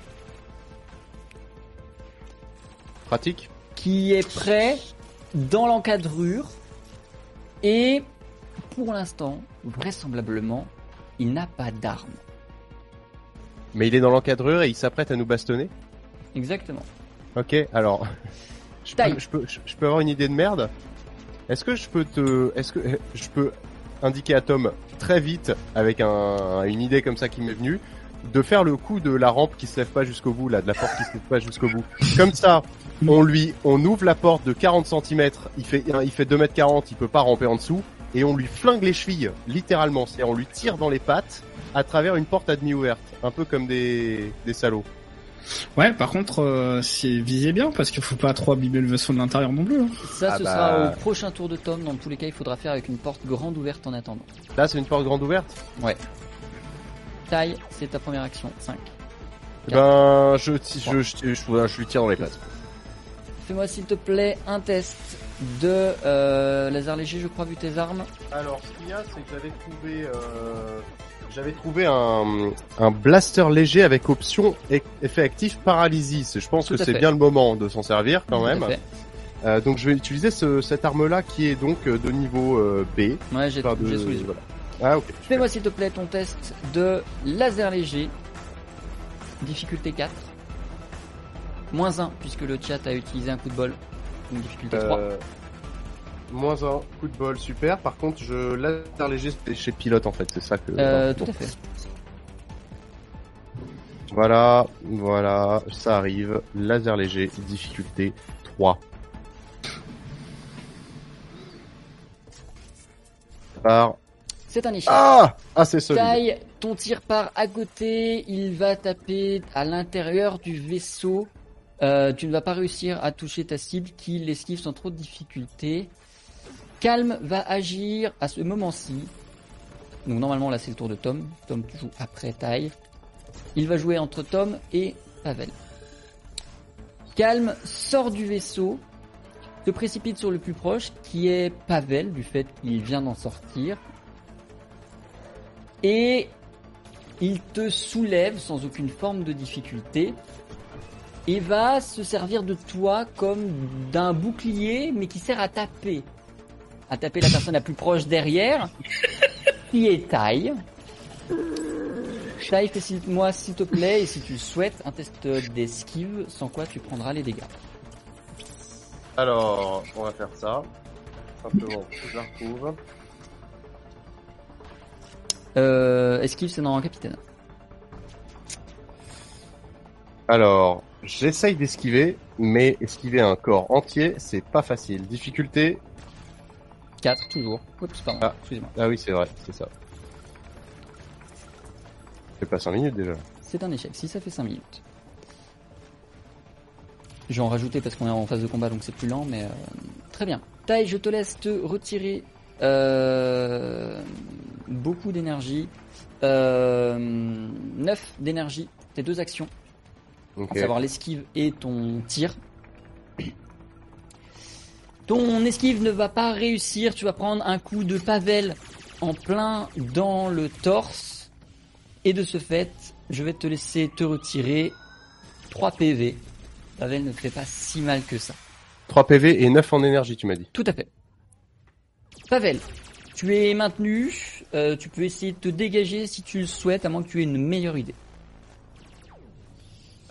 Pratique. qui est prêt dans l'encadrure. Et pour l'instant, vraisemblablement, il n'a pas d'arme. Mais il est dans l'encadreur et il s'apprête à nous bastonner. Exactement. Ok, alors. Je peux, je, peux, je- je peux avoir une idée de merde Est-ce que je peux te. Est-ce que je peux indiquer à Tom très vite, avec un, une idée comme ça qui m'est venue, de faire le coup de la rampe qui se lève pas jusqu'au bout, là, de la porte qui se lève pas jusqu'au bout. Comme ça, on lui, on ouvre la porte de 40 cm, il fait, il fait 2 m 40, il peut pas ramper en dessous, et on lui flingue les chevilles, littéralement. C'est-à-dire, on lui tire dans les pattes à travers une porte à demi ouverte. Un peu comme des, des salauds. Ouais, par contre, euh, c'est visez bien parce qu'il faut pas trop abîmer le vaisseau de l'intérieur non plus. hein. Ça, Ah ce bah. sera au prochain tour de Tom. Dans tous les cas, il faudra faire avec une porte grande ouverte en attendant. Là, c'est une porte grande ouverte? Taille, c'est ta première action. 5. Ben, je, je, je, je, je, je lui tire dans les pattes. Fais-moi s'il te plaît un test de euh, laser léger, je crois, vu tes armes. Alors, ce qu'il y a, c'est que j'avais trouvé, euh, j'avais trouvé un, un blaster léger avec option e- effet actif paralysie. Je pense Tout que c'est bien le moment de s'en servir quand Tout même. Euh, donc, je vais utiliser ce, cette arme-là qui est donc de niveau B. Ouais, j'ai Enfin, de- sous les yeux. voilà. Ah. Fais-moi s'il te plaît ton test de laser léger. Difficulté 4. Moins 1, puisque le chat a utilisé un coup de bol. Donc difficulté 3. Euh, moins un coup de bol, super. Par contre, je laser léger c'était chez pilote en fait, c'est ça que. Euh, tout à fait. Voilà, voilà, ça arrive. Laser léger, difficulté 3. Par... C'est un échec. Ah Ah, c'est solide. Taille, ton tir part à côté, il va taper à l'intérieur du vaisseau. Euh, tu ne vas pas réussir à toucher ta cible qui l'esquive sans trop de difficulté. Calme va agir à ce moment-ci. Donc normalement là c'est le tour de Tom. Tom tu joues après Taille. Il va jouer entre Tom et Pavel. Calme sort du vaisseau, se précipite sur le plus proche qui est Pavel du fait qu'il vient d'en sortir et il te soulève sans aucune forme de difficulté et va se servir de toi comme d'un bouclier mais qui sert à taper à taper la personne la plus proche derrière qui est Taille Taille fais-moi s'il te plaît et si tu le souhaites un test d'esquive sans quoi tu prendras les dégâts Alors, on va faire ça. Simplement, je la retrouve. Euh, esquive, c'est dans capitaine. Alors, j'essaye d'esquiver, mais esquiver un corps entier, c'est pas facile. Difficulté 4, toujours. Oups, pardon, Ah. excusez-moi. Ah oui, c'est vrai, c'est ça. C'est pas 5 minutes déjà. C'est un échec. Si ça fait 5 minutes. Je vais en rajouter parce qu'on est en phase de combat donc c'est plus lent, mais euh, très bien. Tai, je te laisse te retirer euh, beaucoup d'énergie. Euh, 9 d'énergie, tes deux actions, À savoir l'esquive et ton tir. Ton esquive ne va pas réussir, tu vas prendre un coup de pavel en plein dans le torse. Et de ce fait, je vais te laisser te retirer 3 PV. Pavel ne fait pas si mal que ça. 3 PV et 9 en énergie, tu m'as dit. Tout à fait. Pavel, tu es maintenu. euh, tu peux essayer de te dégager si tu le souhaites, à moins que tu aies une meilleure idée.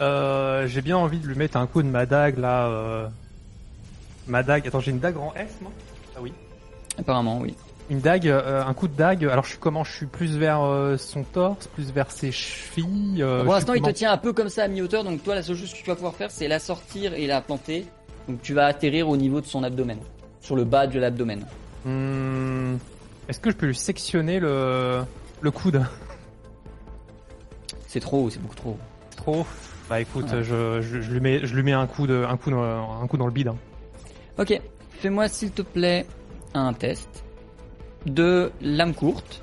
Euh, j'ai bien envie de lui mettre un coup de ma dague là. Euh... Ma dague. Attends, j'ai une dague en S moi Ah oui. Apparemment, oui. Une dague, euh, un coup de dague. Alors je suis comment Je suis plus vers euh, son torse, plus vers ses chevilles. euh, Pour l'instant, il te tient un peu comme ça à mi-hauteur, donc toi, la seule chose que tu vas pouvoir faire, c'est la sortir et la planter. Donc tu vas atterrir au niveau de son abdomen, sur le bas de l'abdomen. Hmm, Est-ce que je peux lui sectionner le le coude? C'est trop haut, c'est beaucoup trop haut. Trop Bah écoute, Ouais. je, je, je lui mets je lui mets un coup de un coup dans, un coup dans le bide. hein. Ok, fais-moi s'il te plaît un test de lame courte.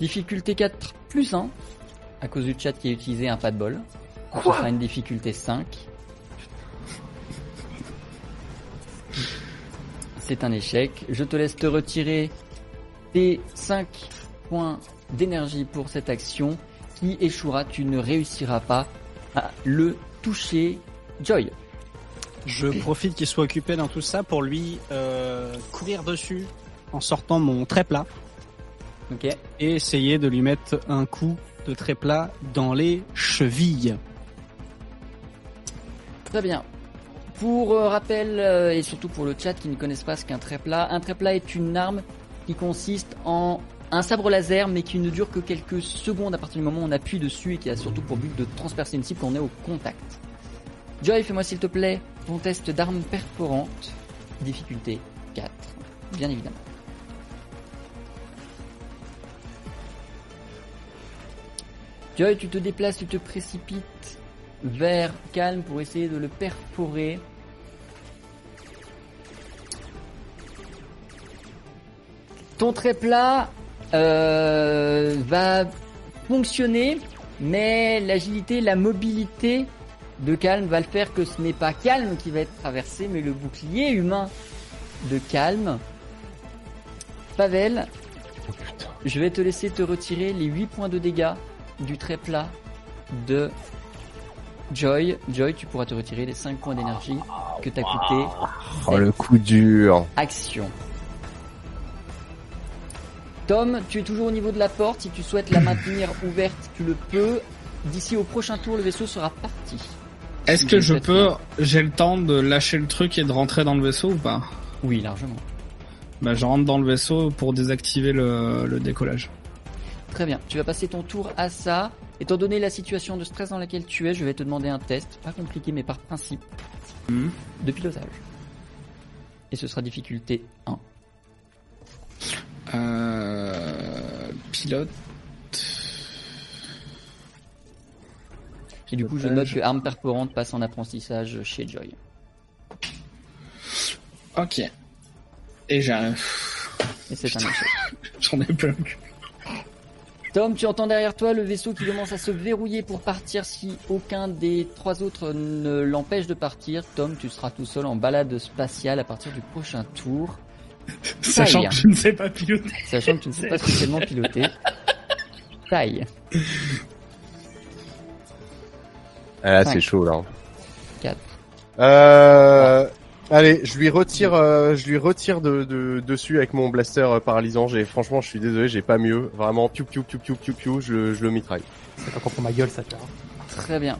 Difficulté 4 plus 1, à cause du chat qui a utilisé un pas de bol. Ce sera une difficulté 5. C'est un échec. Je te laisse te retirer tes 5 points d'énergie pour cette action qui échouera. Tu ne réussiras pas à le toucher. Joy. Je profite qu'il soit occupé dans tout ça pour lui euh, courir dessus en sortant mon tréplat Ok. et essayer de lui mettre un coup de tréplat dans les chevilles. Très bien. Pour euh, rappel, euh, et surtout pour le chat qui ne connaissent pas ce qu'un tréplat, un tréplat est une arme qui consiste en un sabre laser mais qui ne dure que quelques secondes à partir du moment où on appuie dessus et qui a surtout pour but de transpercer une cible quand on est au contact. Joy, fais-moi s'il te plaît ton test d'arme perforante, difficulté 4, bien évidemment. Joy, tu te déplaces, tu te précipites vers Calme pour essayer de le perforer. Ton tréplat euh, va fonctionner, mais l'agilité, la mobilité de Calme va le faire que ce n'est pas Calme qui va être traversé, mais le bouclier humain de Calme. Pavel, je vais te laisser te retirer les 8 points de dégâts du tréplat de Joy. Joy, tu pourras te retirer les 5 points d'énergie que t'as coûté Oh, le coup dur. action. Tom, tu es toujours au niveau de la porte. Si tu souhaites la maintenir ouverte, tu le peux. D'ici au prochain tour, le vaisseau sera parti. Est-ce que je peux, j'ai le temps de lâcher le truc et de rentrer dans le vaisseau ou pas Oui, largement. Bah je rentre dans le vaisseau pour désactiver le, le décollage. Très bien. Tu vas passer ton tour à ça. Étant donné la situation de stress dans laquelle tu es, je vais te demander un test, pas compliqué mais par principe, Hmm. de pilotage. Et ce sera difficulté 1. Euh, pilote. Et du coup, je note que arme perforante passe en apprentissage chez Joy. Ok. Et j'arrive. Et c'est un échec. J'en ai plein. Tom, tu entends derrière toi le vaisseau qui commence à se verrouiller pour partir si aucun des trois autres ne l'empêche de partir. Tom, tu seras tout seul en balade spatiale à partir du prochain tour, Sachant que je ne sais pas piloter. sachant que tu ne sais pas spécialement piloter. Taille. Ah, là, c'est chaud, là. 4. Euh... Allez, je lui retire, euh, je lui retire de, de dessus avec mon blaster euh, paralysant. J'ai, franchement, je suis désolé, j'ai pas mieux. Vraiment, piou piou piou piou piou piou, je, je le mitraille. C'est pas contre ma gueule ça vois. Très bien.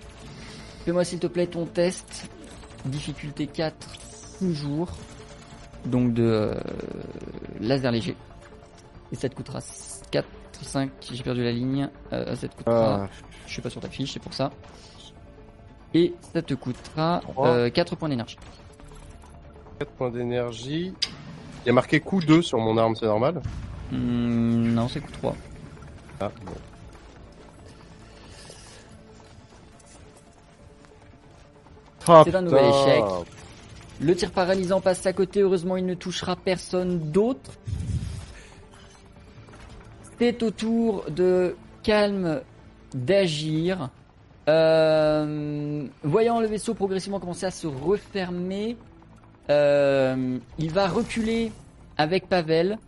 Fais-moi s'il te plaît ton test. Difficulté 4, toujours. Donc de euh, laser léger. Et ça te coûtera 4 5, j'ai perdu la ligne. Euh, ça te coûtera. Ah, Je suis pas sur ta fiche, c'est pour ça. Et ça te coûtera Trois. euh, 4 points d'énergie. 4 points d'énergie. Il y a marqué coup 2 sur mon arme, c'est normal? Hmm, non, c'est coût 3. Ah, bon. C'est un nouvel échec. Le tir paralysant passe à côté, heureusement il ne touchera personne d'autre. C'est au tour de Calme d'agir. Euh, voyant le vaisseau progressivement commencer à se refermer, euh, il va reculer avec Pavel,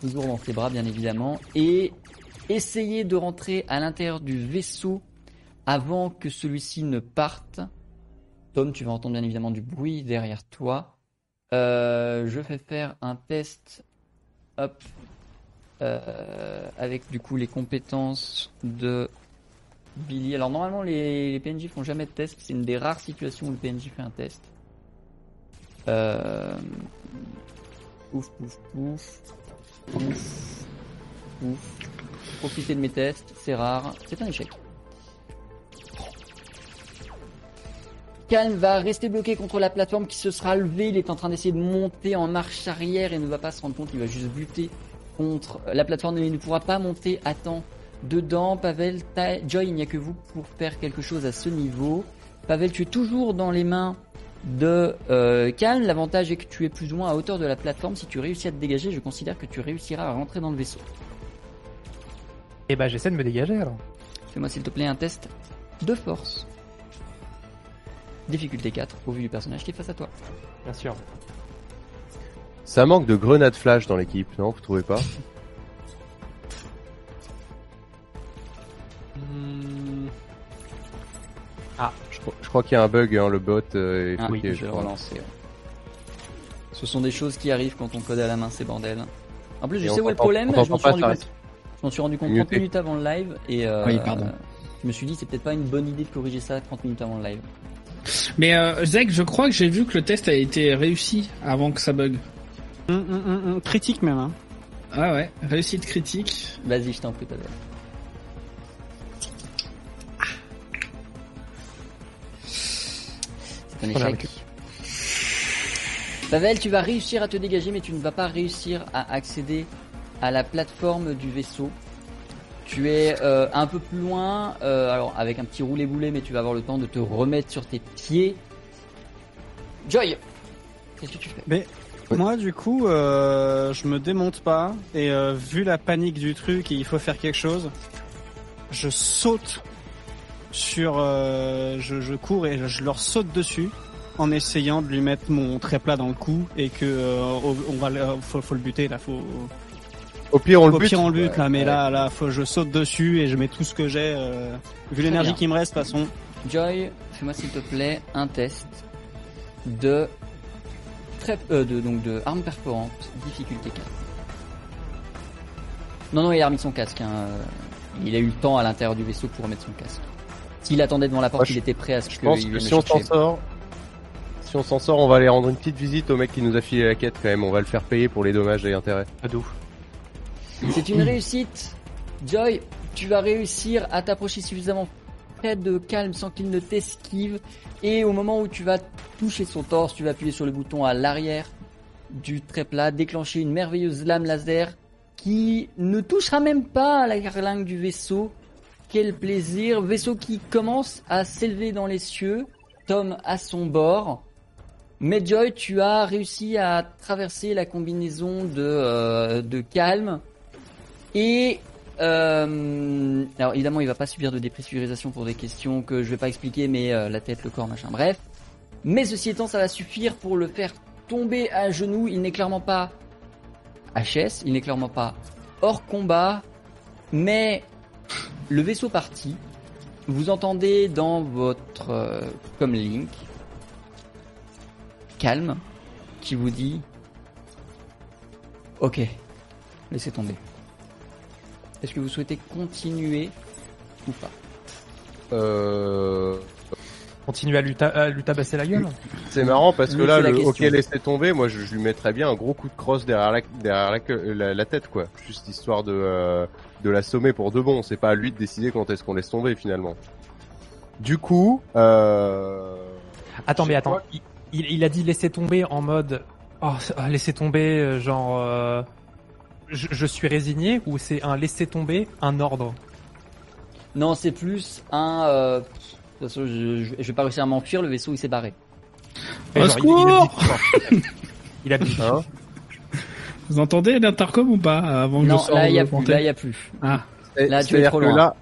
toujours dans ses bras bien évidemment, et essayer de rentrer à l'intérieur du vaisseau avant que celui-ci ne parte. Tom, tu vas entendre bien évidemment du bruit derrière toi. Euh, je fais faire un test. Hop. Euh, avec du coup les compétences de Billy. Alors normalement les, PNJ font jamais de test. C'est une des rares situations où le PNJ fait un test. Euh... Ouf, ouf. Ouf. Ouf. Profitez de mes tests, c'est rare. C'est un échec. Calme va rester bloqué contre la plateforme qui se sera levée. Il est en train d'essayer de monter en marche arrière et ne va pas se rendre compte. Il va juste buter contre la plateforme et il ne pourra pas monter à temps dedans. Pavel, Joy, il n'y a que vous pour faire quelque chose à ce niveau. Pavel, tu es toujours dans les mains de euh. L'avantage est que tu es plus ou moins à hauteur de la plateforme. Si tu réussis à te dégager, je considère que tu réussiras à rentrer dans le vaisseau. Et bah j'essaie de me dégager alors. Fais-moi s'il te plaît un test de force. Difficulté 4 au vu du personnage qui est face à toi. Bien sûr. Ça manque de grenades flash dans l'équipe, non? Vous trouvez pas? Hmm, Je crois, je crois qu'il y a un bug, hein, le bot euh, est Ah, fucké, je je vais le relancer. ouais. Ce sont des choses qui arrivent quand on code à la main, ces bordels. En plus, je Et sais où est le problème, je m'en suis rendu compte. Je m'en suis rendu compte 30 Muté. minutes avant le live et euh, Oui, pardon. je me suis dit c'est peut-être pas une bonne idée de corriger ça 30 minutes avant le live. Mais euh, Zek, je crois que j'ai vu que le test a été réussi avant que ça bug. hum, hum, hum, critique même. Hein. Ah ouais, réussite critique. Vas-y, je t'en prie, Pavel. C'est un échec. Pavel, tu vas réussir à te dégager, mais tu ne vas pas réussir à accéder à la plateforme du vaisseau. Tu es euh, un peu plus loin, euh, alors avec un petit roulé-boulé, mais tu vas avoir le temps de te remettre sur tes pieds. Joy, qu'est-ce que tu fais? Mais moi, du coup, euh, je me démonte pas et vu la panique du truc, il faut faire quelque chose. Je saute sur, je, cours et je, leur saute dessus en essayant de lui mettre mon tréplat dans le cou et que on va, faut, faut le buter là, faut. Au pire, on le Au bute. pire, on le bute là, mais Ouais. là, là, faut je saute dessus et je mets tout ce que j'ai. euh, vu l'énergie qui me reste, de toute façon. Joy, fais-moi s'il te plaît un test de très euh, de donc de arme perforante, difficulté 4. Non non, il a remis son casque. hein, Il a eu le temps à l'intérieur du vaisseau pour remettre son casque. S'il attendait devant la porte, Moi, il était prêt à ce Je qu'il pense vienne que le si on s'en sort, si on s'en sort, on va aller rendre une petite visite au mec qui nous a filé la quête quand même. On va le faire payer pour les dommages et intérêts. Pas de ouf. C'est une réussite. Joy, tu vas réussir à t'approcher suffisamment près de calme sans qu'il ne t'esquive. Et au moment où tu vas toucher son torse, tu vas appuyer sur le bouton à l'arrière du tréplat, déclencher une merveilleuse lame laser qui ne touchera même pas la carlingue du vaisseau. Quel plaisir. Vaisseau qui commence à s'élever dans les cieux. Tom à son bord. Mais Joy, tu as réussi à traverser la combinaison de, euh, de calme et euh, alors évidemment, il va pas subir de dépressurisation pour des questions que je vais pas expliquer, mais euh, la tête, le corps, machin, bref. Mais ceci étant, ça va suffire pour le faire tomber à genoux. Il n'est clairement pas HS, il n'est clairement pas hors combat, mais le vaisseau parti, vous entendez dans votre euh, comme Link calme qui vous dit Ok, laissez tomber. Est-ce que vous souhaitez continuer ou pas Euh... Continue à lui, ta- à lui tabasser la gueule. C'est marrant parce que là, le question. ok laisser tomber, moi je, je lui mettrais bien un gros coup de crosse derrière la, derrière la, queue- la, la tête quoi. Juste histoire de euh, de l'assommer pour de bon. C'est pas à lui de décider quand est-ce qu'on laisse tomber finalement. Du coup, euh... Attends, mais attends. Il, il- il a dit laisser tomber en mode. Oh, ah, laisser tomber, euh, genre. Je, je suis résigné ou c'est un laisser tomber, un ordre? Non, c'est plus un. euh, De toute façon, je, je, je vais pas réussir à m'enfuir. Le vaisseau il s'est barré. Au secours Il a dit. hein Vous entendez l'intercom ou pas avant que non, je sorte là il y a plus. Là il y a plus. Ah, Là, tu es c'est-à-dire trop que loin. Là,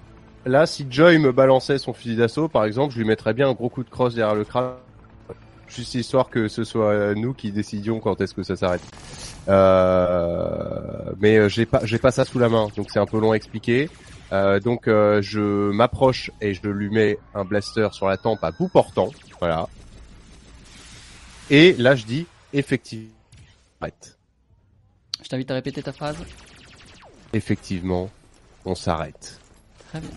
là, si Joy me balançait son fusil d'assaut, par exemple, je lui mettrais bien un gros coup de crosse derrière le crâne. Juste histoire que ce soit nous qui décidions quand est-ce que ça s'arrête. Euh, mais euh, j'ai pas, j'ai pas ça sous la main, donc c'est un peu long à expliquer. Euh, donc euh, je m'approche et je lui mets un blaster sur la tempe à bout portant, voilà. Et là je dis effectivement, arrête. Je t'invite à répéter ta phrase. Effectivement, on s'arrête. Très bien.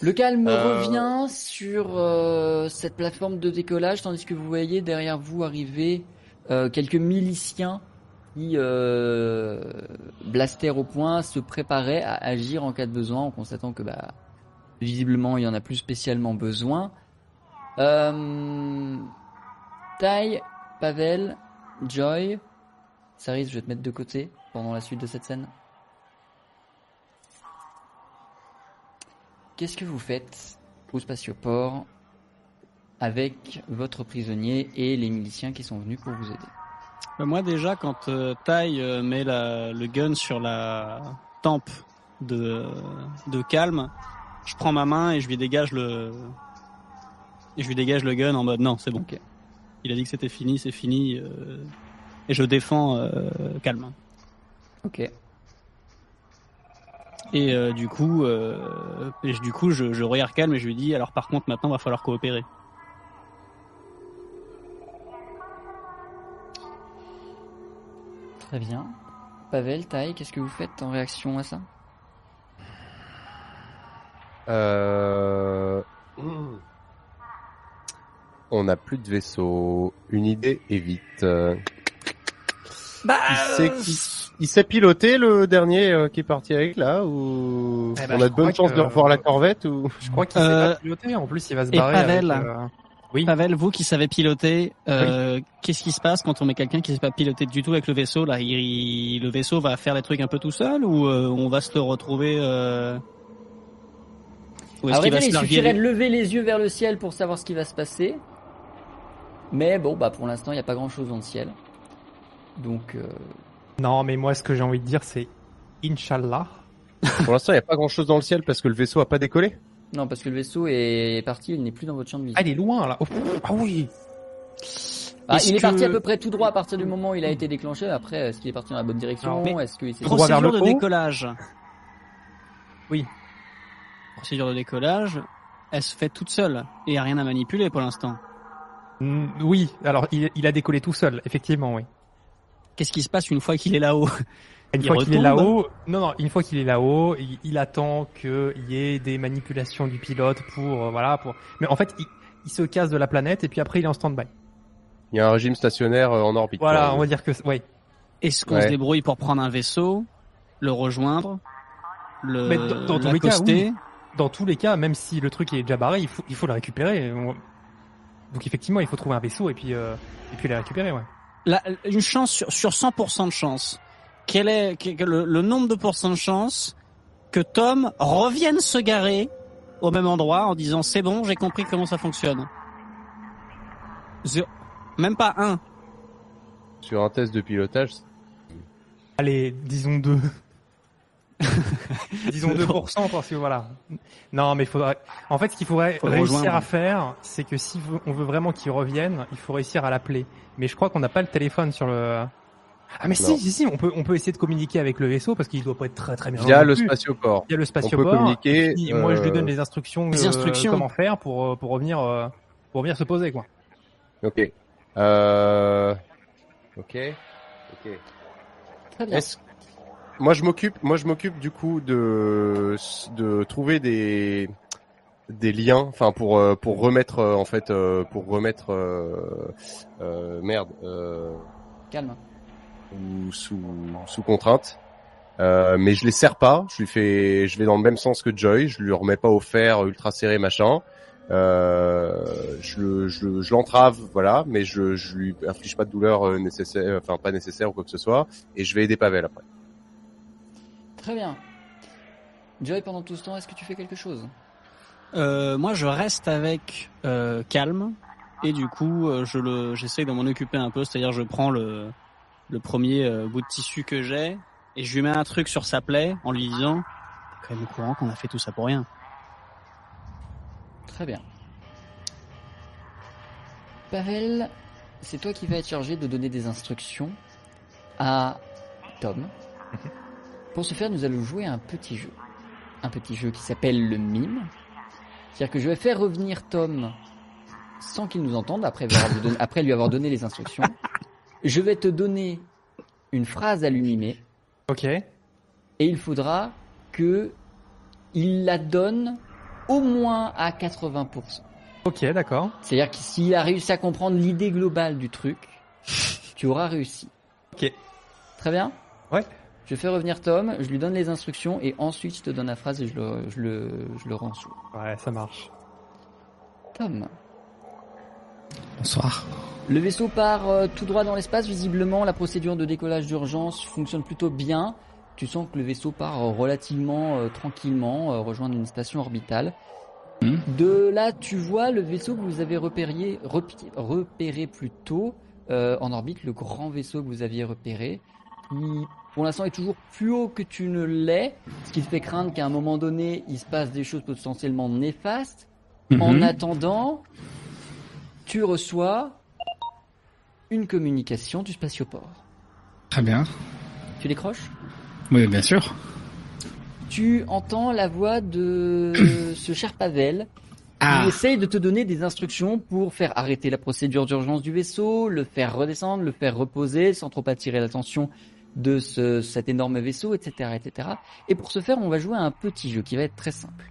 Le calme Euh. revient sur euh, cette plateforme de décollage, tandis que vous voyez derrière vous arriver euh, quelques miliciens qui, blaster au point, se préparaient à agir en cas de besoin, en constatant que bah, visiblement il y en a plus spécialement besoin. Euh, Tai, Pavel, Joy, Saris, je vais te mettre de côté pendant la suite de cette scène. Qu'est-ce que vous faites au spatioport avec votre prisonnier et les miliciens qui sont venus pour vous aider Euh, Moi déjà, quand euh, Tai euh, met la, le gun sur la tempe de, de calme, je prends ma main et je lui dégage le et je lui dégage le gun en mode non, c'est bon. Il a dit que c'était fini, c'est fini. euh, et je défends calme. Ok. Et euh, du coup, euh, et je- du coup, je, je regarde calme et je lui dis alors par contre maintenant va falloir coopérer. Très bien. Pavel, Tai, qu'est-ce que vous faites en réaction à ça? Euh... On n'a plus de vaisseau. Une idée est vite. Euh, Bah, il, sait, il, il sait piloter le dernier euh, qui est parti avec là ou Eh ben, on a de bonnes chances que- de revoir la corvette ou Je crois qu'il Euh, sait pas piloter. En plus, il va se et barrer. Pavel. avec, euh, Oui. Pavel, vous qui savez piloter, euh, qu'est-ce qui se passe quand on met quelqu'un qui ne sait pas piloter du tout avec le vaisseau? Là il, il- Le vaisseau va faire les trucs un peu tout seul ou euh, on va se le retrouver euh... Ou va se il larguer suffirait de lever les yeux vers le ciel pour savoir ce qui va se passer. Mais bon, bah pour l'instant, il n'y a pas grand-chose dans le ciel. Donc, euh, Non, mais moi, ce que j'ai envie de dire, c'est Inch'Allah. Pour l'instant, il n'y a pas grand chose dans le ciel parce que le vaisseau a pas décollé. non, parce que le vaisseau est parti, il n'est plus dans votre champ de vision. Ah, il est loin là. Oh, ah oui. Ah, il est parti que- à peu près tout droit à partir du moment où il a été déclenché. Après, est-ce qu'il est parti dans la bonne direction? Est-ce qu'il s'est... Droit vers Procédure le de décollage. Oui. Procédure de décollage, elle se fait toute seule et il n'y a rien à manipuler pour l'instant. Mm, Oui. Alors, il, il a décollé tout seul, effectivement, oui. Qu'est-ce qui se passe une fois qu'il est là-haut? Une fois qu'il est là-haut, non, non, une fois qu'il est là-haut, il, il attend qu'il y ait des manipulations du pilote pour, euh, voilà, pour. Mais en fait, il, il se casse de la planète et puis après, il est en stand-by. Il y a un régime stationnaire euh, en orbite. Voilà, quoi. on va dire que, ouais. Est-ce qu'on Ouais. se débrouille pour prendre un vaisseau, le rejoindre, le Mais dans- dans tous les cas, l'accoster? Dans tous les cas, même si le truc est déjà barré, il faut, il faut le récupérer. On- Donc effectivement, il faut trouver un vaisseau et puis, euh, et puis les récupérer, ouais. La- une chance sur, sur 100% de chance. Quel est quel- le, le nombre de pourcents de chance que Tom revienne se garer au même endroit en disant c'est bon, j'ai compris comment ça fonctionne. Zéro. Même pas un. Sur un test de pilotage, Allez, disons deux. disons 2% parce que voilà. Non, mais il faudrait. En fait, ce qu'il faudrait Faut réussir rejoindre. à faire, c'est que si on veut vraiment qu'il revienne, il faut réussir à l'appeler. Mais je crois qu'on n'a pas le téléphone sur le. Ah mais Non. si, si, si, on peut, on peut essayer de communiquer avec le vaisseau parce qu'il doit pas être très très bien. via le spatioport. Il y a le On spatioport. peut communiquer. et puis, Moi, je lui euh, donne les instructions, les euh, instructions. comment faire pour euh, pour revenir euh, pour venir se poser quoi. Ok. Euh... Ok. Ok. Très bien. Est-ce- Moi je m'occupe, moi je m'occupe du coup de de trouver des des liens, enfin pour euh, pour remettre euh, en fait euh, pour remettre euh, euh, merde euh, Calme. ou sous sous contrainte. Euh, mais je les serre pas, je lui fais, je vais dans le même sens que Joy, je lui remets pas au fer ultra serré machin. Euh, je le, je, je l'entrave, voilà, mais je, je lui inflige pas de douleur euh, nécessaire, enfin pas nécessaire ou quoi que ce soit, et je vais aider Pavel après. Très bien. Joy, pendant tout ce temps, est-ce que tu fais quelque chose? Euh, moi, je reste avec euh, calme et du coup, euh, je le, j'essaye de m'en occuper un peu. C'est-à-dire, je prends le, le premier euh, bout de tissu que j'ai et je lui mets un truc sur sa plaie en lui disant, T'es quand même au courant qu'on a fait tout ça pour rien. Très bien. Pavel, c'est toi qui vas être chargé de donner des instructions à Tom. Pour ce faire, nous allons jouer à un petit jeu. Un petit jeu qui s'appelle le mime. C'est-à-dire que je vais faire revenir Tom sans qu'il nous entende, après, avoir lui donné- après lui avoir donné les instructions. Je vais te donner une phrase à lui mimer Ok. et il faudra que il la donne au moins à 80%. Ok, d'accord. C'est-à-dire que s'il a réussi à comprendre l'idée globale du truc, tu auras réussi. Ok. Très bien? Ouais. Je fais revenir Tom, je lui donne les instructions et ensuite je te donne la phrase et je le, je le, je le rends sous. Ouais, ça marche. Tom. Bonsoir. Le vaisseau part euh, tout droit dans l'espace. Visiblement, la procédure de décollage d'urgence fonctionne plutôt bien. Tu sens que le vaisseau part euh, relativement euh, tranquillement, euh, rejoindre une station orbitale. Mhm. De là, tu vois le vaisseau que vous avez repéré, repéré plus tôt euh, en orbite, le grand vaisseau que vous aviez repéré, qui pour l'instant est toujours plus haut que tu ne l'es, ce qui te fait craindre qu'à un moment donné, il se passe des choses potentiellement néfastes. En Mhm. attendant, tu reçois une communication du spatioport. Très bien. Tu décroches? Oui, bien sûr. Tu entends la voix de ce cher Pavel Ah, qui essaye de te donner des instructions pour faire arrêter la procédure d'urgence du vaisseau, le faire redescendre, le faire reposer sans trop attirer l'attention de ce, cet énorme vaisseau, etc., etc. Et pour ce faire, on va jouer à un petit jeu qui va être très simple.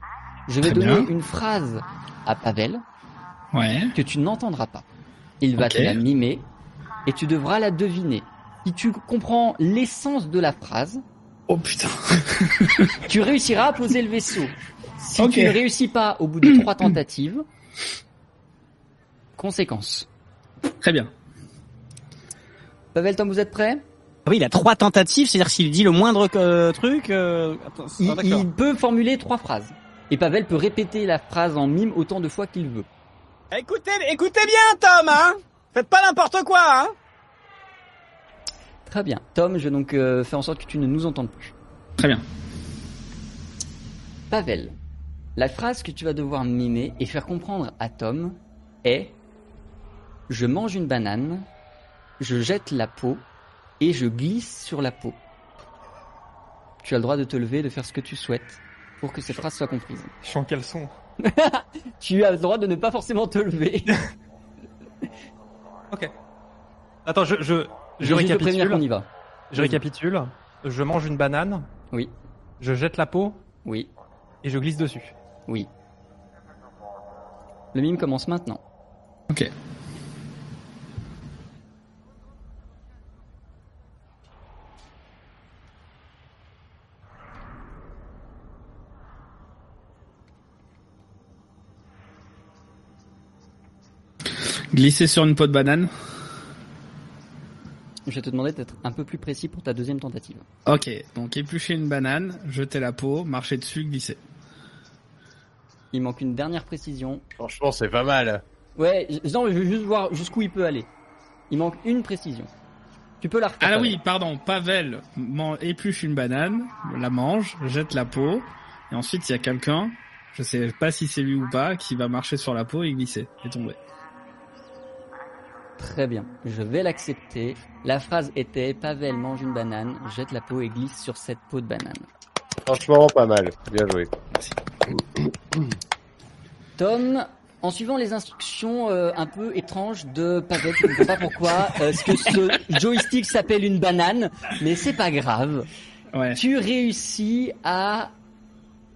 Je vais Très donner bien. une phrase à Pavel ouais. que tu n'entendras pas. Il va te la mimer et tu devras la deviner. Si tu comprends l'essence de la phrase, Oh putain. tu réussiras à poser le vaisseau. Si tu ne réussis pas au bout de trois tentatives, conséquence. Très bien. Pavel, Tom, vous êtes prêts Ah Oui, il a trois tentatives, c'est-à-dire s'il dit le moindre euh, truc. euh, Attends, il, ah, peut formuler trois phrases. Et Pavel peut répéter la phrase en mime autant de fois qu'il veut. Écoutez, écoutez bien, Tom, hein Faites pas n'importe quoi, hein Très bien. Tom, je vais donc euh, faire en sorte que tu ne nous entendes plus. Très bien. Pavel, la phrase que tu vas devoir mimer et faire comprendre à Tom est Je mange une banane, je jette la peau et je glisse sur la peau. Tu as le droit de te lever, de faire ce que tu souhaites pour que cette phrase soit comprise. Je suis en caleçon. Tu as le droit de ne pas forcément te lever. Ok. Attends, je, je, je Je récapitule. qu'on y va. Je récapitule. Je mange une banane, Oui, je jette la peau oui, et je glisse dessus. oui. Le mime commence maintenant. Ok. Glisser sur une peau de banane. Je vais te demander d'être un peu plus précis pour ta deuxième tentative. Ok, donc éplucher une banane, jeter la peau, marcher dessus, glisser. Il manque une dernière précision. Franchement, c'est pas mal. Ouais, non, je veux juste voir jusqu'où il peut aller. Il manque une précision. Tu peux la refaire. Ah là oui, pardon, Pavel man- épluche une banane, la mange, jette la peau, et ensuite il y a quelqu'un, je sais pas si c'est lui ou pas, qui va marcher sur la peau et glisser, et tomber. Très bien, je vais l'accepter. La phrase était Pavel mange une banane, jette la peau et glisse sur cette peau de banane. Franchement, pas mal. Bien joué. Tom, en suivant les instructions euh, un peu étranges de Pavel, je ne sais pas pourquoi, euh, ce que ce joystick s'appelle une banane, mais c'est pas grave. Ouais. Tu réussis à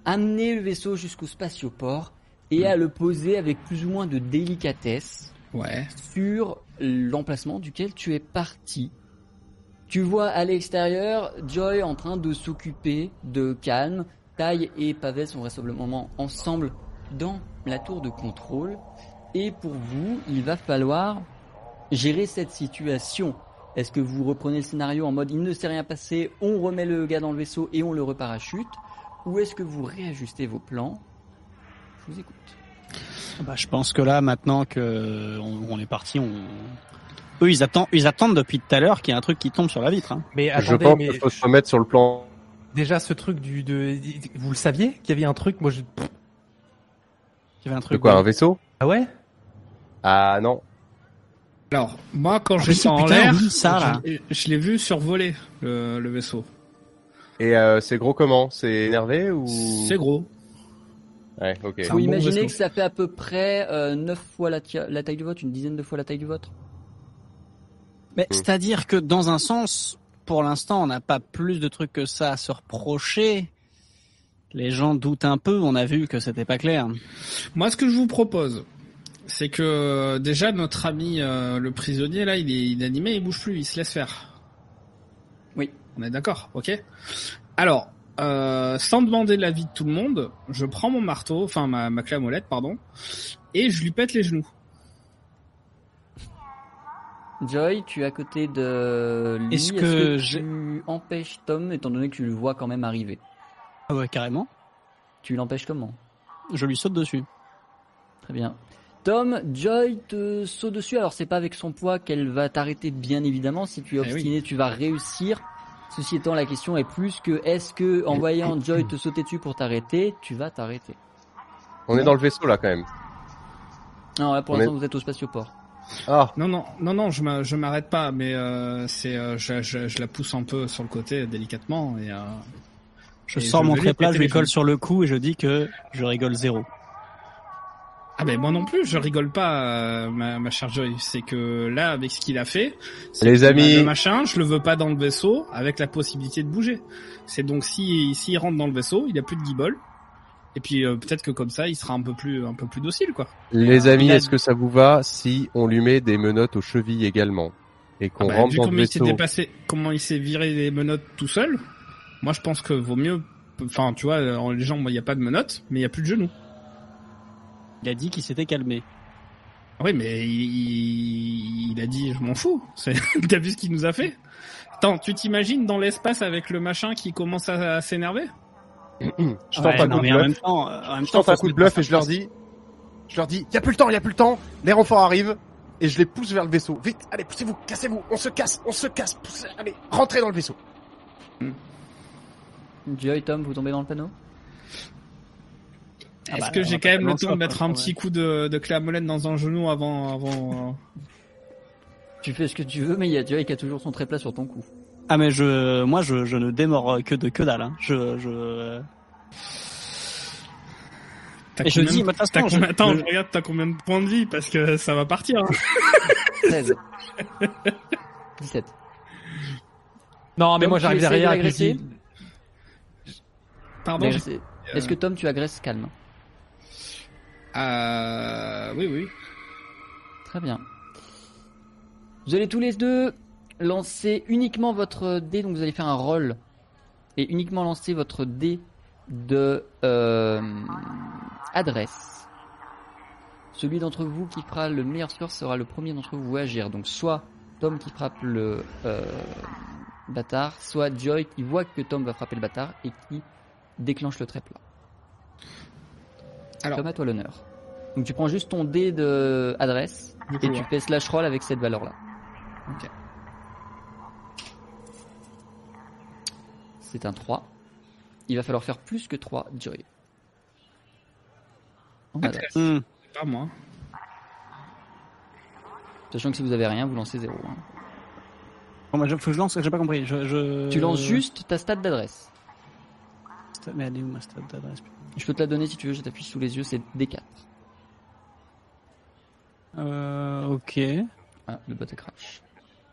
amener le vaisseau jusqu'au spatioport et à le poser avec plus ou moins de délicatesse Ouais. sur l'emplacement duquel tu es parti. Tu vois à l'extérieur Joy en train de s'occuper de Calme. Taille et Pavel sont vraisemblablement ensemble dans la tour de contrôle. Et pour vous, il va falloir gérer cette situation. Est-ce que vous reprenez le scénario en mode il ne s'est rien passé, on remet le gars dans le vaisseau et on le reparachute? Ou est-ce que vous réajustez vos plans? Je vous écoute. Bah, je pense que là, maintenant que on, on est parti, on... eux, ils attendent, ils attendent depuis tout à l'heure qu'il y ait un truc qui tombe sur la vitre. Hein. Mais Je pense mais qu'il faut se remettre sur le plan. déjà ce truc du de vous le saviez qu'il y avait un truc moi je Il y avait un De truc. quoi, un vaisseau? Ah ouais? Ah non. Alors, moi, quand Ah, j'étais en l'air, oui, ça, là. je, je l'ai vu survoler le, le vaisseau. Et euh, c'est gros comment? C'est énervé ou? C'est gros. Ouais, ok. C'est un Vous imaginez que ça fait à peu près euh, 9 fois la, taille du vôtre, une dizaine de fois la taille du vôtre Mais Hmm. c'est-à-dire que dans un sens, pour l'instant, on n'a pas plus de trucs que ça à se reprocher. Les gens doutent un peu. On a vu que c'était pas clair. Moi, ce que je vous propose, c'est que déjà notre ami euh, le prisonnier là, il est inanimé, il bouge plus, il se laisse faire. Oui. On est d'accord, ok? Alors, euh, sans demander l'avis de tout le monde, je prends mon marteau, enfin ma, ma clé à molette, pardon, et je lui pète les genoux. Joy, tu es à côté de lui. Est-ce que tu empêches Tom, étant donné que tu le vois quand même arriver? Ah ouais, carrément. Tu l'empêches comment? Je lui saute dessus. Très bien. Tom, Joy te saute dessus. Alors c'est pas avec son poids qu'elle va t'arrêter, bien évidemment. Si tu es Eh oui. obstiné, tu vas réussir. Ceci étant, la question est plus que est-ce que en voyant Joy te sauter dessus pour t'arrêter, tu vas t'arrêter On est dans le vaisseau là quand même. Non, là pour l'instant est- vous êtes au spatioport. Ah, Non, non, non, non, je m'a- je m'arrête pas, mais euh, c'est, euh, je, je, je la pousse un peu sur le côté délicatement et. Euh, Je Et sors je mon péter je lui colle sur le cou et je dis que je rigole zéro. Ah ben moi non plus, je rigole pas, euh, ma, ma chère Joy. C'est que là, avec ce qu'il a fait, c'est Les que amis. le machin, je le veux pas dans le vaisseau avec la possibilité de bouger. C'est donc si s'il rentre dans le vaisseau, il a plus de guibole. Et puis euh, peut-être que comme ça, il sera un peu plus un peu plus docile quoi. les amis, il a- est-ce que ça vous va si on lui met des menottes aux chevilles également et qu'on Bah, rentre vu dans comment le il s'est vaisseau déplacé, comment il s'est viré les menottes tout seul, moi je pense que vaut mieux. Enfin, tu vois, en les jambes, il y a pas de menottes, mais il y a plus de genoux. Il a dit qu'il s'était calmé. Oui, mais il, il, il a dit, je m'en fous. C'est- T'as vu ce qu'il nous a fait? Attends, tu t'imagines dans l'espace avec le machin qui commence à, à s'énerver? Je tente Ouais, un non, coup de en bluff. même temps, en même Je temps, tente un coup de bluff et je leur dis, je leur dis, y a plus le temps, y a plus le temps. Les renforts arrivent et je les pousse vers le vaisseau. Vite, allez, poussez-vous, cassez-vous, on se casse, on se casse. Poussez, allez, rentrez dans le vaisseau. Joy, Tom, vous tombez dans le panneau? Ah Est-ce bah, que j'ai quand même le temps de mettre quoi, un petit coup de, de clé à molette dans un genou avant, avant euh, Tu fais ce que tu veux, mais il y a Joy qui a toujours son tréplat sur ton cou. Ah mais je, moi je, je ne démords que de que dalle. Hein. Je, je. Et je dis, façon, je- Attends, je- regarde, t'as combien de points de vie parce que ça va partir. hein. 16. 17. Non, mais moi j'arrive derrière dis Pardon. C'est- Est-ce que Tom, tu agresses calme? Euh, oui, oui. Très bien. Vous allez tous les deux lancer uniquement votre dé, donc vous allez faire un roll et uniquement lancer votre dé de euh, adresse. Celui d'entre vous qui fera le meilleur score sera le premier d'entre vous à agir. Donc soit Tom qui frappe le euh, bâtard, soit Joy qui voit que Tom va frapper le bâtard et qui déclenche le tréplat. Alors. Tom à toi l'honneur. Donc tu prends juste ton dé de adresse Du et coup, tu hein. fais slash roll avec cette valeur-là. Ok. C'est un 3. Il va falloir faire plus que 3 Joy. En Ah, adresse. Hmm. C'est pas moi. Sachant que si vous avez rien, vous lancez 0. Bon, moi, je, faut que je lance. J'ai pas compris. Je, je... Tu lances juste ta stat d'adresse. Mais elle est où ma stat d'adresse Je peux te la donner si tu veux, je t'affiche sous les yeux, c'est D4. Euh, ok. Ah, le bot a crash.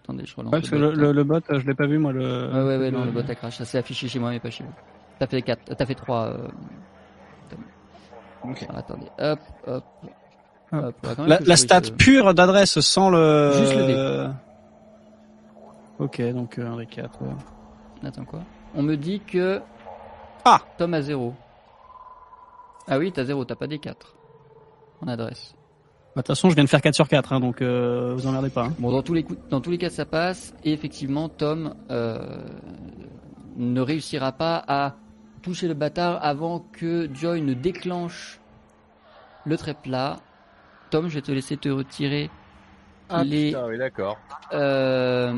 Attendez, je relance Ouais, parce que le le, bot. le, le bot, euh, je l'ai pas vu moi le. Ouais, ouais, ouais, non, le bot a crash. Ça s'est affiché chez moi, mais pas chez vous. T'as fait 4, t'as fait 3. Ok. Alors, attendez, hop, hop, Hop. La, la stat euh, pure d'adresse sans le. Juste le Ok, donc euh, un des quatre. ouais. Attends quoi? On me dit que Ah Tom a 0. Ah oui, t'as 0, t'as pas des 4 en adresse. Bah, De toute façon, je viens de faire 4 sur 4, hein, donc euh, vous emmerdez pas. hein. Bon, dans tous les coups, dans tous les cas, ça passe. Et effectivement, Tom euh, ne réussira pas à toucher le bâtard avant que Joy ne déclenche le trait plat. Tom, je vais te laisser te retirer Ah, les putain, oui, d'accord. euh,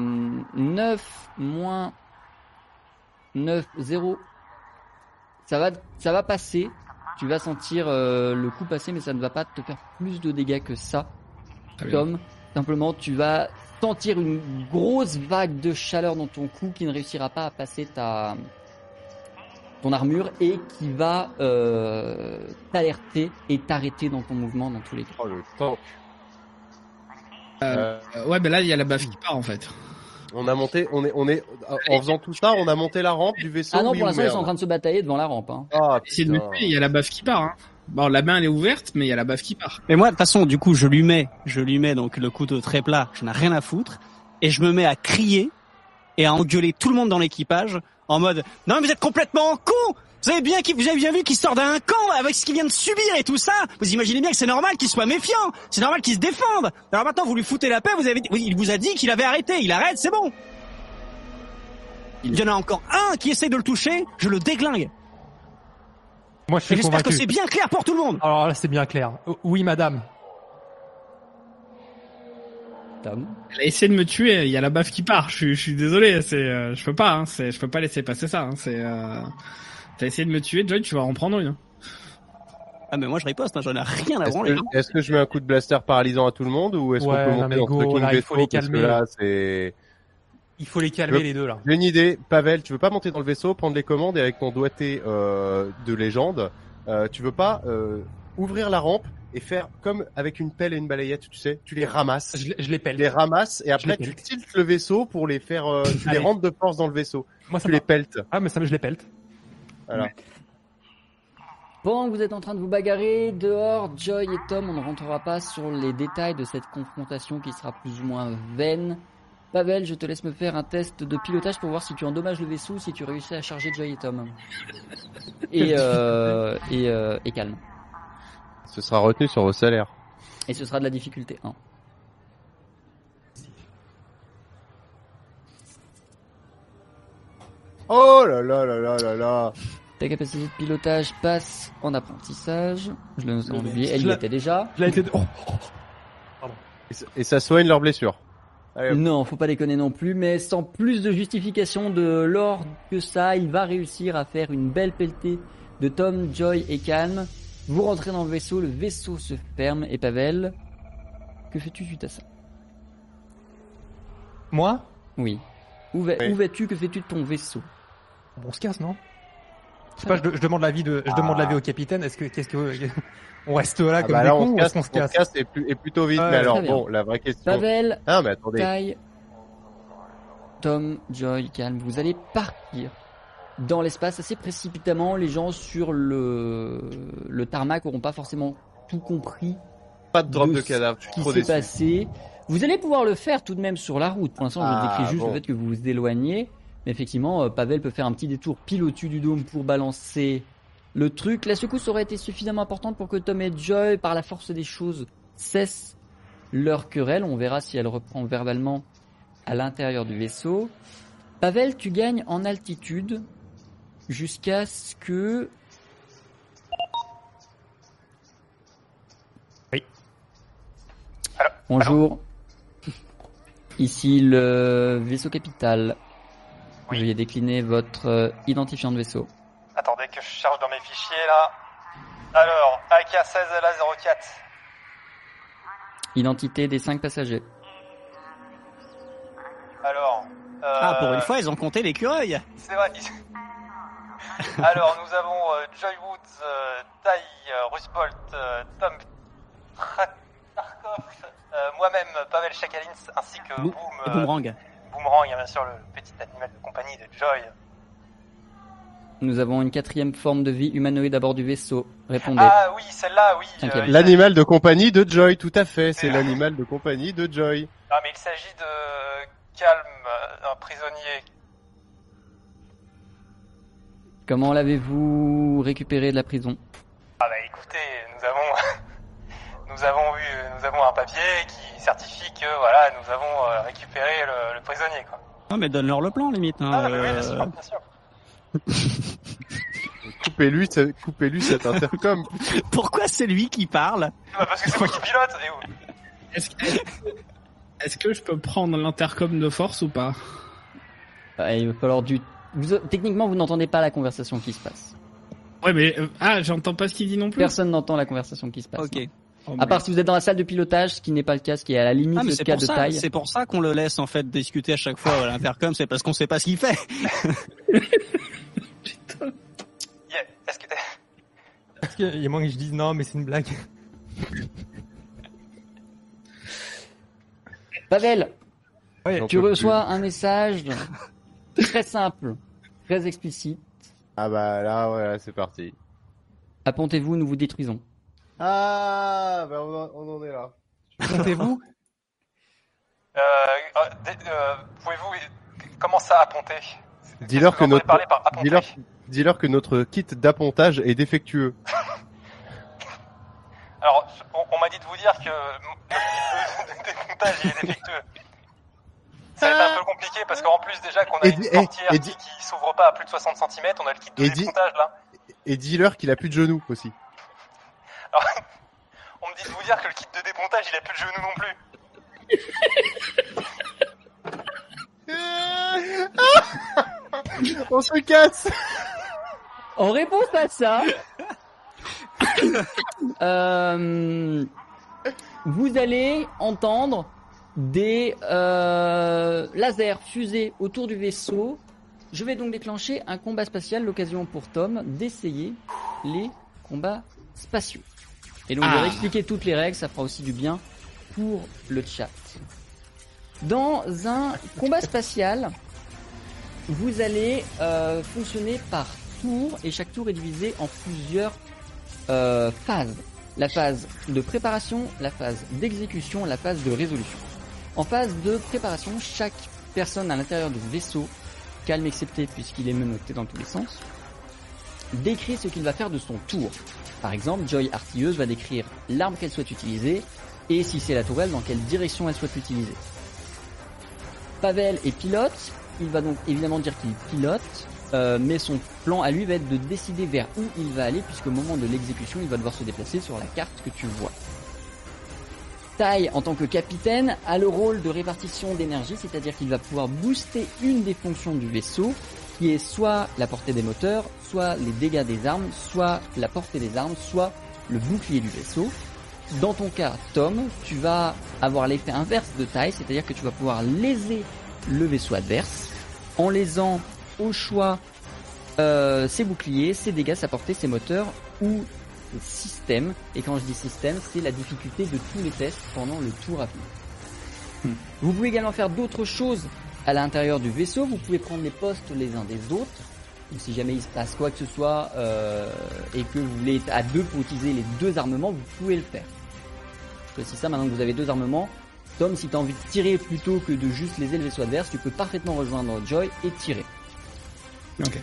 9 moins 9, 0. Ça va, ça va passer. Tu vas sentir euh, le coup passer, mais ça ne va pas te faire plus de dégâts que ça. Bien. Tom, simplement, tu vas sentir une grosse vague de chaleur dans ton cou qui ne réussira pas à passer ta ton armure et qui va euh, t'alerter et t'arrêter dans ton mouvement dans tous les cas. Oh, le tank. Euh, ouais, ben là, il y a la baffe qui part en fait. On a monté, on est, on est, en faisant tout ça, on a monté la rampe du vaisseau. Ah non, oui pour ou l'instant, ils sont en train de se batailler devant la rampe. Hein. Ah, Essayez de me putain. tuer, il y a la baffe qui part. Hein. Bon, la main elle est ouverte, mais il y a la baffe qui part. Mais moi, de toute façon, du coup, je lui mets, je lui mets donc le couteau très plat, je n'ai rien à foutre, et je me mets à crier et à engueuler tout le monde dans l'équipage en mode non mais vous êtes complètement con vous avez bien qu'il- vous avez bien vu qu'il sort d'un camp avec ce qu'il vient de subir et tout ça vous imaginez bien que c'est normal qu'il soit méfiant c'est normal qu'il se défende alors maintenant vous lui foutez la paix vous avez oui, il vous a dit qu'il avait arrêté il arrête c'est bon il y en a encore un qui essaie de le toucher je le déglingue Moi, je suis j'espère que c'est bien clair pour tout le monde Alors là, c'est bien clair. Oui, madame. Tom. Elle a essayé de me tuer, il y a la baffe qui part. Je, suis- je suis désolé, c'est, euh, je peux pas, hein, c'est, je peux pas laisser passer ça. Hein, c'est, euh, t'as essayé de me tuer, Joy, tu vas en prendre une. hein. ah mais moi je riposte hein, j'en ai rien à Est-ce branler que, est-ce que je mets un coup de blaster paralysant à tout le monde ou est-ce Ouais, qu'on peut non, monter mais dans go, ce là, il faut vaisseau les parce que calmer. là c'est Il faut les calmer, Le- les deux, là. J'ai une idée, Pavel, tu veux pas monter dans le vaisseau, prendre les commandes et avec ton doigté euh, de légende, euh, tu veux pas euh, ouvrir la rampe et faire comme avec une pelle et une balayette, tu sais, tu les ramasses, Je, je les tu pèle. les ramasses et après tu pelle. tiltes le vaisseau pour les faire, euh, tu les rentres de force dans le vaisseau, Moi, ça tu les peltes. Ah, mais ça, je les pèle. Voilà. Pendant que vous êtes en train de vous bagarrer dehors, Joy et Tom, on ne rentrera pas sur les détails de cette confrontation qui sera plus ou moins vaine. Pavel, je te laisse me faire un test de pilotage pour voir si tu endommages le vaisseau ou si tu réussis à charger Joy et Tom. Et, euh, et, euh, et calme. Ce sera retenu sur vos salaires. Et ce sera de la difficulté 1. Oh là là là là là là Ta capacité de pilotage passe en apprentissage. Je l'ai oublié, elle y était déjà. Je l'ai été... Oh, et, ça- et ça soigne leurs blessures. Allez. Non, faut pas déconner non plus, mais sans plus de justification de l'or que ça, il va réussir à faire une belle pelletée de Tom, Joy et Calme. Vous rentrez dans le vaisseau, le vaisseau se ferme et Pavel, que fais-tu suite à ça? Moi? Oui. Où, va- Oui. où vas-tu? Que fais-tu de ton vaisseau? Bon, on se casse, non? Je sais pas, je, je demande l'avis de, je demande l'avis au capitaine. Est-ce que, qu'est-ce que, on reste là Ah comme bah des là cons on se casse, qu'on se on casse se casse? et, plus, et plutôt vite. Ouais, mais alors bon, la vraie question. Pavel, Ah mais attendez. Taille, Tom, Joy, Calme, vous allez partir dans l'espace assez précipitamment. Les gens sur le, le tarmac n'auront pas forcément tout compris Pas de drop de de ce cadavre, je suis trop déçu. passé. Vous allez pouvoir le faire tout de même sur la route. Pour l'instant, je Ah, décris juste bon. le fait que vous vous éloignez. Mais effectivement, euh, Pavel peut faire un petit détour pile au-dessus du dôme pour balancer le truc. La secousse aurait été suffisamment importante pour que Tom et Joy, par la force des choses, cessent leur querelle. On verra si elle reprend verbalement à l'intérieur du vaisseau. Pavel, tu gagnes en altitude jusqu'à ce que... Oui. Bonjour. Ici le vaisseau capital. Oui. Veuillez décliner votre euh, identifiant de vaisseau. Attendez que je charge dans mes fichiers là. Alors, AK16LA04. Identité des cinq passagers. Alors. Euh, ah pour une fois ils ont compté l'écureuil C'est vrai. Alors, nous avons euh, Joy Woods, euh, Tai, euh, Rusbolt, euh, Tom Tarkov, euh, moi-même, Pavel Chakalins, ainsi que Boom, et euh, Boomerang Boomerang, et bien sûr le petit animal de compagnie de Joy. Nous avons une quatrième forme de vie humanoïde à bord du vaisseau. Répondez. Ah oui, celle-là, oui. Euh, il- L'animal de compagnie de Joy, tout à fait. C'est l'animal de compagnie de Joy. Ah, mais il s'agit de Calme, euh, un prisonnier. Comment l'avez-vous récupéré de la prison? Ah bah écoutez, nous avons, nous avons eu, nous avons un papier qui certifie que voilà, nous avons euh, récupéré le, le prisonnier quoi. Non, mais donne-leur le plan, limite. Hein, Ah mais oui, bien euh, sûr, bien sûr. Coupez-lui, coupez-lui cet intercom. Pourquoi c'est lui qui parle? Bah, parce que c'est moi qui pilote. Et où? Est-ce que, je peux prendre l'intercom de force ou pas? Ah, Il va falloir du... vous- techniquement, vous n'entendez pas la conversation qui se passe. Ouais, mais euh, ah, j'entends pas ce qu'il dit non plus. Personne n'entend la conversation qui se passe. Ok. non. Oh, À part si vous êtes dans la salle de pilotage, ce qui n'est pas le cas, ce qui est à la limite Ah, mais le cas de ça, taille. c'est pour ça qu'on le laisse en fait discuter à chaque fois à l'intercom, c'est parce qu'on sait pas ce qu'il fait. Yeah, Est-ce que Est-ce qu'il y a moins que je dise non, mais c'est une blague Pavel, Ouais, tu reçois un message très simple, très explicite. Ah bah là, ouais, là, c'est parti. Appontez-vous, nous vous détruisons. Ah, bah on en, on en est là. Comptez-vous? Euh, euh, euh, pouvez-vous comment ça apponter? Dis-leur que notre, parler par apponter? dis-leur, dis-leur que notre kit d'appontage est défectueux. Alors, on, on m'a dit de vous dire que le démontage est défectueux. Ça va être un peu compliqué parce qu'en plus déjà qu'on a Et une dis- portière et- et qui, dis- qui s'ouvre pas à plus de 60 cm, on a le kit de dis- démontage là. Et dis-leur qu'il a plus de genoux aussi. On me dit de vous dire que le kit de démontage il a plus de genoux non plus. on se casse En réponse à ça, euh, vous allez entendre des euh, lasers fusés autour du vaisseau. Je vais donc déclencher un combat spatial, l'occasion pour Tom d'essayer les combats spatiaux. Et donc je Ah. vais expliquer toutes les règles, ça fera aussi du bien pour le chat. Dans un combat spatial, vous allez euh, fonctionner par tour et chaque tour est divisé en plusieurs euh, phases. La phase de préparation, la phase d'exécution, la phase de résolution. En phase de préparation, chaque personne à l'intérieur du vaisseau, calme excepté puisqu'il est menotté dans tous les sens, décrit ce qu'il va faire de son tour. Par exemple, Joy Artilleuse va décrire l'arme qu'elle souhaite utiliser et si c'est la tourelle, dans quelle direction elle souhaite l'utiliser. Pavel est pilote, il va donc évidemment dire qu'il pilote, euh, mais son plan à lui va être de décider vers où il va aller, puisqu'au moment de l'exécution, il va devoir se déplacer sur la carte que tu vois. Tai, en tant que capitaine, a le rôle de répartition d'énergie, c'est-à-dire qu'il va pouvoir booster une des fonctions du vaisseau, qui est soit la portée des moteurs, soit les dégâts des armes, soit la portée des armes, soit le bouclier du vaisseau. Dans ton cas, Tom, tu vas avoir l'effet inverse de taille, c'est-à-dire que tu vas pouvoir léser le vaisseau adverse en lésant au choix euh, ses boucliers, ses dégâts, sa portée, ses moteurs ou ses systèmes. Et quand je dis système, c'est la difficulté de tous les tests pendant le tour à venir. Vous pouvez également faire d'autres choses à l'intérieur du vaisseau. Vous pouvez prendre les postes les uns des autres. Donc, si jamais il se passe quoi que ce soit euh, et que vous voulez être à deux pour utiliser les deux armements, vous pouvez le faire. Je précise ça maintenant que vous avez deux armements. Tom, si tu as envie de tirer plutôt que de juste léser le vaisseau adverse, tu peux parfaitement rejoindre Joy et tirer. Ok.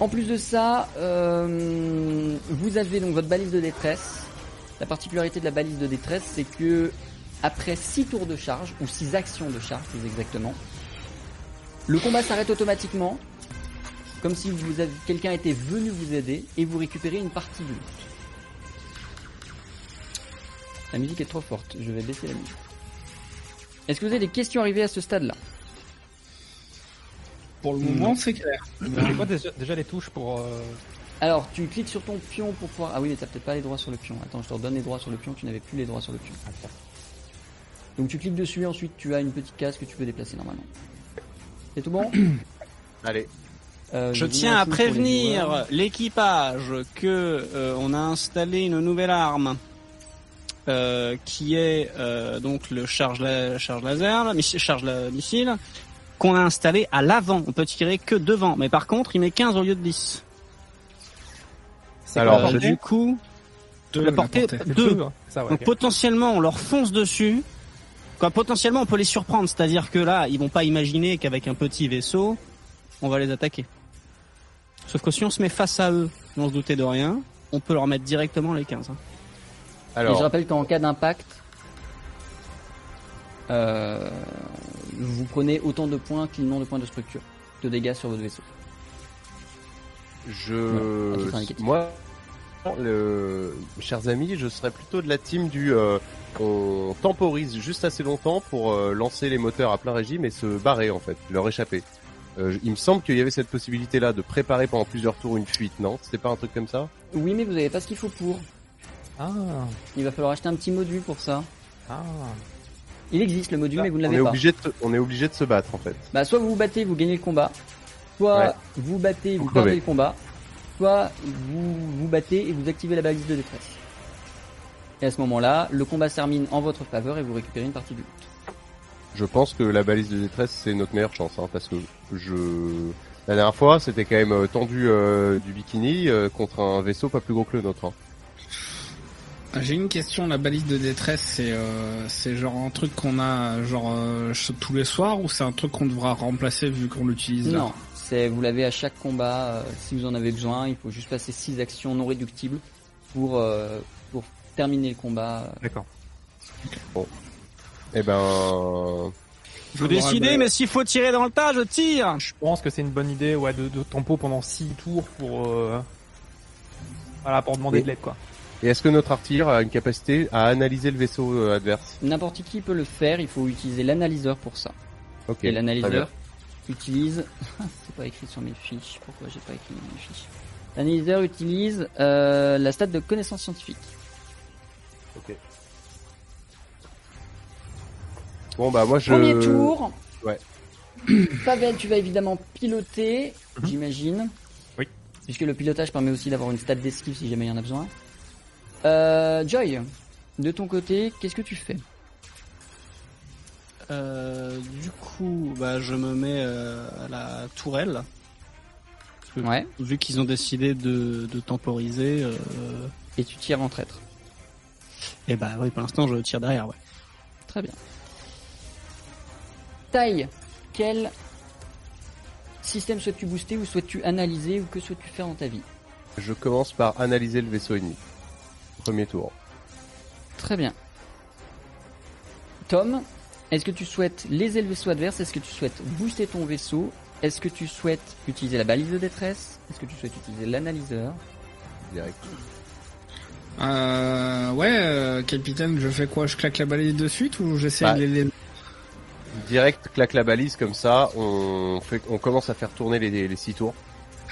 En plus de ça, euh, vous avez donc votre balise de détresse. La particularité de la balise de détresse, c'est que après 6 tours de charge, ou 6 actions de charge plus exactement, le combat s'arrête automatiquement, comme si vous avez, quelqu'un était venu vous aider, et vous récupérez une partie de lui. La musique est trop forte, je vais baisser la musique. Est-ce que vous avez des questions arrivées à ce stade-là? Pour le moment, c'est clair. Déjà, déjà les touches pour... euh, Alors, tu cliques sur ton pion pour pouvoir... Ah oui, mais t'as peut-être pas les droits sur le pion. Attends, je te redonne les droits sur le pion, tu n'avais plus les droits sur le pion. Donc tu cliques dessus, ensuite tu as une petite case que tu peux déplacer normalement. C'est tout bon Allez. Euh, Je tiens à prévenir l'équipage que euh, on a installé une nouvelle arme euh, qui est euh, donc le charge, la, charge laser, la charge la missile qu'on a installé à l'avant. On peut tirer que devant, mais par contre il met 15 au lieu de 10. C'est Alors, je du coup, Deux, la portée, portée. C'est deux. deux, hein. Ça, ouais, Donc ok. potentiellement, on leur fonce dessus. Quoi, potentiellement, on peut les surprendre. C'est-à-dire que là, ils vont pas imaginer qu'avec un petit vaisseau, on va les attaquer. Sauf que si on se met face à eux, sans se douter de rien, on peut leur mettre directement les 15. hein. Et je Alors, rappelle qu'en cas d'impact, euh, vous prenez autant de points qu'il nombre de points de structure de dégâts sur votre vaisseau. Je, indicatif. moi, le, chers amis, je serais plutôt de la team du, euh, on temporise juste assez longtemps pour euh, lancer les moteurs à plein régime et se barrer en fait, leur échapper. Euh, il me semble qu'il y avait cette possibilité-là de préparer pendant plusieurs tours une fuite, non? C'était pas un truc comme ça? Oui, mais vous n'avez pas ce qu'il faut pour. Ah, Il va falloir acheter un petit module pour ça. ah. Il existe le module, mais vous ne on est l'avez pas. obligé de, on est obligé de se battre en fait. Bah, soit vous vous battez, vous gagnez le combat, soit Ouais. vous battez, vous Vous perdez le combat, soit vous vous battez et vous activez la balise de détresse. Et à ce moment-là, le combat se termine en votre faveur et vous récupérez une partie du loot. Je pense que la balise de détresse c'est notre meilleure chance, hein, parce que je la dernière fois c'était quand même euh, tendu euh, du bikini euh, contre un vaisseau pas plus gros que le nôtre. hein. J'ai une question, la balise de détresse, c'est euh, c'est genre un truc qu'on a genre euh, tous les soirs ou c'est un truc qu'on devra remplacer vu qu'on l'utilise là? Non, c'est vous l'avez à chaque combat. euh, si vous en avez besoin, il faut juste passer 6 actions non réductibles pour euh, pour terminer le combat. D'accord. Eh ben, Vous Faudra- décidez, mais s'il faut tirer dans le tas, je tire. Je pense que c'est une bonne idée, ouais, de, de tempo pendant 6 tours pour, euh, voilà, pour demander de l'aide, quoi. et est-ce que notre artilleur a une capacité à analyser le vaisseau euh, adverse? N'importe qui peut le faire. Il faut utiliser l'analyseur pour ça. Ok. Et l'analyseur utilise. c'est pas écrit sur mes fiches. Pourquoi j'ai pas écrit mes fiches? L'analyseur utilise euh, la stat de connaissance scientifique. Bon bah moi je. Premier tour. Ouais. Pavel, tu vas évidemment piloter, Mhm. j'imagine. Oui. Puisque le pilotage permet aussi d'avoir une stat d'esquive si jamais il y en a besoin. Euh, Joy, de ton côté, qu'est-ce que tu fais? Euh, du coup, bah, je me mets euh, à la tourelle. Que Ouais. Vu qu'ils ont décidé de, de temporiser, euh, Et tu tires en traître. et bah oui, pour l'instant, je tire derrière, ouais. Très bien. Taille, quel système souhaites-tu booster ou souhaites-tu analyser ou que souhaites-tu faire dans ta vie? Je commence par analyser le vaisseau ennemi. Premier tour. Très bien. Tom, est-ce que tu souhaites léser le vaisseau adverse? Est-ce que tu souhaites booster ton vaisseau? Est-ce que tu souhaites utiliser la balise de détresse? Est-ce que tu souhaites utiliser l'analyseur? Direct. Euh, ouais, euh, capitaine, je fais quoi? Je claque la balise de suite ou j'essaie Bah, de les... Direct, claque la balise comme ça. On fait, on commence à faire tourner les, les six tours.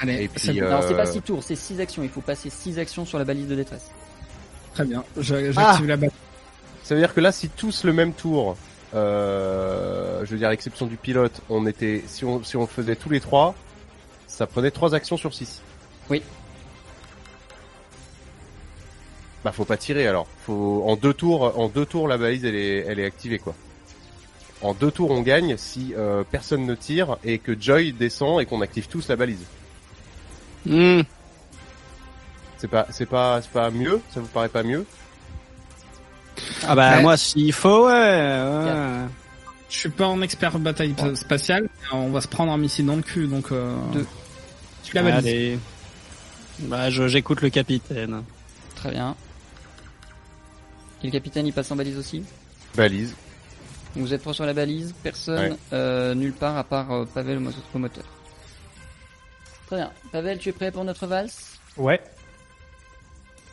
Allez, Et puis, c'est euh, pas 6 tours, c'est 6 actions. Il faut passer 6 actions sur la balise de détresse. très bien. Ah J'active la balise. Ça veut dire que là, si tous le même tour, euh, je veux dire, à exception du pilote, on était, si on, si on faisait tous les trois, ça prenait trois actions sur six. Oui. Bah, faut pas tirer alors. Faut en deux tours, en deux tours, la balise elle est, elle est activée quoi. En deux tours, on gagne si euh, personne ne tire et que Joy descend et qu'on active tous la balise. Hmm. C'est pas, c'est pas, c'est pas mieux? Ça vous paraît pas mieux? Ah bah Ouais. moi, s'il faut, ouais. ouais. Je suis pas un expert bataille Ouais. spatiale. On va se prendre un missile dans le cul, donc... Euh... Tu la balise. Allez. Bah, j'écoute le capitaine. Très bien. Et le capitaine il passe en balise aussi? Balise. Vous êtes trois sur la balise, personne Ouais. euh, nulle part à part euh, Pavel au mo- au moteur. Très bien. Pavel, tu es prêt pour notre valse? Ouais.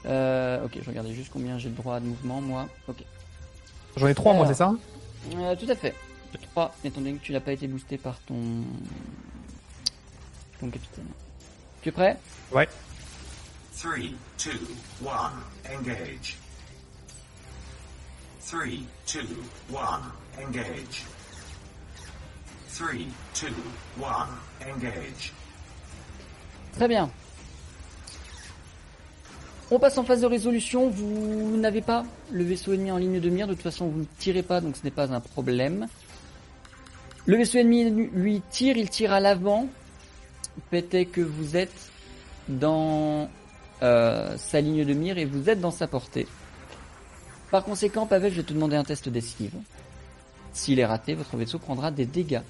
euh, Ok, je regardais juste combien j'ai le droit de mouvement, moi. Ok. J'en ai trois, moi, c'est ça? Euh, tout à fait. 3, étant donné que tu n'as pas été boosté par ton... ton capitaine. Tu es prêt? Ouais. Three, two, one, engage. Three, two, one, engage. Three, two, one, engage. Très bien. On passe en phase de résolution. Vous n'avez pas le vaisseau ennemi en ligne de mire. De toute façon, vous ne tirez pas, donc ce n'est pas un problème. Le vaisseau ennemi, lui, tire. Il tire à l'avant. Est que vous êtes dans euh, sa ligne de mire et vous êtes dans sa portée. Par conséquent, Pavel, je vais te demander un test d'esquive. S'il est raté, votre vaisseau prendra des dégâts.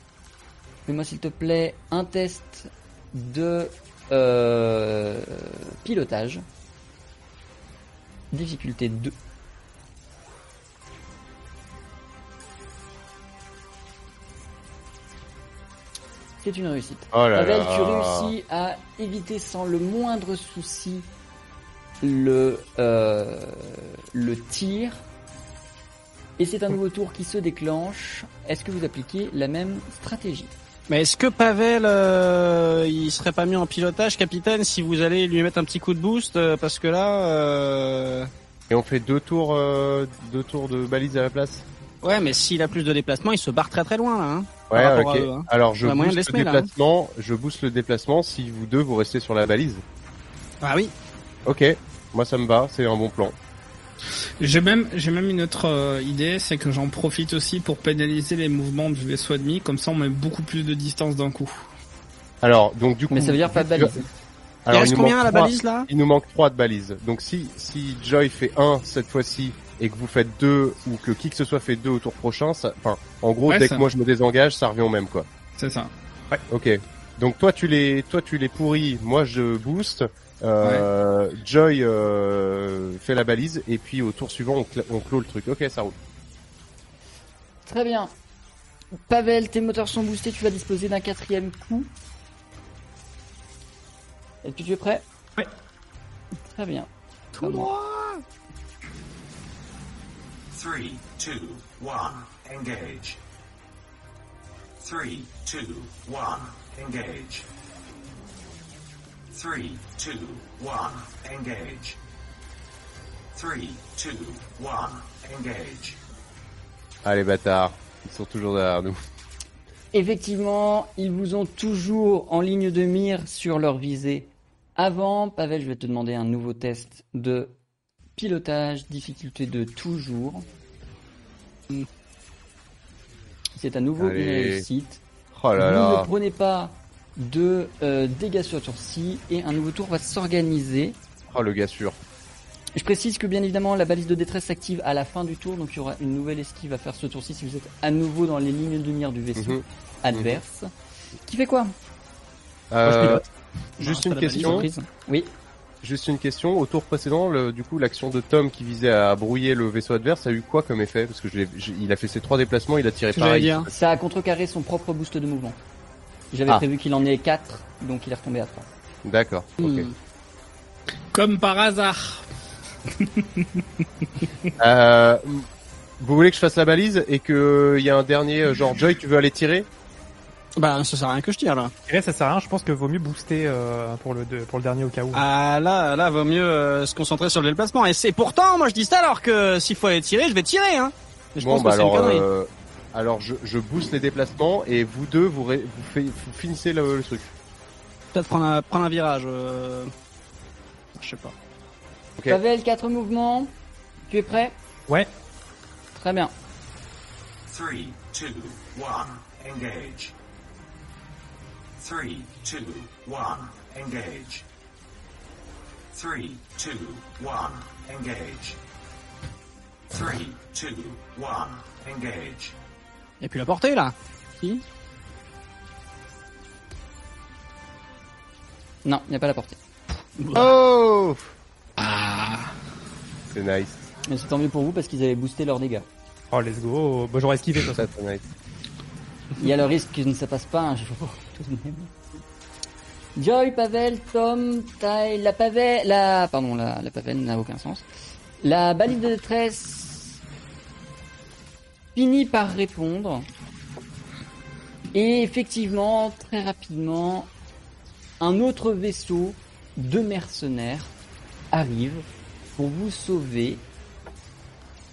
Fais-moi s'il te plaît un test de euh, pilotage. Difficulté 2. C'est une réussite. Oh là Pavel, là. tu réussis à éviter sans le moindre souci le, euh, le tir. Et c'est un nouveau tour qui se déclenche. Est-ce que vous appliquez la même stratégie? Mais est-ce que Pavel, euh, il serait pas mieux en pilotage, capitaine, si vous allez lui mettre un petit coup de boost euh, Parce que là, euh... Et on fait deux tours, euh, deux tours de balise à la place. ouais, mais s'il a plus de déplacement, il se barre très très loin là. Hein, Ouais, ok. eux, hein. Alors je booste le là, hein. déplacement. Je booste le déplacement si vous deux vous restez sur la balise. Ah oui. Ok. Moi ça me va. C'est un bon plan. J'ai même, j'ai même une autre euh, idée, c'est que j'en profite aussi pour pénaliser les mouvements du vaisseau ennemi, comme ça on met beaucoup plus de distance d'un coup. Alors donc du coup. Mais ça veut dire pas de balise. il Alors, reste nous combien manque à la trois- balise là Il nous manque trois de balises. Donc si si Joy fait un cette fois-ci et que vous faites deux ou que qui que ce soit fait deux au tour prochain, ça, enfin en gros Ouais, dès ça- que moi je me désengage, ça revient au même quoi. C'est ça. Ok. Donc toi tu les toi tu les pourris, moi je booste. Euh, Joy euh, fait la balise et puis au tour suivant on, clôt le truc. Ok ça roule. Très bien. Pavel, tes moteurs sont boostés, tu vas disposer d'un quatrième coup. Est-ce que tu es prêt? Ouais. Très bien. Three, two, one, engage. Three, two, one, engage. Three, two, one, engage. Three, two, one, engage. Les bâtards, ils sont toujours derrière nous. Effectivement, ils vous ont toujours en ligne de mire sur leur visée. Avant, Pavel, je vais te demander un nouveau test de pilotage, difficulté de toujours. C'est à nouveau Allez. une réussite. Oh là Vous là. ne prenez pas de euh, dégâts sur tour-ci et un nouveau tour va s'organiser. Oh le gars sûr. Je précise que bien évidemment la balise de détresse s'active à la fin du tour, donc il y aura une nouvelle esquive à faire ce tour-ci si vous êtes à nouveau dans les lignes de mire du vaisseau Mhm. adverse. Qui fait quoi? Euh, juste Non, une question. Oui. Juste une question. Au tour précédent, le, du coup, l'action de Tom qui visait à brouiller le vaisseau adverse a eu quoi comme effet? Parce que je il a fait ses trois déplacements, il a tiré pareil. dire. Ça a contrecarré son propre boost de mouvement. J'avais Ah. prévu qu'il en ait 4, donc il est retombé à 3. D'accord. Ok. Hmm. Comme par hasard. Euh, vous voulez que je fasse la balise et que il y a un dernier euh, genre Joy, tu veux aller tirer? Bah ça sert à rien que je tire là. Et ça sert à rien, je pense que vaut mieux booster euh, pour le pour le dernier au cas où. Ah là, là vaut mieux euh, se concentrer sur le déplacement. Et c'est pourtant, moi je dis ça alors que s'il faut aller tirer, je vais tirer hein. Je Bon, pense bah que c'est une alors, euh, alors je, je booste les déplacements et vous deux, vous, ré- vous, fait- vous finissez le, le truc. Peut-être prendre un, prendre un virage. Euh... Je sais pas. Ok. Pavel, 4 mouvements. Tu es prêt? Ouais. Très bien. Three, two, one, engage. Three, two, one, engage. Three, two, one, engage. Three, two, one, engage. Et puis la portée là. Si Non, il n'y a pas la portée. Oh Ah. C'est nice. Mais c'est tant mieux pour vous parce qu'ils avaient boosté leurs dégâts. Oh, let's go. Bon, j'aurais esquivé, Ça, c'est nice. Il y a le risque que ça passe pas un jour, tout de même. Joy, Pavel, Tom, Ty, la Pavel, la, pardon, la, la Pavel n'a aucun sens. La balise de détresse finit par répondre. Et effectivement, très rapidement, un autre vaisseau de mercenaires arrive pour vous sauver.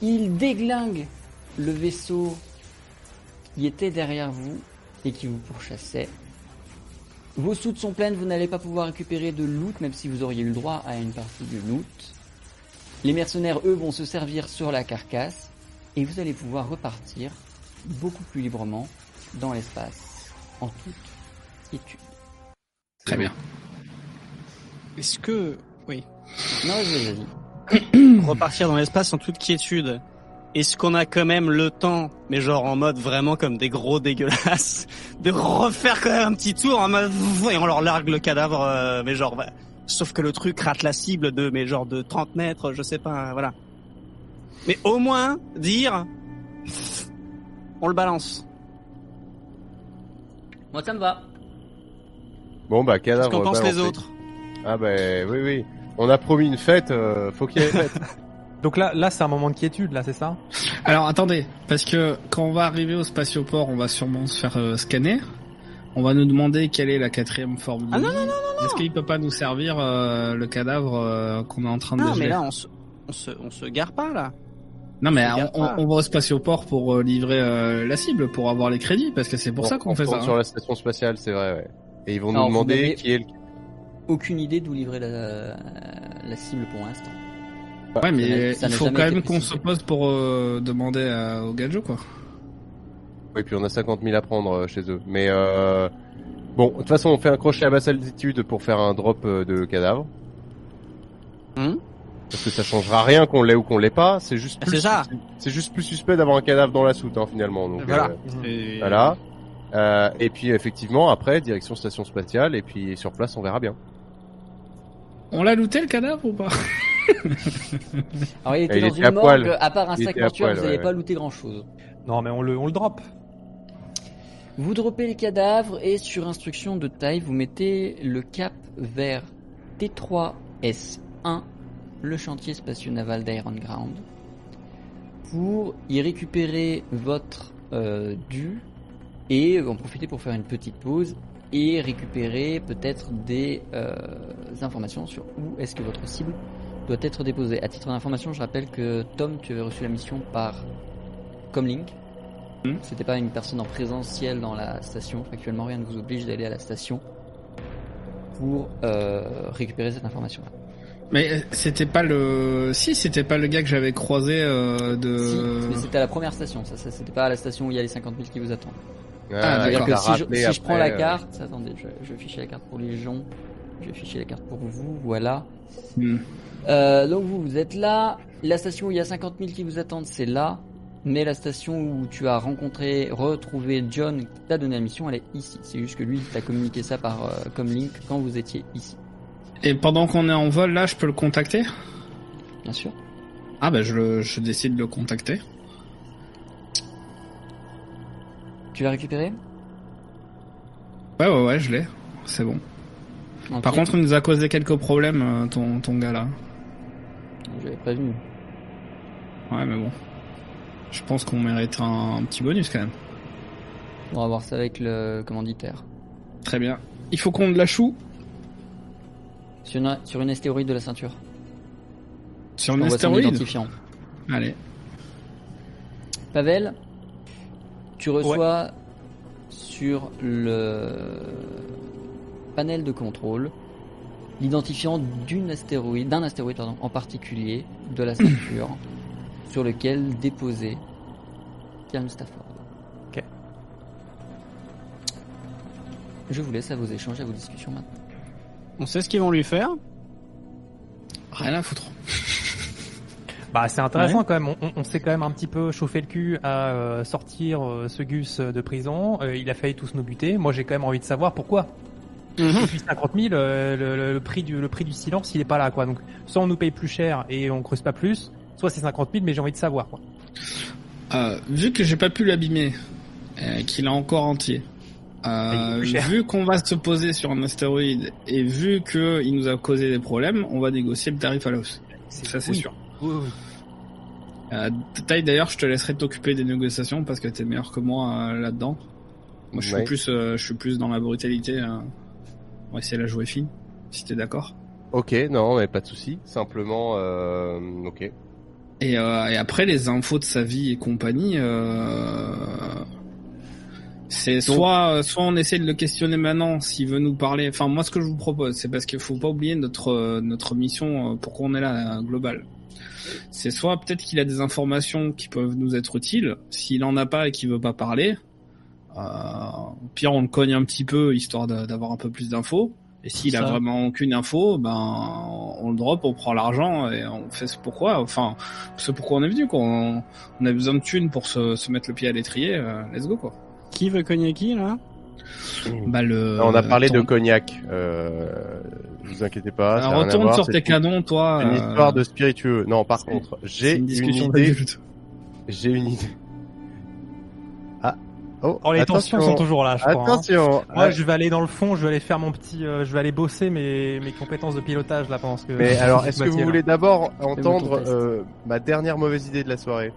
Il déglingue le vaisseau qui était derrière vous et qui vous pourchassait. Vos soutes sont pleines, vous n'allez pas pouvoir récupérer de loot, même si vous auriez eu le droit à une partie du loot. Les mercenaires, eux, vont se servir sur la carcasse et vous allez pouvoir repartir beaucoup plus librement dans l'espace, en toute quiétude. Très bien. Est-ce que Non, vas-y, vas-y. repartir dans l'espace en toute quiétude. Est-ce qu'on a quand même le temps, mais genre en mode vraiment comme des gros dégueulasses, de refaire quand même un petit tour en mode et on leur largue le cadavre, euh, mais genre bah, sauf que le truc rate la cible de mais genre de 30 mètres, je sais pas, voilà. Mais au moins dire on le balance. Moi, ça me va. Bon bah Qu'est-ce cadavre. qu'en pensent les autres Ah bah oui oui. On a promis une fête, euh, faut qu'il y ait une fête. Donc là, là, c'est un moment de quiétude, là, c'est ça? Alors attendez, parce que quand on va arriver au spatioport, on va sûrement se faire euh, scanner. On va nous demander quelle est la quatrième forme de Ah non, non, non, Est-ce qu'il peut pas nous servir euh, le cadavre euh, qu'on est en train de Non, mais là on se on se on se gare pas là. Non mais on, pas. on va au spatioport pour euh, livrer euh, la cible, pour avoir les crédits, parce que c'est pour On- ça qu'on on fait ça. tourne hein. sur la station spatiale, c'est vrai. Ouais. Et ils vont Alors, nous demander qui est le. Aucune idée d'où livrer la, la cible pour l'instant. Ouais, Ça n'a- mais ça il faut quand même qu'on se pose pour euh, demander à, au gadget quoi. Oui, puis on a 50 000 à prendre chez eux. Mais euh... bon, de toute façon, on fait un crochet à basse altitude pour faire un drop de cadavre. Hum? Parce que ça changera rien qu'on l'ait ou qu'on l'ait pas. C'est juste Ah, plus. c'est ça. C'est juste plus suspect d'avoir un cadavre dans la soute, hein, finalement. Donc, Voilà. euh, Et- voilà. Euh, et puis effectivement, après, direction station spatiale. Et puis sur place, on verra bien. On l'a looté le cadavre ou pas? Alors, il était Il dans était une à morgue, poil. à part un Il sac mortuaire, vous n'avez ouais, pas looté grand chose. Non, mais on le, on le drop. Vous droppez les cadavres et sur instruction de taille, vous mettez le cap vers T3S1, le chantier spatio-naval d'Iron Ground, pour y récupérer votre euh, dû et en profiter pour faire une petite pause et récupérer peut-être des euh, informations sur où est-ce que votre cible doit être déposée. À titre d'information, je rappelle que Tom, tu avais reçu la mission par Comlink. Hmm. C'était pas une personne en présentiel dans la station. Actuellement, rien ne vous oblige d'aller à la station pour euh, récupérer cette information-là. Mais euh, c'était pas le. Si, c'était pas le gars que j'avais croisé euh, de. Si, mais c'était à la première station. Ça, ça c'était pas à la station où il y a les 50 000 qui vous attendent. Ah, C'est-à-dire d'accord. si, je, si je prends la euh, carte, attendez, je, je vais ficher la carte pour les gens. Je vais ficher la carte pour vous. Voilà. Hmm. Euh, donc vous, vous êtes là. La station où il y a 50 000 qui vous attendent, c'est là. Mais la station où tu as rencontré, retrouvé John qui t'a donné la mission, elle est ici. C'est juste que lui, il t'a communiqué ça par euh, comme link quand vous étiez ici. Et pendant qu'on est en vol, là, je peux le contacter? Bien sûr. Ah bah je, le, je décide de le contacter. Tu l'as récupéré? Ouais, ouais, ouais, je l'ai. C'est bon. Par contre, il nous a causé quelques problèmes, euh, ton, ton gars là. j'avais prévenu. Ouais, mais bon. Je pense qu'on mérite un, un petit bonus quand même. On va voir ça avec le commanditaire. Très bien. Il faut qu'on de la choue? Sur une, sur une astéroïde de la ceinture. sur On un voit son astéroïde. identifiant. Allez. Pavel, tu reçois sur le panel de contrôle l'identifiant d'une astéroïde, d'un astéroïde pardon, en particulier de la ceinture sur lequel déposer Pierre Stafford. Ok. Je vous laisse à vos échanges, à vos discussions maintenant. On sait ce qu'ils vont lui faire. Rien à foutre. Bah, c'est intéressant quand même. On, s'est quand même un petit peu chauffé le cul à euh, sortir euh, ce Gus de prison. Euh, il a failli tous nous buter. Moi, j'ai quand même envie de savoir pourquoi. Depuis 50 000, euh, le, le- le prix du, le prix du silence, il est pas là, quoi. Donc, soit on nous paye plus cher et on creuse pas plus, soit c'est 50 000, mais j'ai envie de savoir, quoi. Euh, vu que j'ai pas pu l'abîmer, euh, qu'il est encore entier, euh, vu qu'on va se poser sur un astéroïde et vu que il nous a causé des problèmes, on va négocier le tarif à la hausse. Ça c'est oui. sûr. Oui, oui. Euh, Taille d'ailleurs, je te laisserai t'occuper des négociations parce que t'es meilleur que moi euh, là-dedans. Moi, je suis Ouais. plus, euh, je suis plus dans la brutalité. On va essayer de la jouer fine, si t'es d'accord. Ok, non, mais pas de souci. Simplement, euh, ok. Et, et après les infos de sa vie et compagnie, euh, c'est soit soit on essaie de le questionner maintenant s'il veut nous parler. Enfin moi ce que je vous propose, c'est parce qu'il faut pas oublier notre euh, notre mission euh, pourquoi on est là euh, global. C'est soit peut-être qu'il a des informations qui peuvent nous être utiles. S'il en a pas et qu'il veut pas parler, euh, au pire on le cogne un petit peu histoire d'avoir un peu plus d'infos. Et s'il a vraiment aucune info, ben on le drop, on prend l'argent et on fait ce pourquoi. Enfin, ce pourquoi on est venu quoi. On, on a besoin de thunes pour se, se mettre le pied à l'étrier. euh, let's go quoi. Qui veut cogner qui là Bah le. on a parlé de cognac. Euh, vous inquiétez pas. Alors, retourne sur tes canons, toi. Une euh, histoire de spiritueux. Non, par contre, j'ai une idée. J'ai une idée. Ah. Oh, Oh, les attention. tensions sont toujours là, je crois. hein. Attention. Moi, je vais aller dans le fond, je vais aller faire mon petit, euh, je vais aller bosser mes, mes compétences de pilotage là pendant ce que. Mais alors, ce est-ce que vous voulez d'abord entendre euh, ma dernière mauvaise idée de la soirée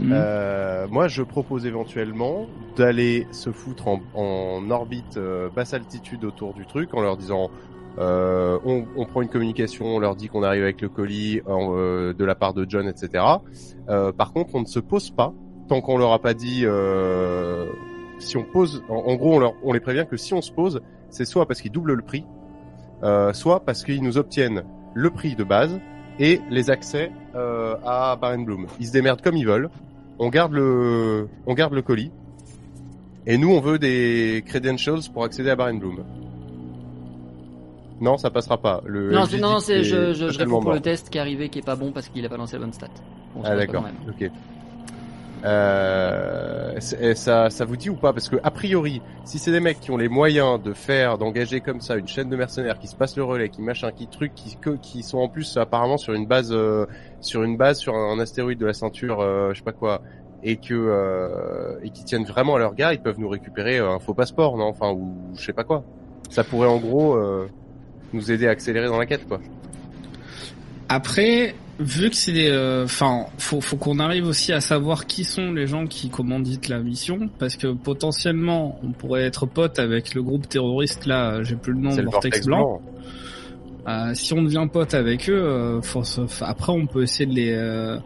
Mhm. Euh, Moi, je propose éventuellement d'aller se foutre en, en orbite euh, basse altitude autour du truc en leur disant euh, on, on prend une communication, on leur dit qu'on arrive avec le colis euh, de la part de John, etc. Euh, par contre, on ne se pose pas tant qu'on leur a pas dit. euh, si on pose, en, gros, on, leur, on les prévient que si on se pose, c'est soit parce qu'ils doublent le prix, soit parce qu'ils nous obtiennent le prix de base et les accès euh, à Baron Bloom. Ils se démerdent comme ils veulent. On garde le, on garde le colis. Et nous, on veut des credentials pour accéder à Baron Bloom. Non, ça passera pas. Le Non, non, c'est, est je, je, réponds pour le test qui est arrivé, qui est pas bon parce qu'il a pas lancé la bonne stat. Bon, Ah d'accord. Ok. Euh, ça, ça vous dit ou pas? Parce que a priori, si c'est des mecs qui ont les moyens de faire, d'engager comme ça une chaîne de mercenaires qui se passent le relais, qui machin, qui truc, qui qui sont en plus apparemment sur une base, euh, sur une base sur un astéroïde de la ceinture, euh, je sais pas quoi, et que euh, et qui tiennent vraiment à leur gars, ils peuvent nous récupérer euh, un faux passeport, non? Enfin ou je sais pas quoi. Ça pourrait en gros euh, nous aider à accélérer dans la quête, quoi. Après, vu que c'est des, euh, enfin, faut, faut qu'on arrive aussi à savoir qui sont les gens qui commanditent la mission, parce que potentiellement, on pourrait être pote avec le groupe terroriste là, euh, j'ai plus le nom, le Vortex, Blanc. Euh, si on devient pote avec eux, euh, faut se- f- après on peut essayer de les, euh,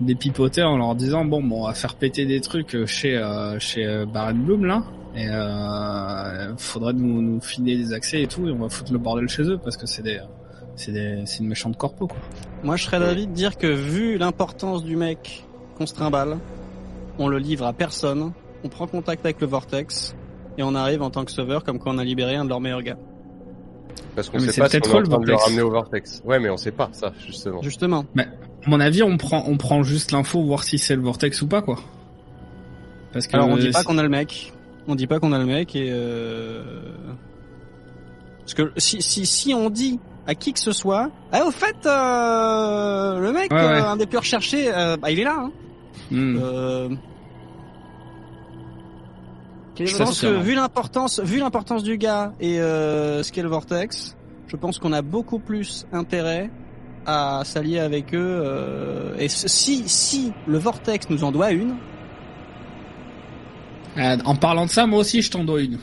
de les pipoter en leur disant bon, bon, on va faire péter des trucs euh, chez euh, chez euh, Baron Bloom là, et euh, faudrait nous, nous filer des accès et tout, et on va foutre le bordel chez eux parce que c'est des c'est des c'est une méchante corpo quoi. Moi, je serais d'avis de dire que vu l'importance du mec qu'on se trimballe, on le livre à personne, on prend contact avec le Vortex et on arrive en tant que sauveur comme quand on a libéré un de leurs meilleurs gars. Parce qu'on Ah, mais sait pas si on est en le train de le vortex. ramener au vortex. Ouais, mais on sait pas ça justement. Justement. À mon avis, on prend on prend juste l'info voir si c'est le vortex ou pas quoi. Parce que Alors, on dit pas qu'on a le mec. On dit pas qu'on a le mec et euh... parce que si si si on dit à qui que ce soit, ah au fait euh, le mec Ouais, ouais. euh, un des plus recherchés, euh, bah il est là. Hein. Hmm. Je pense que sûrement. vu l'importance, vu l'importance du gars et ce qu'est le vortex, je pense qu'on a beaucoup plus intérêt à s'allier avec eux. et si si le vortex nous en doit une, en parlant de ça, moi aussi, je t'en dois une.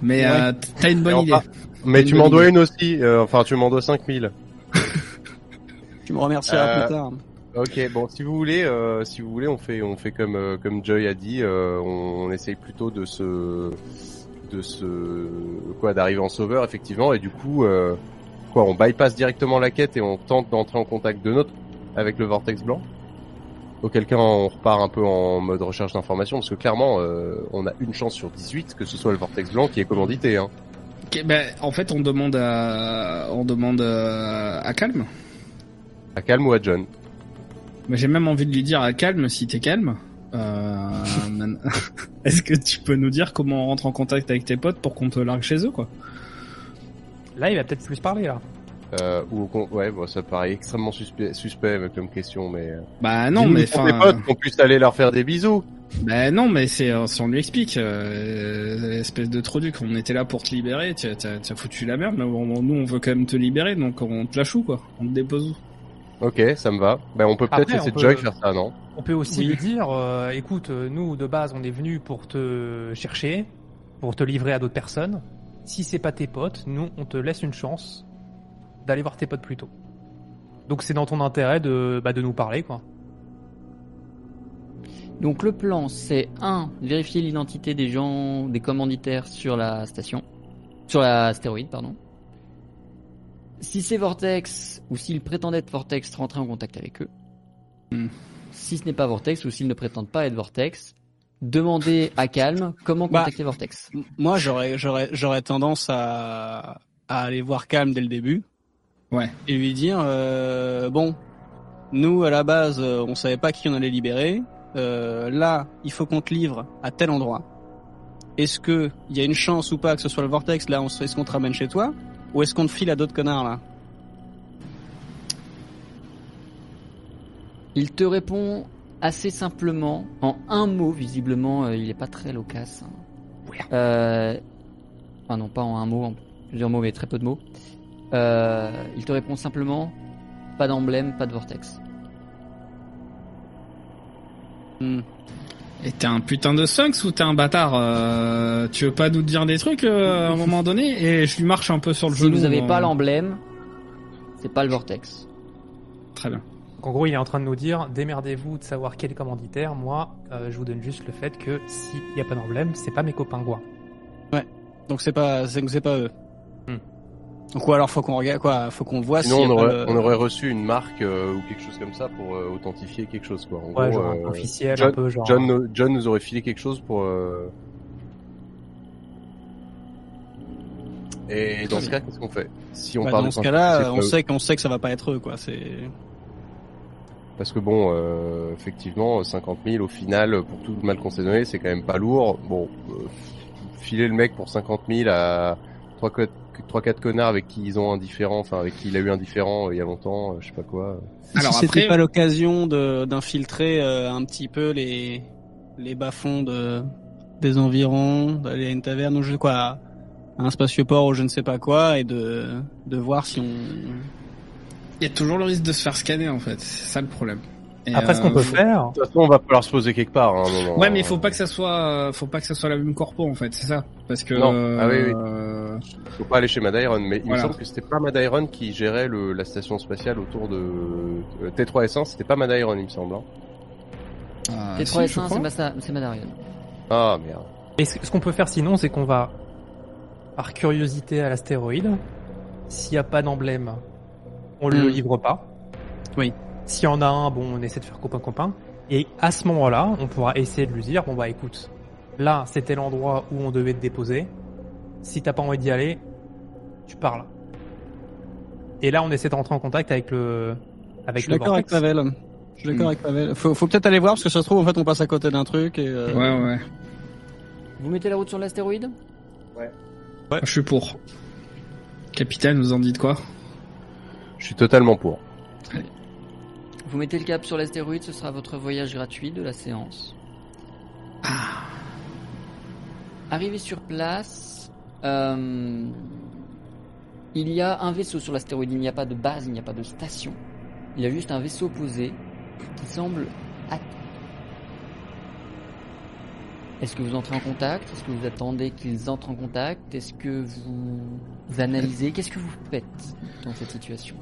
Mais Ouais. euh, t'as une bonne idée. Mais tu m'en dois une aussi. euh, enfin, tu m'en dois 5000. tu me remercieras Euh, plus tard. Ok, bon, si vous voulez, euh, si vous voulez, on fait, on fait comme euh, comme Joy a dit, euh, on, on essaye plutôt de se, de se, quoi, d'arriver en sauveur effectivement, et du coup, euh, quoi, on bypass directement la quête et on tente d'entrer en contact de notre avec le vortex blanc. Auquel cas, on repart un peu en mode recherche d'informations, parce que clairement, euh, on a une chance sur 18 que ce soit le vortex blanc qui est commandité. Hein. Ok, ben, en fait, on demande à, on demande euh, à Calme. À calme ou à John? Mais j'ai même envie de lui dire à Calme si t'es calme. Euh, Est-ce que tu peux nous dire comment on rentre en contact avec tes potes pour qu'on te largue chez eux, quoi? Là, il va peut-être plus parler là. Euh, ou au con- ouais, bon, ça paraît extrêmement suspect, suspect comme question, mais. euh, Bah non, mais pour tes enfin, potes qu'on puisse aller leur faire des bisous. Bah non, mais c'est, euh, si on lui explique, euh, espèce de truc, on était là pour te libérer, tu t'as t'as foutu la merde, mais on- nous on veut quand même te libérer, donc on te la choue, quoi. On te dépose où? Ok, ça me va. Ben, on peut peut-être laisser peut- Joy faire ça, non? On peut aussi Oui. lui dire, euh, écoute, nous de base, on est venus pour te chercher, pour te livrer à d'autres personnes. Si c'est pas tes potes, nous, on te laisse une chance d'aller voir tes potes plus tôt. Donc c'est dans ton intérêt de, bah, de nous parler, quoi. Donc le plan, c'est un, vérifier l'identité des gens, des commanditaires sur la station, sur la astéroïde, pardon. Si c'est Vortex ou s'ils prétendent être Vortex, rentrer en contact avec eux. Hmm. Si ce n'est pas Vortex ou s'ils ne prétendent pas être Vortex, Demandez à Calme comment Bah, contacter Vortex. Moi, j'aurais, j'aurais, j'aurais tendance à, à aller voir Calme dès le début. Ouais. Et lui dire, euh, bon, nous à la base, euh, on savait pas qui on allait libérer. Euh, là, il faut qu'on te livre à tel endroit. Est-ce que il y a une chance ou pas que ce soit le vortex Là, on se- est-ce qu'on te ramène chez toi ou est-ce qu'on te file à d'autres connards là? Il te répond assez simplement, en un mot, visiblement, euh, il est pas très loquace. hein. Euh, enfin non, pas en un mot, en plusieurs mots, mais très peu de mots. Euh, il te répond simplement, pas d'emblème, pas de vortex. Et t'es un putain de Sunks ou t'es un bâtard euh, Tu veux pas nous dire des trucs euh, à un moment donné Et je lui marche un peu sur le Si genou. vous avez euh, pas l'emblème, c'est pas le vortex. Très bien. Donc, en gros, il est en train de nous dire démerdez-vous de savoir quel est commanditaire. Moi, euh, je vous donne juste le fait que s'il n'y a pas d'emblème, c'est pas mes copains quoi. Donc c'est pas, c'est, c'est pas eux. Hmm. Donc ou alors faut qu'on regarde quoi, faut qu'on voit Sinon, si on aurait, on aurait reçu une marque euh, ou quelque chose comme ça pour euh, authentifier quelque chose, quoi. En Ouais, gros, genre euh, peu officiel, John, un peu genre. John, John nous aurait filé quelque chose pour. euh, Et dans ce cas, qu'est-ce qu'on fait? Si on Bah, parle dans ce cas-là, on sait qu'on sait que ça va pas être eux quoi. C'est Parce que bon, euh, effectivement, 50 000 au final, pour tout le mal qu'on s'est donné, c'est quand même pas lourd. Bon, euh, filer le mec pour 50 000 à 3-4 connards avec qui ils ont un différent, enfin avec qui il a eu un différent euh, il y a longtemps, euh, je sais pas quoi. Alors si c'était après- pas l'occasion de d'infiltrer euh, un petit peu les les bas-fonds de des environs, d'aller à une taverne ou je sais quoi, à un spatioport ou je ne sais pas quoi, et de de voir si on Il y a toujours le risque de se faire scanner en fait. C'est ça le problème. Et, Après, ce qu'on euh, peut faut- faire, De toute façon, on va falloir se poser quelque part hein, à un moment. Ouais, mais il faut pas que ça soit, faut pas que ça soit la même corpo en fait, c'est ça. Parce que. Non. Ah oui, oui. euh, Faut pas aller chez Mad Iron, mais il Voilà. me semble que c'était pas Mad Iron qui gérait le, la station spatiale autour de euh, T3S1, c'était pas Mad Iron, il me semble. hein. ah, T3 si, je S1, crois. c'est Massa- c'est Madarion. Ah merde. et ce ce qu'on peut faire sinon, c'est qu'on va par curiosité à l'astéroïde. S'il n'y a pas d'emblème, on le Hmm. livre pas. Oui. S'il y en a un, bon, on essaie de faire copain copain. Et à ce moment-là, on pourra essayer de lui dire bon bah écoute, là c'était l'endroit où on devait te déposer. Si t'as pas envie d'y aller, tu parles. Et là, on essaie de rentrer en contact avec le Je avec suis le d'accord avec. Pavel. Je suis d'accord Hmm. avec Pavel. Faut, faut peut-être aller voir parce que ça se trouve en fait on passe à côté d'un truc et euh, Ouais, ouais. Vous mettez la route sur l'astéroïde? Je suis pour. Capitaine, vous en dites quoi? Je suis totalement pour. Vous mettez le cap sur l'astéroïde, ce sera votre voyage gratuit de la séance. Arrivé sur place, euh, il y a un vaisseau sur l'astéroïde. Il n'y a pas de base, il n'y a pas de station. Il y a juste un vaisseau posé qui semble. Est-ce que vous entrez en contact? Est-ce que vous attendez qu'ils entrent en contact? Est-ce que vous analysez? Qu'est-ce que vous faites dans cette situation?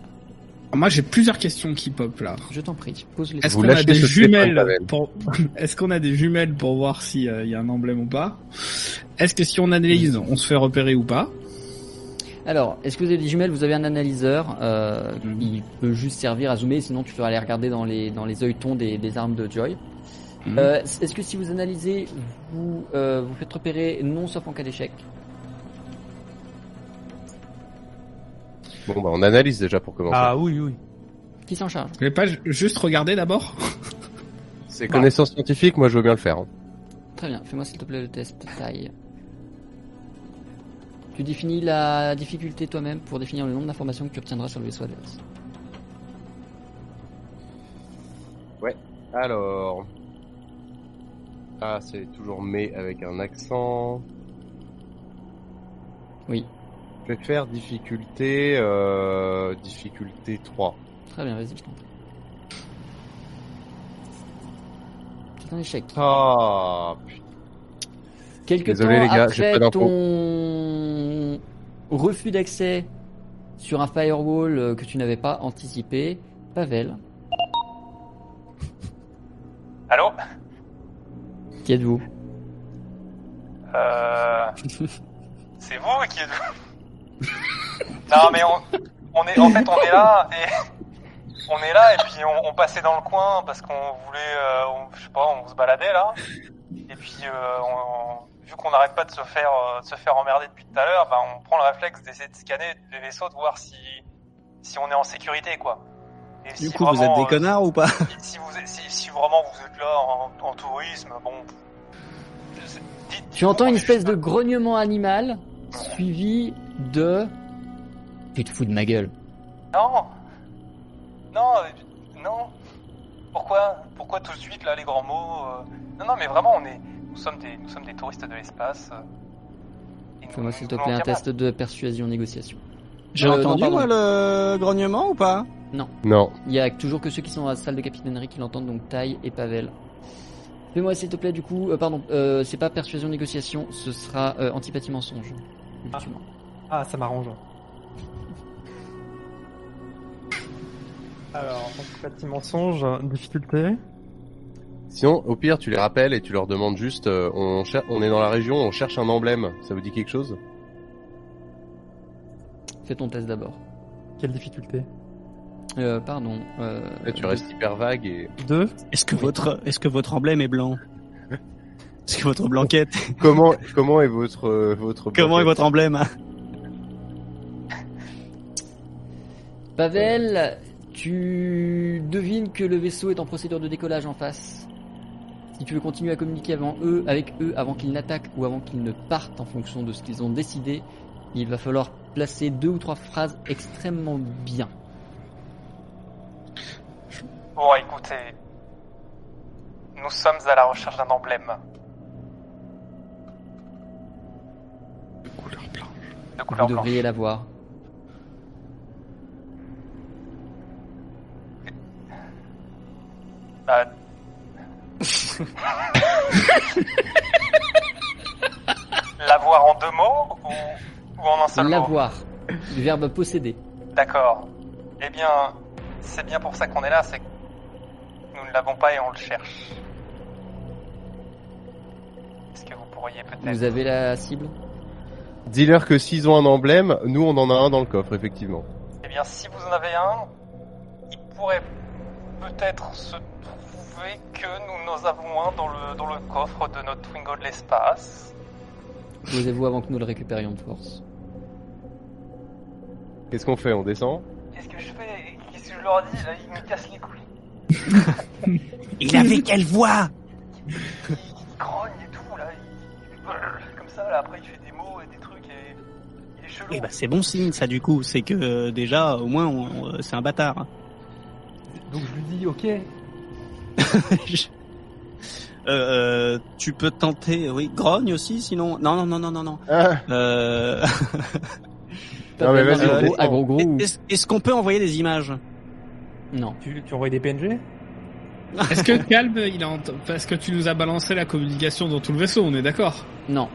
Moi, j'ai plusieurs questions qui pop là. Je t'en prie, pose-les. Est-ce qu'on a des jumelles pour Est-ce qu'on a des jumelles pour voir s'il y a un emblème ou pas? Est-ce que si on analyse, on se fait repérer ou pas? Alors, est-ce que vous avez des jumelles? Vous avez un analyseur. Euh, Mhm. Il peut juste servir à zoomer, sinon tu peux aller regarder dans les dans les œilletons des, des armes de Joy. Mhm. Euh, est-ce que si vous analysez, vous euh, vous faites repérer non sauf en cas d'échec? Bon bah on analyse déjà pour commencer. Ah oui, oui. Qui s'en charge? Vous voulez pas ju- juste regarder d'abord? C'est connaissance scientifique, moi je veux bien le faire. hein. Très bien, fais-moi s'il te plaît le test taille. Tu définis la difficulté toi-même pour définir le nombre d'informations que tu obtiendras sur le vaisseau adverse. Alors. Ah, c'est toujours mais avec un accent. Oui. Je vais faire difficulté, euh, difficulté 3. Très bien, vas-y, je t'en prie. C'est un échec. Ah, putain. Quelque Désolé, temps les gars, j'ai après pas ton refus d'accès sur un firewall euh, que tu n'avais pas anticipé, Pavel, Allô? Qui êtes-vous? Euh... C'est vous qui êtes Non mais on, on est en fait on est là et on est là et puis on, on passait dans le coin parce qu'on voulait euh, on- je sais pas on se baladait là et puis, euh, on- vu qu'on n'arrête pas de se faire, euh, de se faire emmerder depuis tout à l'heure, bah, on prend le réflexe d'essayer de scanner les vaisseaux, de voir si, si on est en sécurité, quoi. Et Du si coup, vous êtes des euh, connards ou pas? si, si vous, êtes- si, si vraiment vous êtes là en, en tourisme, bon. je sais- dites- Tu entends une espèce de grognement animal suivi de... Tu te fous de ma gueule. Non Non euh, Non Pourquoi Pourquoi tout de suite, là, les grands mots euh? Non, non, mais vraiment, on est... Nous sommes des, nous sommes des touristes de l'espace. euh, Fais-moi s'il te plaît un test de persuasion négociation. J'ai Euh, non, entendu, moi, le grognement ou pas? Non. Il y a toujours que ceux qui sont dans la salle de capitainerie qui l'entendent, donc Taille et Pavel. Fais-moi s'il te plaît du coup, euh, pardon, euh, c'est pas persuasion négociation, ce sera euh, antipathie mensonge. Effectivement. Ah, ça m'arrange. Alors, petit mensonge, difficulté. Sinon, au pire, tu les rappelles et tu leur demandes juste, euh, on, cher- on est dans la région, on cherche un emblème. Ça vous dit quelque chose? Fais ton test d'abord. Quelle difficulté? Euh, pardon. Euh, Là, tu restes hyper vague et... Deux. Est-ce que votre est-ce que votre emblème est blanc? Est-ce que votre blanquette? Comment, comment est votre, euh, votre... Comment est votre emblème Pavel, tu devines que le vaisseau est en procédure de décollage en face. Si tu veux continuer à communiquer avant eux, avec eux avant qu'ils n'attaquent ou avant qu'ils ne partent en fonction de ce qu'ils ont décidé, il va falloir placer deux ou trois phrases extrêmement bien. Bon, écoutez. Nous sommes à la recherche d'un emblème. De couleur blanche. De couleur Vous devriez l'avoir. Bah, L'avoir en deux mots ou, ou en un seul mot L'avoir. Du verbe posséder. D'accord. Eh bien, c'est bien pour ça qu'on est là, c'est que nous ne l'avons pas et on le cherche. Est-ce que vous pourriez peut-être... Vous avez la cible? Dis-leur que s'ils ont un emblème, nous on en a un dans le coffre, effectivement. Eh bien, si vous en avez un, il pourrait peut-être se trouver que nous en avons un dans le, dans le coffre de notre Twingo de l'espace. Posez-vous avant que nous le récupérions de force. Qu'est-ce qu'on fait? On descend? Qu'est-ce que je fais? Qu'est-ce que je leur dis Là, ils me cassent les couilles. Il avait quelle voix? Il grogne et tout, là. Il... Comme ça, là, après, il fait des mots et des trucs et... Il est chelou. Eh ben c'est bon signe ça du coup, c'est que euh, déjà au moins on- on- c'est un bâtard. Donc je lui dis, ok. Je- Euh, euh, tu peux tenter, oui, grogne aussi, sinon. Non, non, non, non, non, non. Ah, Euh... Non, mais vas-y, à gros gros ou- Est-ce qu'on peut envoyer des images? Non. Tu, tu envoies des PNG Est-ce que Calme, il a parce que tu nous as balancé la communication dans tout le vaisseau, on est d'accord? Non.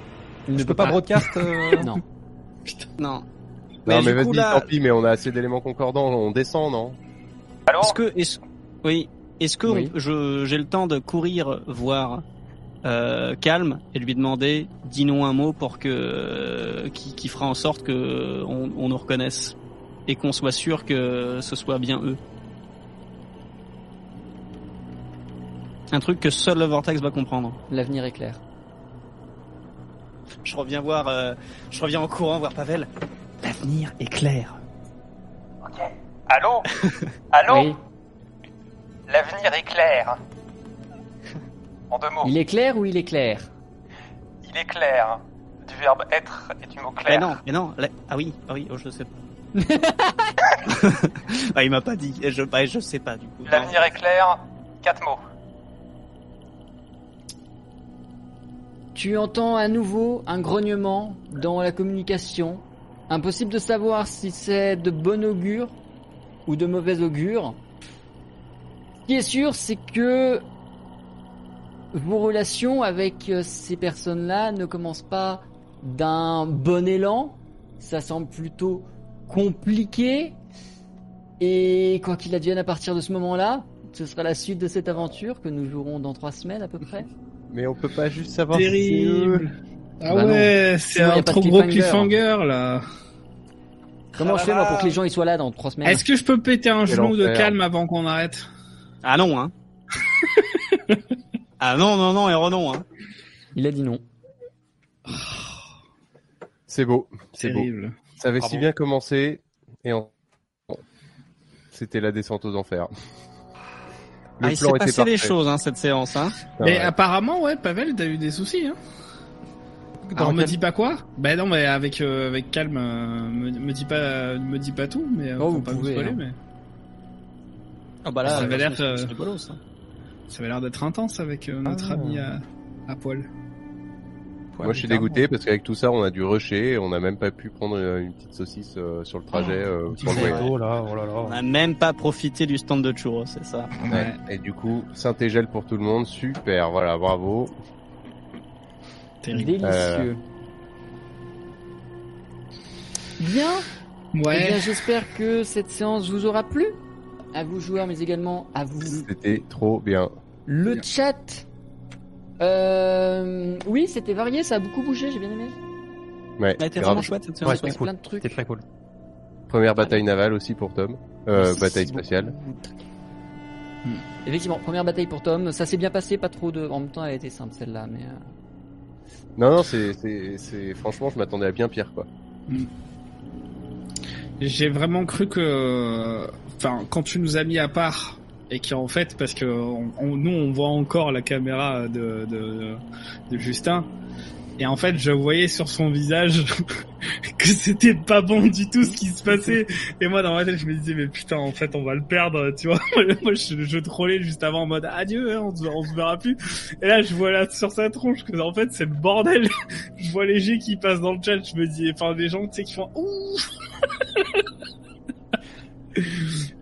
Il ne Je peut peux pas broadcast euh, Non. Non. non mais vas-y, là, tant pis, mais on a assez d'éléments concordants, on descend, non? Allô Est-ce que, oui, est-ce que Oui. on- je, j'ai le temps de courir voir euh, Calme et lui demander, dis-nous un mot pour que, euh, qui, qui fera en sorte que on, on nous reconnaisse et qu'on soit sûr que ce soit bien eux. Un truc que seul le Vortex va comprendre. L'avenir est clair. Je reviens voir, euh, je reviens en courant voir Pavel. L'avenir est clair. Ok. Allô Allô Oui. L'avenir est clair. En deux mots. Il est clair ou il est clair Il est clair. Du verbe être et du mot Mais clair. non, mais non. la- Ah oui, ah oui, oh, je sais pas. ah, il m'a pas dit. Je, bah, je sais pas du coup. L'avenir est clair. Quatre mots. Tu entends à nouveau un grognement dans la communication. Impossible de savoir si c'est de bon augure ou de mauvais augure. Ce qui est sûr, c'est que vos relations avec euh, ces personnes-là ne commencent pas d'un bon élan. Ça semble plutôt compliqué. Et quoi qu'il advienne à partir de ce moment-là, ce sera la suite de cette aventure que nous jouerons dans trois semaines à peu près. Mais on peut pas juste savoir si c'est eux. Terrible. Ah Bah ouais, c'est un trop gros cliffhanger. cliffhanger là. Comment je fais moi pour que les gens ils soient là dans trois semaines Est-ce que je peux péter un genou de calme avant qu'on arrête Ah non, hein. ah non, non, non, et non, hein. Il a dit non. C'est beau, c'est beau. Ça avait Bravo. si bien commencé et en... c'était la descente aux enfers. Le Ah, il s'est passé des parfait. choses hein, cette séance. Hein. Ah Mais ouais. apparemment, ouais, Pavel, t'as eu des soucis, hein. Dans Alors, me dis pas quoi Bah non, mais avec euh, avec calme, euh, me, me dis pas me dis pas tout, mais euh, Oh, faut vous pas pouvez, spoiler, hein. mais Ah bah là, Ça avait l'air, euh, ça. ça avait l'air d'être intense avec euh, notre Ah. ami à, à poil. Moi, je suis dégoûté parce qu'avec tout ça, on a dû rusher, et on n'a même pas pu prendre une petite saucisse euh, sur le trajet. euh, sur le là, oh là là. On n'a même pas profité du stand de churros, c'est ça. Ouais. Et du coup, Saint-Égel pour tout le monde, super, voilà, bravo. Terrible. Délicieux. Euh. Bien. Eh bien, j'espère que cette séance vous aura plu. À vous joueurs, mais également à vous C'était trop bien. le chat. Euh, oui, c'était varié, ça a beaucoup bougé, j'ai bien aimé. Ouais, Elle était grave. vraiment chouette cette séance. Ouais, c'était cool. plein de trucs. C'était très cool. Première bataille navale aussi pour Tom. Euh, bataille spatiale. Effectivement, première bataille pour Tom. Ça s'est bien passé, pas trop de. En même temps, elle était simple celle-là, mais. Non, non, c'est, franchement, je m'attendais à bien pire, quoi. J'ai vraiment cru que, quand tu nous as mis à part et qu'en fait, parce que nous on voit encore la caméra de, de Justin, et en fait je voyais sur son visage que c'était pas bon du tout ce qui se passait. Et moi dans ma tête je me disais mais putain en fait on va le perdre, tu vois. moi je, je trollais juste avant en mode adieu, hein, on, se, on se verra plus. Et là je vois là sur sa tronche que en fait c'est le bordel. je vois les G qui passent dans le chat, je me dis, enfin des gens tu sais qui font ouh.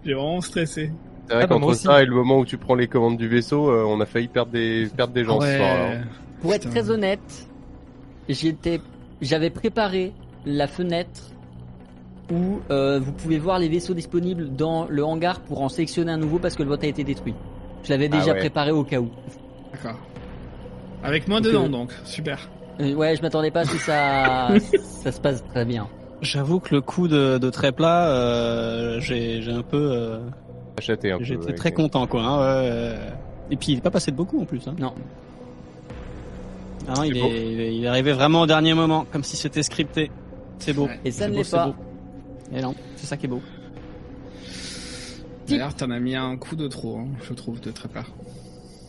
J'ai vraiment stressé. C'est vrai Ah bah, qu'entre ça et le moment où tu prends les commandes du vaisseau, euh, on a failli perdre des, perdre des gens ce soir. hein. Pour être très honnête, j'étais, j'avais préparé la fenêtre où euh, vous pouvez voir les vaisseaux disponibles dans le hangar pour en sélectionner un nouveau parce que le vote a été détruit. Je l'avais Ah déjà ouais. préparé au cas où. D'accord. Avec moi dedans euh, donc, super. Euh, ouais, je m'attendais pas à ce que ça, ça se passe très bien. J'avoue que le coup de, de très plat, euh, j'ai j'ai un peu, euh, j'étais ouais. très content quoi. Hein, ouais. Et puis il est pas passé de beaucoup en plus. Hein. Non. Ah non, il, est, il est- arrivé vraiment au dernier moment, comme si c'était scripté. C'est beau. Ouais. Et ça ne beau, l'est pas. beau. Et non, c'est ça qui est beau. D'ailleurs, t'en as mis un coup de trop, hein, je trouve, de très part.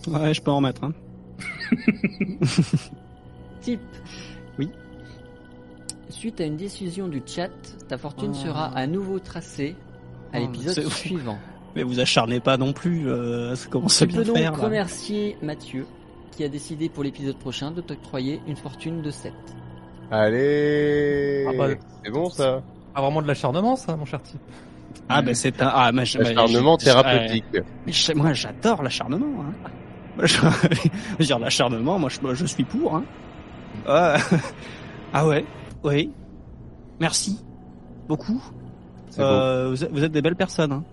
Ouais, je peux en remettre. Hein. Type. Oui. Suite à une décision du chat, ta fortune Oh. sera à nouveau tracée à Oh, l'épisode suivant. Mais vous acharnez pas non plus. Euh, ça commence Tu à bien peux donc faire. remercier Mathieu qui a décidé pour l'épisode prochain de t'octroyer une fortune de 7. Allez Ah bah, C'est bon ça Ah, vraiment de l'acharnement, ça, mon cher type. Ah ben c'est un. Ah, je- thérapeutique. Mais je- moi, j'adore l'acharnement. Hein. Moi, je, je veux dire, l'acharnement, moi, je, je suis pour. Hein. Ah, ah ouais, oui. Merci. Beaucoup. Euh, vous, êtes, vous êtes des belles personnes. Hein.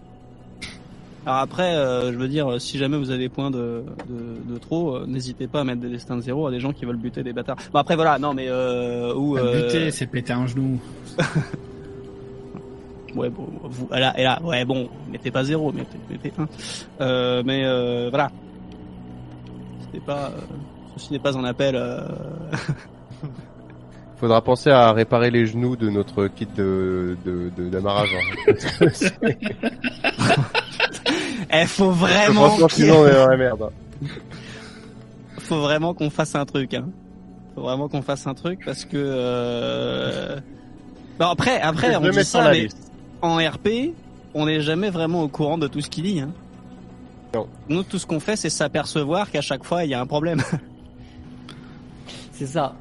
Alors après, euh, je veux dire, si jamais vous avez des points de, de, de trop, euh, n'hésitez pas à mettre des destins de zéro à des gens qui veulent buter des bâtards. Bon après voilà, non mais euh, ou euh, buter, c'est péter un genou. Ouais, bon, vous, là, et là, ouais, bon, mettez pas zéro, mettez, mettez un. Euh, mais euh, voilà. C'était pas, euh, ceci n'est pas un appel. Euh... Faudra penser à réparer les genoux de notre kit de, de, de- d'amarrage. hein. Eh, faut vraiment, Franchement, qu'il- sinon on est dans la merde. faut vraiment qu'on fasse un truc. Hein. Faut vraiment qu'on fasse un truc parce que. Euh... Bon, après, après, Je on dit ça, mais en RP, on n'est jamais vraiment au courant de tout ce qu'il dit. Hein. Non. Nous, tout ce qu'on fait, c'est s'apercevoir qu'à chaque fois, il y a un problème. C'est ça.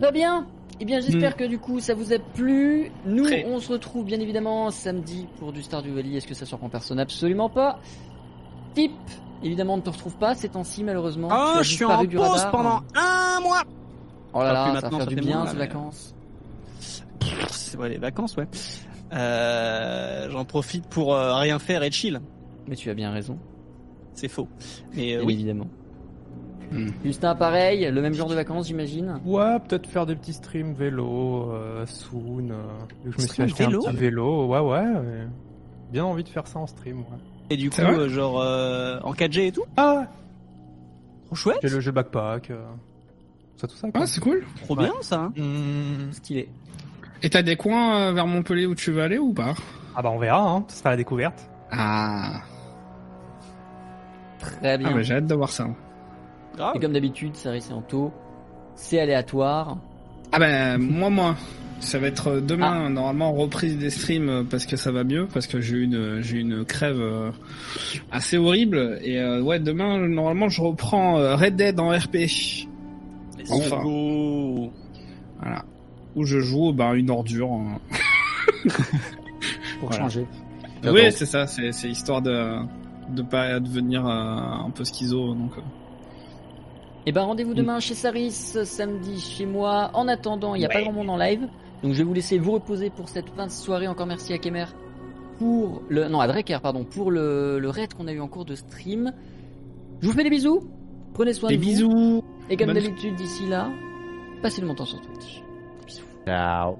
Très bien. Eh bien, j'espère que du coup, ça vous a plu. Nous, Très. on se retrouve bien évidemment samedi pour du Stardew Valley. Est-ce que ça surprend personne? Absolument pas. Type, évidemment, on ne te retrouve pas ces temps-ci, malheureusement. As je suis en du pause radar. pendant un mois. Oh là là, ça va maintenant, faire du bien ces vacances. C'est ouais, les vacances, ouais. Euh, J'en profite pour euh, rien faire et chill. Mais tu as bien raison, C'est faux. Mais euh, oui. évidemment. Hmm. Justin, pareil, le même genre de vacances, j'imagine. Ouais, peut-être faire des petits streams vélo, euh, soon. euh, vu que je me suis acheté vélo un petit vélo. Ouais, ouais. Bien envie de faire ça en stream, ouais. Et du coup, euh, genre euh, en 4G et tout. Ah ouais Trop chouette. J'ai le jeu backpack. euh, tout ça, tout ça. Quoi. Ah, c'est cool. Trop Ouais. bien ça. hein. Hmm. Stylé. Et t'as des coins euh, vers Montpellier où tu veux aller ou pas? Ah bah on verra, hein. ce sera la découverte. Ah, Très bien. ah bah, j'ai hâte de voir ça. Et comme d'habitude, Saris et Anto, c'est aléatoire. Ah ben moi moi ça va être demain normalement reprise des streams euh, parce que ça va mieux parce que j'ai eu une j'ai une crève euh, assez horrible et euh, ouais demain normalement je reprends euh, Red Dead en RP enfin go. voilà où je joue ben une ordure hein. Pour Voilà. changer. Oui c'est ça c'est c'est histoire de de pas devenir euh, un peu schizo donc euh. Et ben rendez-vous demain chez Saris, samedi chez moi. En attendant, il n'y a pas grand monde en live, donc je vais vous laisser vous reposer pour cette fin de soirée. Encore merci à Kemer pour le non à Drecker pardon pour le, le raid qu'on a eu en cours de stream. Je vous fais des bisous. Prenez soin des de vous. bisous Et comme d'habitude d'ici là, passez le montant sur Twitch. Bisous. Ciao.